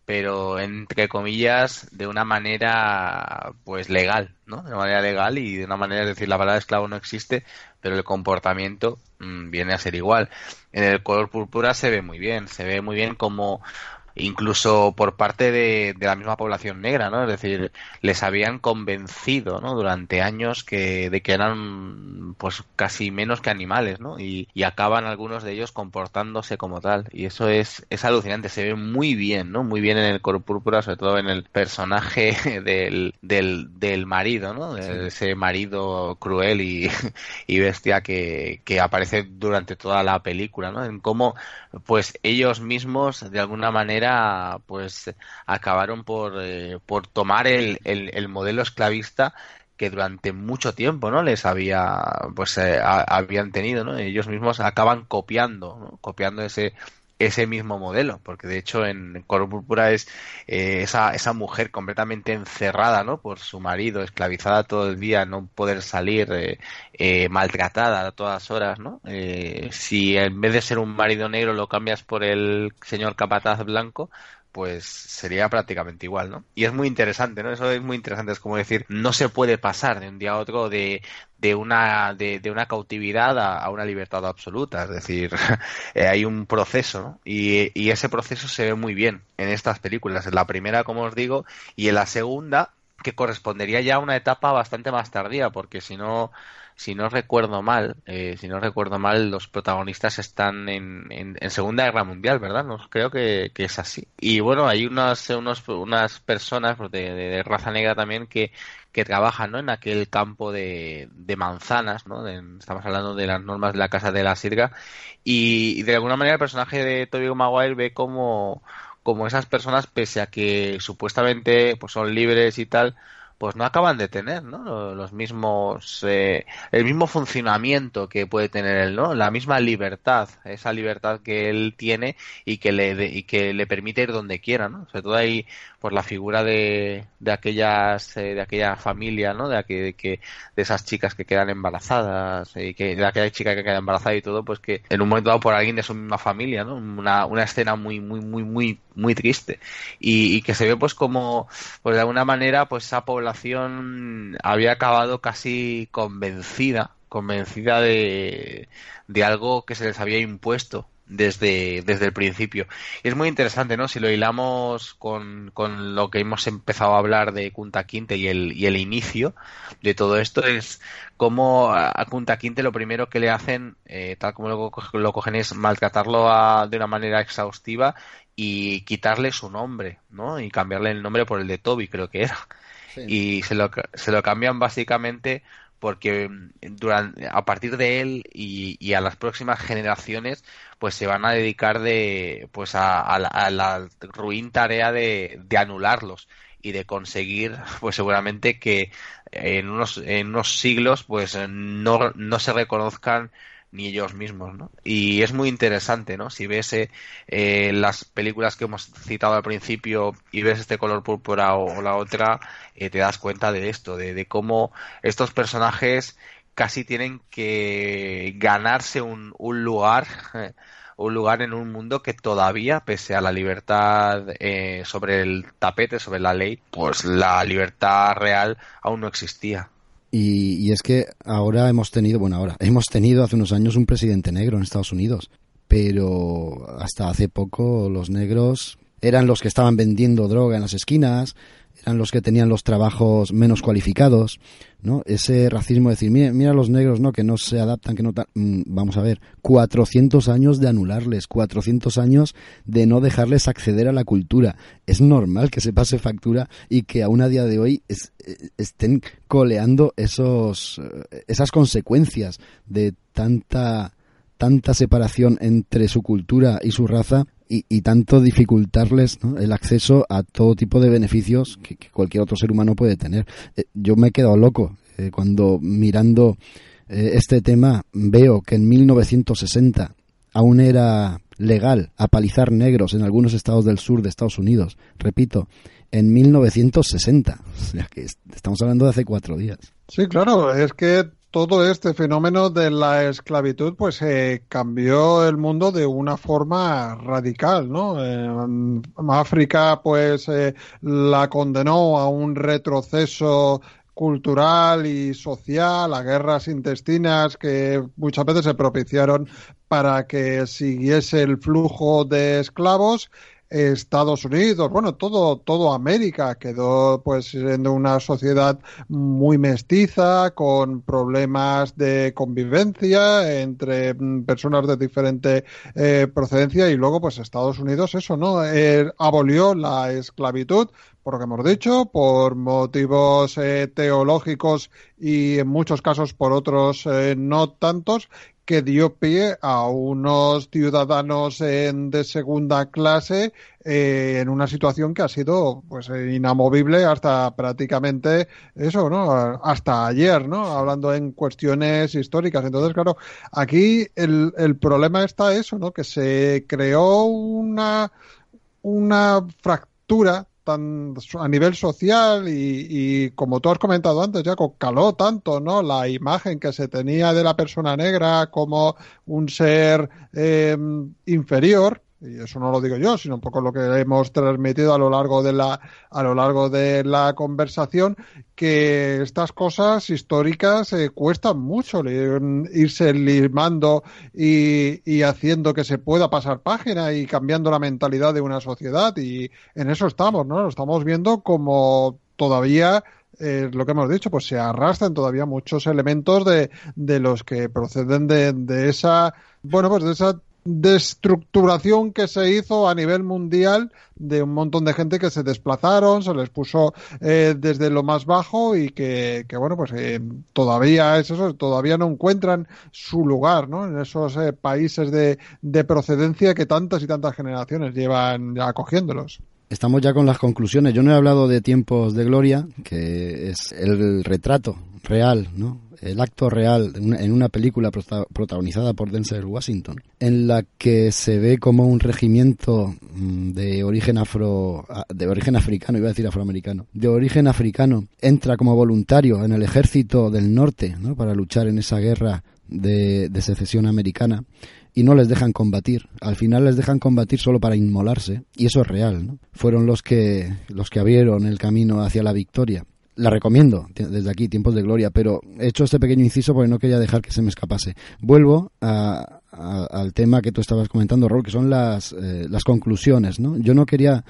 pero entre comillas de una manera pues legal, ¿no? De una manera legal y de una manera, es decir, la palabra esclavo no existe, pero el comportamiento mm, viene a ser igual. En el color púrpura se ve muy bien, se ve muy bien como incluso por parte de, la misma población negra, ¿no? Es decir, les habían convencido, ¿no? Durante años que, de que eran, pues, casi menos que animales, ¿no? Y, acaban algunos de ellos comportándose como tal. Y eso es, es alucinante, se ve muy bien, ¿no? Muy bien en el color púrpura, sobre todo en el personaje [LAUGHS] del, del, del marido, ¿no? Ese marido cruel y, [LAUGHS] y bestia que, que aparece durante toda la película, ¿no? En cómo, pues, ellos mismos, de alguna manera, pues acabaron por, eh, por tomar el, el, modelo esclavista que durante mucho tiempo no les había pues eh, habían tenido no ellos mismos acaban copiando copiando ese ese mismo modelo, porque de hecho en Color Púrpura es eh, esa, esa mujer completamente encerrada ¿no? por su marido, esclavizada todo el día, no poder salir, maltratada a todas horas. ¿no? si en vez de ser un marido negro lo cambias por el señor capataz blanco, pues sería prácticamente igual, ¿no? Y es muy interesante, ¿no? Eso es muy interesante, es como decir, no se puede pasar de un día a otro de, de una, de, una cautividad a, una libertad absoluta, es decir, [LAUGHS] eh, hay un proceso, ¿no? Y, y ese proceso se ve muy bien en estas películas, en la primera, como os digo, y en la segunda, que correspondería ya a una etapa bastante más tardía, porque si no si no recuerdo mal, eh, si no recuerdo mal, los protagonistas están en, en, Segunda Guerra Mundial, ¿verdad? No, creo que, es así. Y bueno, hay unas, unos, unas personas de, raza negra también que, que trabajan ¿no? en aquel campo de, de manzanas, ¿no? estamos hablando de las normas de la Casa de la Sirga, y, de alguna manera el personaje de Toby Maguire ve como, como esas personas, pese a que supuestamente pues, son libres y tal, pues no acaban de tener ¿no? los mismos eh, el mismo funcionamiento que puede tener él no la misma libertad esa libertad que él tiene y que le y que le permite ir donde quiera no sobre todo ahí por la figura de, de aquellas eh, de aquella familia no de, que, de, esas chicas que quedan embarazadas y que de aquella chica que queda embarazada y todo pues que en un momento dado por alguien de su misma familia no una, una escena muy muy muy muy muy triste y, y que se ve pues como pues de alguna manera pues esa población había acabado casi convencida, convencida de, de algo que se les había impuesto desde, desde el principio. Es muy interesante, ¿no? Si lo hilamos con, con lo que hemos empezado a hablar de Kunta Quinte y el, y el inicio de todo esto, es cómo a Kunta Quinte lo primero que le hacen, eh, tal como lo, lo, cogen, es maltratarlo de una manera exhaustiva y quitarle su nombre, ¿no? Y cambiarle el nombre por el de Toby, creo que era y se lo, se lo cambian básicamente porque mm, durante, a partir de él y, a las próximas generaciones pues se van a dedicar de pues a, la, ruin tarea de, de, anularlos y de conseguir [LAUGHS] pues seguramente que en unos en unos siglos pues no, no se reconozcan ni ellos mismos, ¿no? Y es muy interesante, ¿no? Si ves eh, las películas que hemos citado al principio y ves este color púrpura o, la otra, eh, te das cuenta de esto, de, cómo estos personajes casi tienen que ganarse un, un lugar [LAUGHS] un lugar en un mundo que todavía, pese a la libertad eh, sobre el tapete, sobre la ley, pues la libertad real aún no existía. Y, es que ahora hemos tenido, bueno, ahora hemos tenido hace unos años un presidente negro en Estados Unidos, pero hasta hace poco los negros eran los que estaban vendiendo droga en las esquinas, eran los que tenían los trabajos menos cualificados, ¿no? Ese racismo de decir, mira, mira los negros, ¿no? Que no se adaptan, que no mm, vamos a ver, 400 años de anularles, 400 años de no dejarles acceder a la cultura. Es normal que se pase factura y que aún a día de hoy eh, estén coleando esos, eh, esas consecuencias de tanta tanta separación entre su cultura y su raza y, tanto dificultarles el acceso a todo tipo de beneficios que, cualquier otro ser humano puede tener. Eh, yo me he quedado loco eh, cuando mirando eh, este tema veo que en 1960 aún era legal apalizar negros en algunos estados del sur de Estados Unidos. Repito, en 1960. [LAUGHS] O sea que estamos hablando de hace cuatro días. Sí, claro, es que todo este fenómeno de la esclavitud pues eh, cambió el mundo de una forma radical, ¿no? Eh, África pues eh, la condenó a un retroceso cultural y social, a guerras intestinas que muchas veces se propiciaron para que siguiese el flujo de esclavos Estados Unidos, bueno, todo, todo América quedó pues siendo una sociedad muy mestiza, con problemas de convivencia entre mm, personas de diferente eh, procedencia y luego pues Estados Unidos eso, ¿no? Eh, abolió la esclavitud, por lo que hemos dicho, por motivos eh, teológicos y en muchos casos por otros no tantos, que dio pie a unos ciudadanos de segunda clase eh, en una situación que ha sido pues inamovible hasta prácticamente eso, ¿no? Hasta ayer, ¿no? Hablando en cuestiones históricas. Entonces, claro, aquí el, el problema está eso, ¿no? Que se creó una, una fractura tan a nivel social y, como tú has comentado antes, ya caló tanto, ¿no? La imagen que se tenía de la persona negra como un ser eh, inferior, y eso no lo digo yo, sino un poco lo que hemos transmitido a lo largo de la a lo largo de la conversación que estas cosas históricas eh, cuestan mucho irse limando y, y, haciendo que se pueda pasar página y cambiando la mentalidad de una sociedad y en eso estamos, ¿no? Lo estamos viendo como todavía eh, lo que hemos dicho, pues se arrastran todavía muchos elementos de, de los que proceden de, de esa, bueno, pues de esa destructuración que se hizo a nivel mundial de un montón de gente que se desplazaron, se les puso eh, desde lo más bajo y que, bueno, pues eh, todavía es eso, todavía no encuentran su lugar, ¿no? En esos eh, países de, de procedencia que tantas y tantas generaciones llevan acogiéndolos. Estamos ya con las conclusiones. Yo no he hablado de tiempos de gloria, que es el retrato real, ¿no? el acto real en una película protagonizada por Denzel Washington, en la que se ve como un regimiento mm, de origen afro, de origen africano, iba a decir afroamericano, de origen africano, entra como voluntario en el ejército del norte, ¿no? Para luchar en esa guerra de, de secesión americana y no les dejan combatir. Al final les dejan combatir solo para inmolarse y eso es real. ¿no? Fueron los que los que abrieron el camino hacia la victoria la recomiendo desde aquí, Tiempos de Gloria, pero he hecho este pequeño inciso porque no quería dejar que se me escapase. Vuelvo al tema que tú estabas comentando, Raúl, que son las, eh, las conclusiones, ¿no? Yo no quería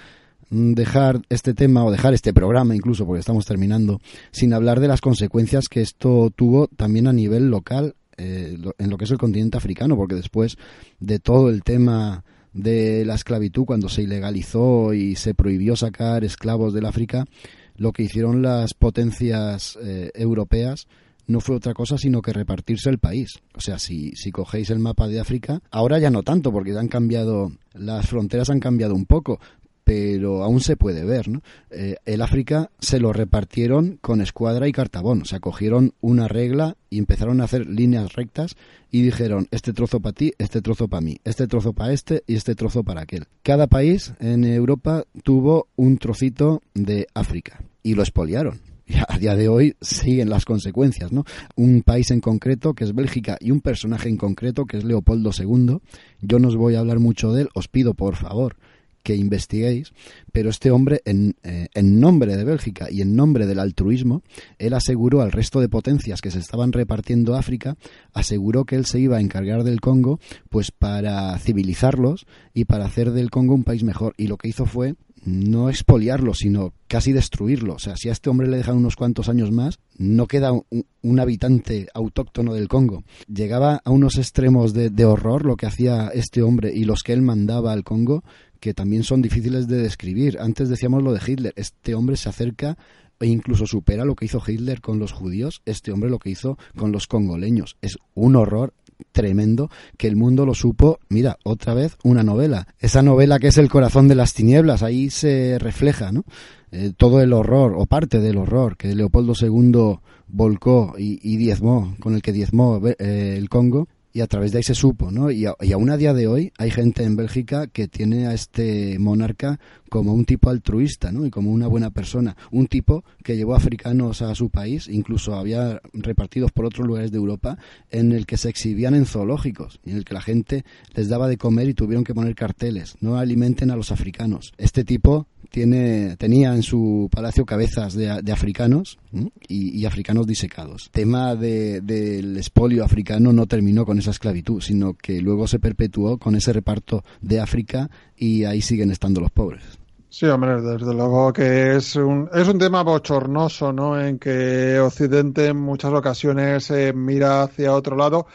mm, dejar este tema o dejar este programa incluso porque estamos terminando sin hablar de las consecuencias que esto tuvo también a nivel local eh, en lo que es el continente africano porque después de todo el tema de la esclavitud cuando se ilegalizó y se prohibió sacar esclavos del África lo que hicieron las potencias eh, europeas no fue otra cosa sino que repartirse el país. O sea, si, si cogéis el mapa de África, ahora ya no tanto, porque han cambiado, las fronteras han cambiado un poco, pero aún se puede ver, ¿no? Eh, el África se lo repartieron con escuadra y cartabón, o sea, cogieron una regla y empezaron a hacer líneas rectas y dijeron, este trozo para ti, este trozo para mí, este trozo para este y este trozo para aquel. Cada país en Europa tuvo un trocito de África y lo expoliaron a día de hoy siguen las consecuencias, ¿no? Un país en concreto, que es Bélgica, y un personaje en concreto, que es Leopoldo II. Yo no os voy a hablar mucho de él, os pido por favor que investiguéis, pero este hombre, en, eh, en, nombre de Bélgica y en nombre del altruismo, él aseguró al resto de potencias que se estaban repartiendo África, aseguró que él se iba a encargar del Congo, pues para civilizarlos y para hacer del Congo un país mejor. Y lo que hizo fue no expoliarlo, sino casi destruirlo. O sea, si a este hombre le dejan unos cuantos años más, no queda un, habitante autóctono del Congo. Llegaba a unos extremos de, de, horror lo que hacía este hombre y los que él mandaba al Congo, que también son difíciles de describir. Antes decíamos lo de Hitler. Este hombre se acerca e incluso supera lo que hizo Hitler con los judíos, este hombre lo que hizo con los congoleños. Es un horror tremendo que el mundo lo supo. Mira, otra vez una novela. Esa novela que es El corazón de las tinieblas, ahí se refleja, ¿no? Eh, todo el horror, o parte del horror, que Leopoldo II volcó y, diezmó, con el que diezmó eh, el Congo, y a través de ahí se supo, ¿no? Y, y, aún a día de hoy hay gente en Bélgica que tiene a este monarca como un tipo altruista, ¿no? Y como una buena persona, un tipo que llevó africanos a su país, incluso había repartidos por otros lugares de Europa, en el que se exhibían en zoológicos, en el que la gente les daba de comer y tuvieron que poner carteles, no alimenten a los africanos. Este tipo tiene, tenía en su palacio cabezas de, africanos y, y, africanos disecados. El tema del de, espolio africano no terminó con esa esclavitud, sino que luego se perpetuó con ese reparto de África y ahí siguen estando los pobres. Sí, hombre, desde luego que es un, es un tema bochornoso, ¿no? En que Occidente en muchas ocasiones eh, mira hacia otro lado,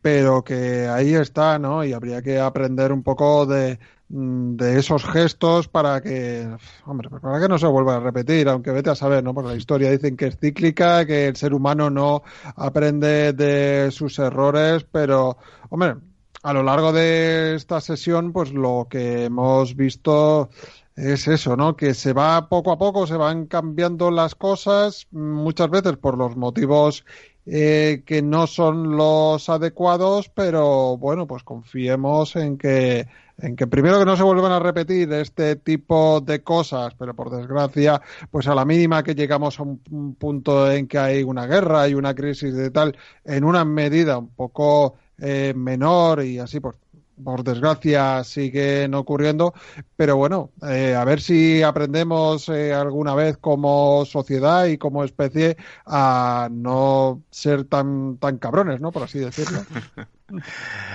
pero que ahí está, ¿no? Y habría que aprender un poco de, de esos gestos para que, pues para que no se vuelva a repetir, aunque vete a saber, ¿no? Porque la historia dicen que es cíclica, que el ser humano no aprende de sus errores, pero, hombre, a lo largo de esta sesión, pues lo que hemos visto es eso, ¿no? Que se va poco a poco, se van cambiando las cosas, muchas veces por los motivos eh, que no son los adecuados, pero bueno, pues confiemos en que en que primero que no se vuelvan a repetir este tipo de cosas, pero por desgracia, pues a la mínima que llegamos a un punto en que hay una guerra y una crisis de tal, en una medida un poco eh, menor y así pues por desgracia siguen ocurriendo, pero bueno, eh, a ver si aprendemos eh, alguna vez como sociedad y como especie a no ser tan, tan cabrones, ¿no? Por así decirlo. [LAUGHS]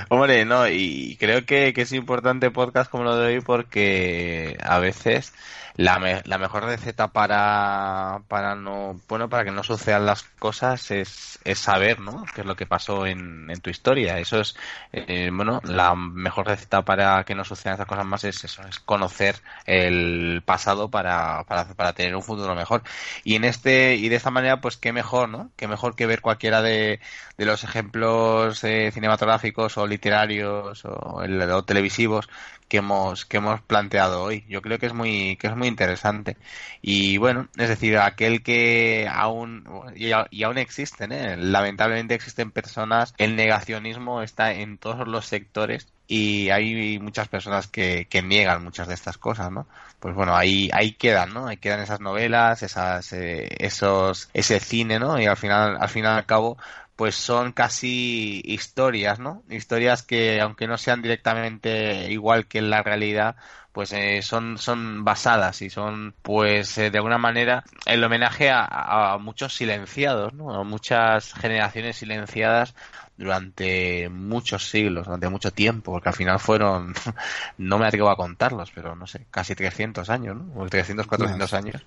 Hombre, no, y creo que, es importante podcast como lo de hoy porque a veces la, la mejor receta para, para no, bueno, para que no sucedan las cosas es, es saber, ¿no? Qué es lo que pasó en, en tu historia. Eso es, eh, bueno, la mejor receta para que no sucedan esas cosas más es eso, es conocer el pasado para, para, para tener un futuro mejor. Y en este, y de esta manera, pues qué mejor, ¿no? Qué mejor que ver cualquiera de, de los ejemplos eh, cinematográficos o literarios o, o televisivos que hemos que hemos planteado hoy. Yo creo que es muy que es muy interesante y bueno, es decir, aquel que aún y, aún existen, ¿eh? lamentablemente existen personas, el negacionismo está en todos los sectores y hay muchas personas que, que niegan muchas de estas cosas, ¿no? Pues bueno, ahí ahí quedan, ¿no? Ahí quedan esas novelas, esas eh, esos ese cine, ¿no? Y al final al fin y al cabo pues son casi historias, ¿no? Historias que, aunque no sean directamente igual que en la realidad, pues eh, son, son basadas y son, pues, eh, de alguna manera, el homenaje a, a, muchos silenciados, ¿no? A muchas generaciones silenciadas durante muchos siglos, durante mucho tiempo, porque al final fueron, [LAUGHS] no me atrevo a contarlos, pero no sé, casi 300 años, ¿no? 300, 400 años.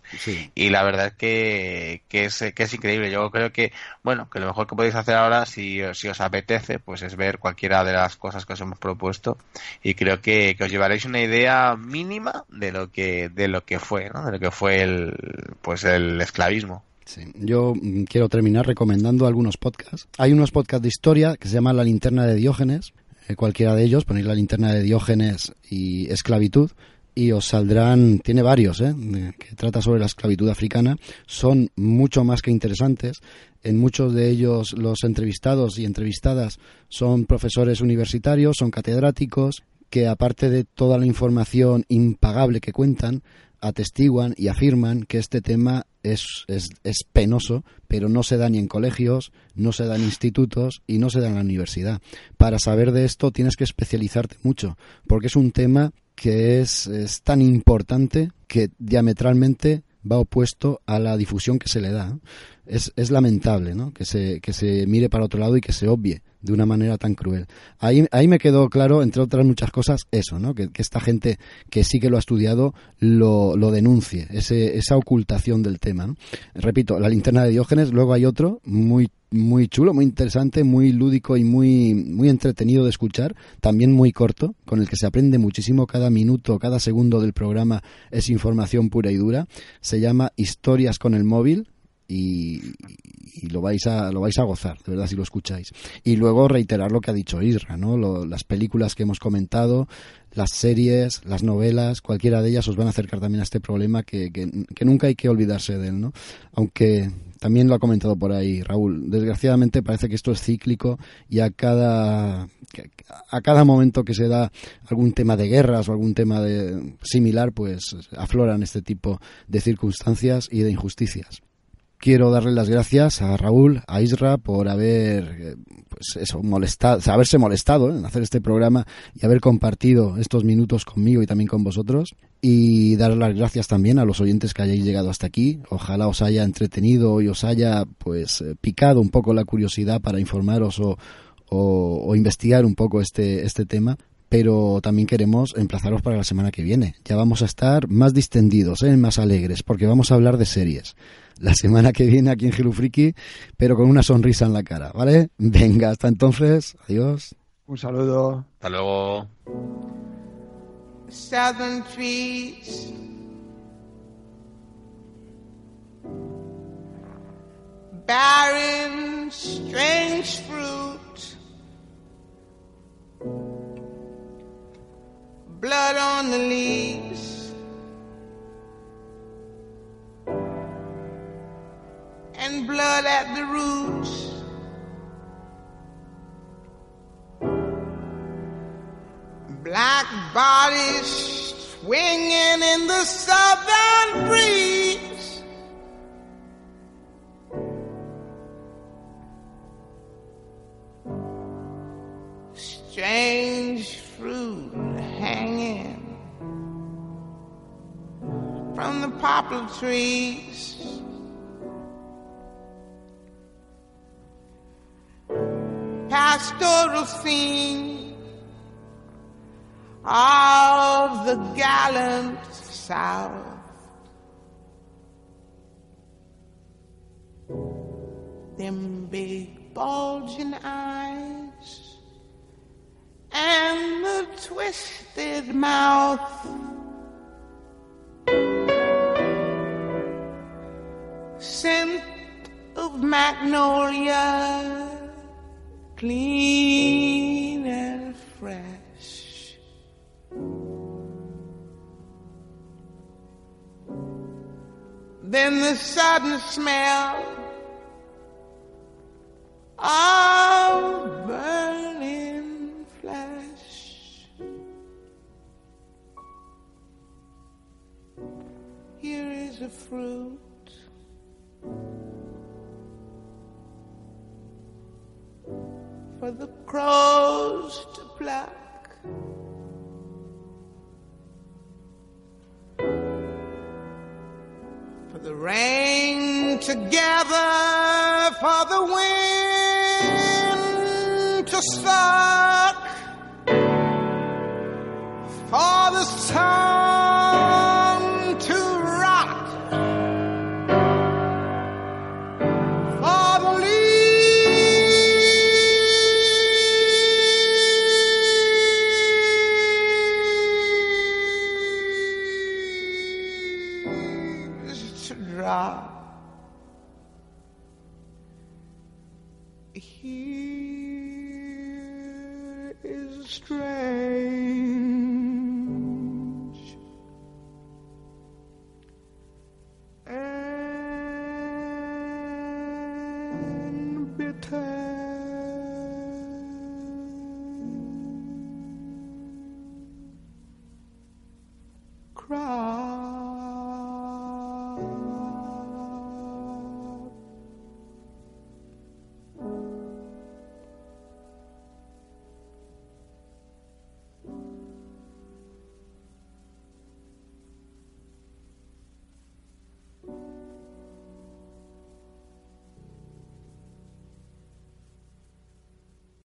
Y la verdad es que, que, es, que es increíble. Yo creo que, bueno, que lo mejor que podéis hacer ahora, si, si os apetece, pues es ver cualquiera de las cosas que os hemos propuesto y creo que, que os llevaréis una idea mínima de lo que, de lo que fue, ¿no? De lo que fue el, pues el esclavismo. Yo mm, quiero terminar recomendando algunos podcasts. Hay unos podcasts de historia que se llaman La linterna de Diógenes. Eh, cualquiera de ellos, ponéis la linterna de Diógenes y esclavitud y os saldrán, tiene varios, ¿eh? que trata sobre la esclavitud africana, son mucho más que interesantes. En muchos de ellos los entrevistados y entrevistadas son profesores universitarios, son catedráticos, que aparte de toda la información impagable que cuentan, atestiguan y afirman que este tema es, es, es, penoso, pero no se da ni en colegios, no se da en institutos y no se da en la universidad. Para saber de esto tienes que especializarte mucho, porque es un tema que es, es tan importante que diametralmente va opuesto a la difusión que se le da. Es, es lamentable ¿no? que, se, que se mire para otro lado y que se obvie de una manera tan cruel. Ahí, ahí me quedó claro, entre otras muchas cosas, eso, ¿no? Que, esta gente que sí que lo ha estudiado lo, lo denuncie, ese, esa ocultación del tema. Repito, la linterna de Diógenes, luego hay otro muy muy chulo, muy interesante, muy lúdico y muy, muy entretenido de escuchar, también muy corto, con el que se aprende muchísimo cada minuto, cada segundo del programa es información pura y dura. Se llama Historias con el móvil, y, lo vais a lo vais a gozar, de verdad si lo escucháis. Y luego reiterar lo que ha dicho Isra, ¿no? Las películas que hemos comentado, las series, las novelas, cualquiera de ellas os van a acercar también a este problema que, que, que nunca hay que olvidarse de él, ¿no? Aunque también lo ha comentado por ahí Raúl, desgraciadamente parece que esto es cíclico y a cada a cada momento que se da algún tema de guerras o algún tema de similar, pues afloran este tipo de circunstancias y de injusticias quiero darle las gracias a Raúl, a Isra, por haber, eh, pues eso, molestado, haberse molestado ¿eh? en hacer este programa y haber compartido estos minutos conmigo y también con vosotros. Y dar las gracias también a los oyentes que hayáis llegado hasta aquí. Ojalá os haya entretenido y os haya, pues, eh, picado un poco la curiosidad para informaros o, o investigar un poco este, este tema pero también queremos emplazaros para la semana que viene. Ya vamos a estar más distendidos, ¿eh? más alegres, porque vamos a hablar de series. [LAUGHS] La semana que viene aquí en Friki, pero con una sonrisa en la cara, ¿vale? Venga, hasta entonces, adiós. Un saludo. Hasta luego. southern trees. Barren, strange fruit. Blood on the leaves. And blood at the roots. black bodies swinging in the southern breeze. Strange fruit hanging from the poplar trees. Pastoral scene of the gallant South. Them big bulging eyes and the twisted mouth. Scent of magnolia, clean and fresh. Then the sudden smell of burning flesh. Here is a fruit. For the crows to pluck. for the rain to gather, for the wind to suck, all this time.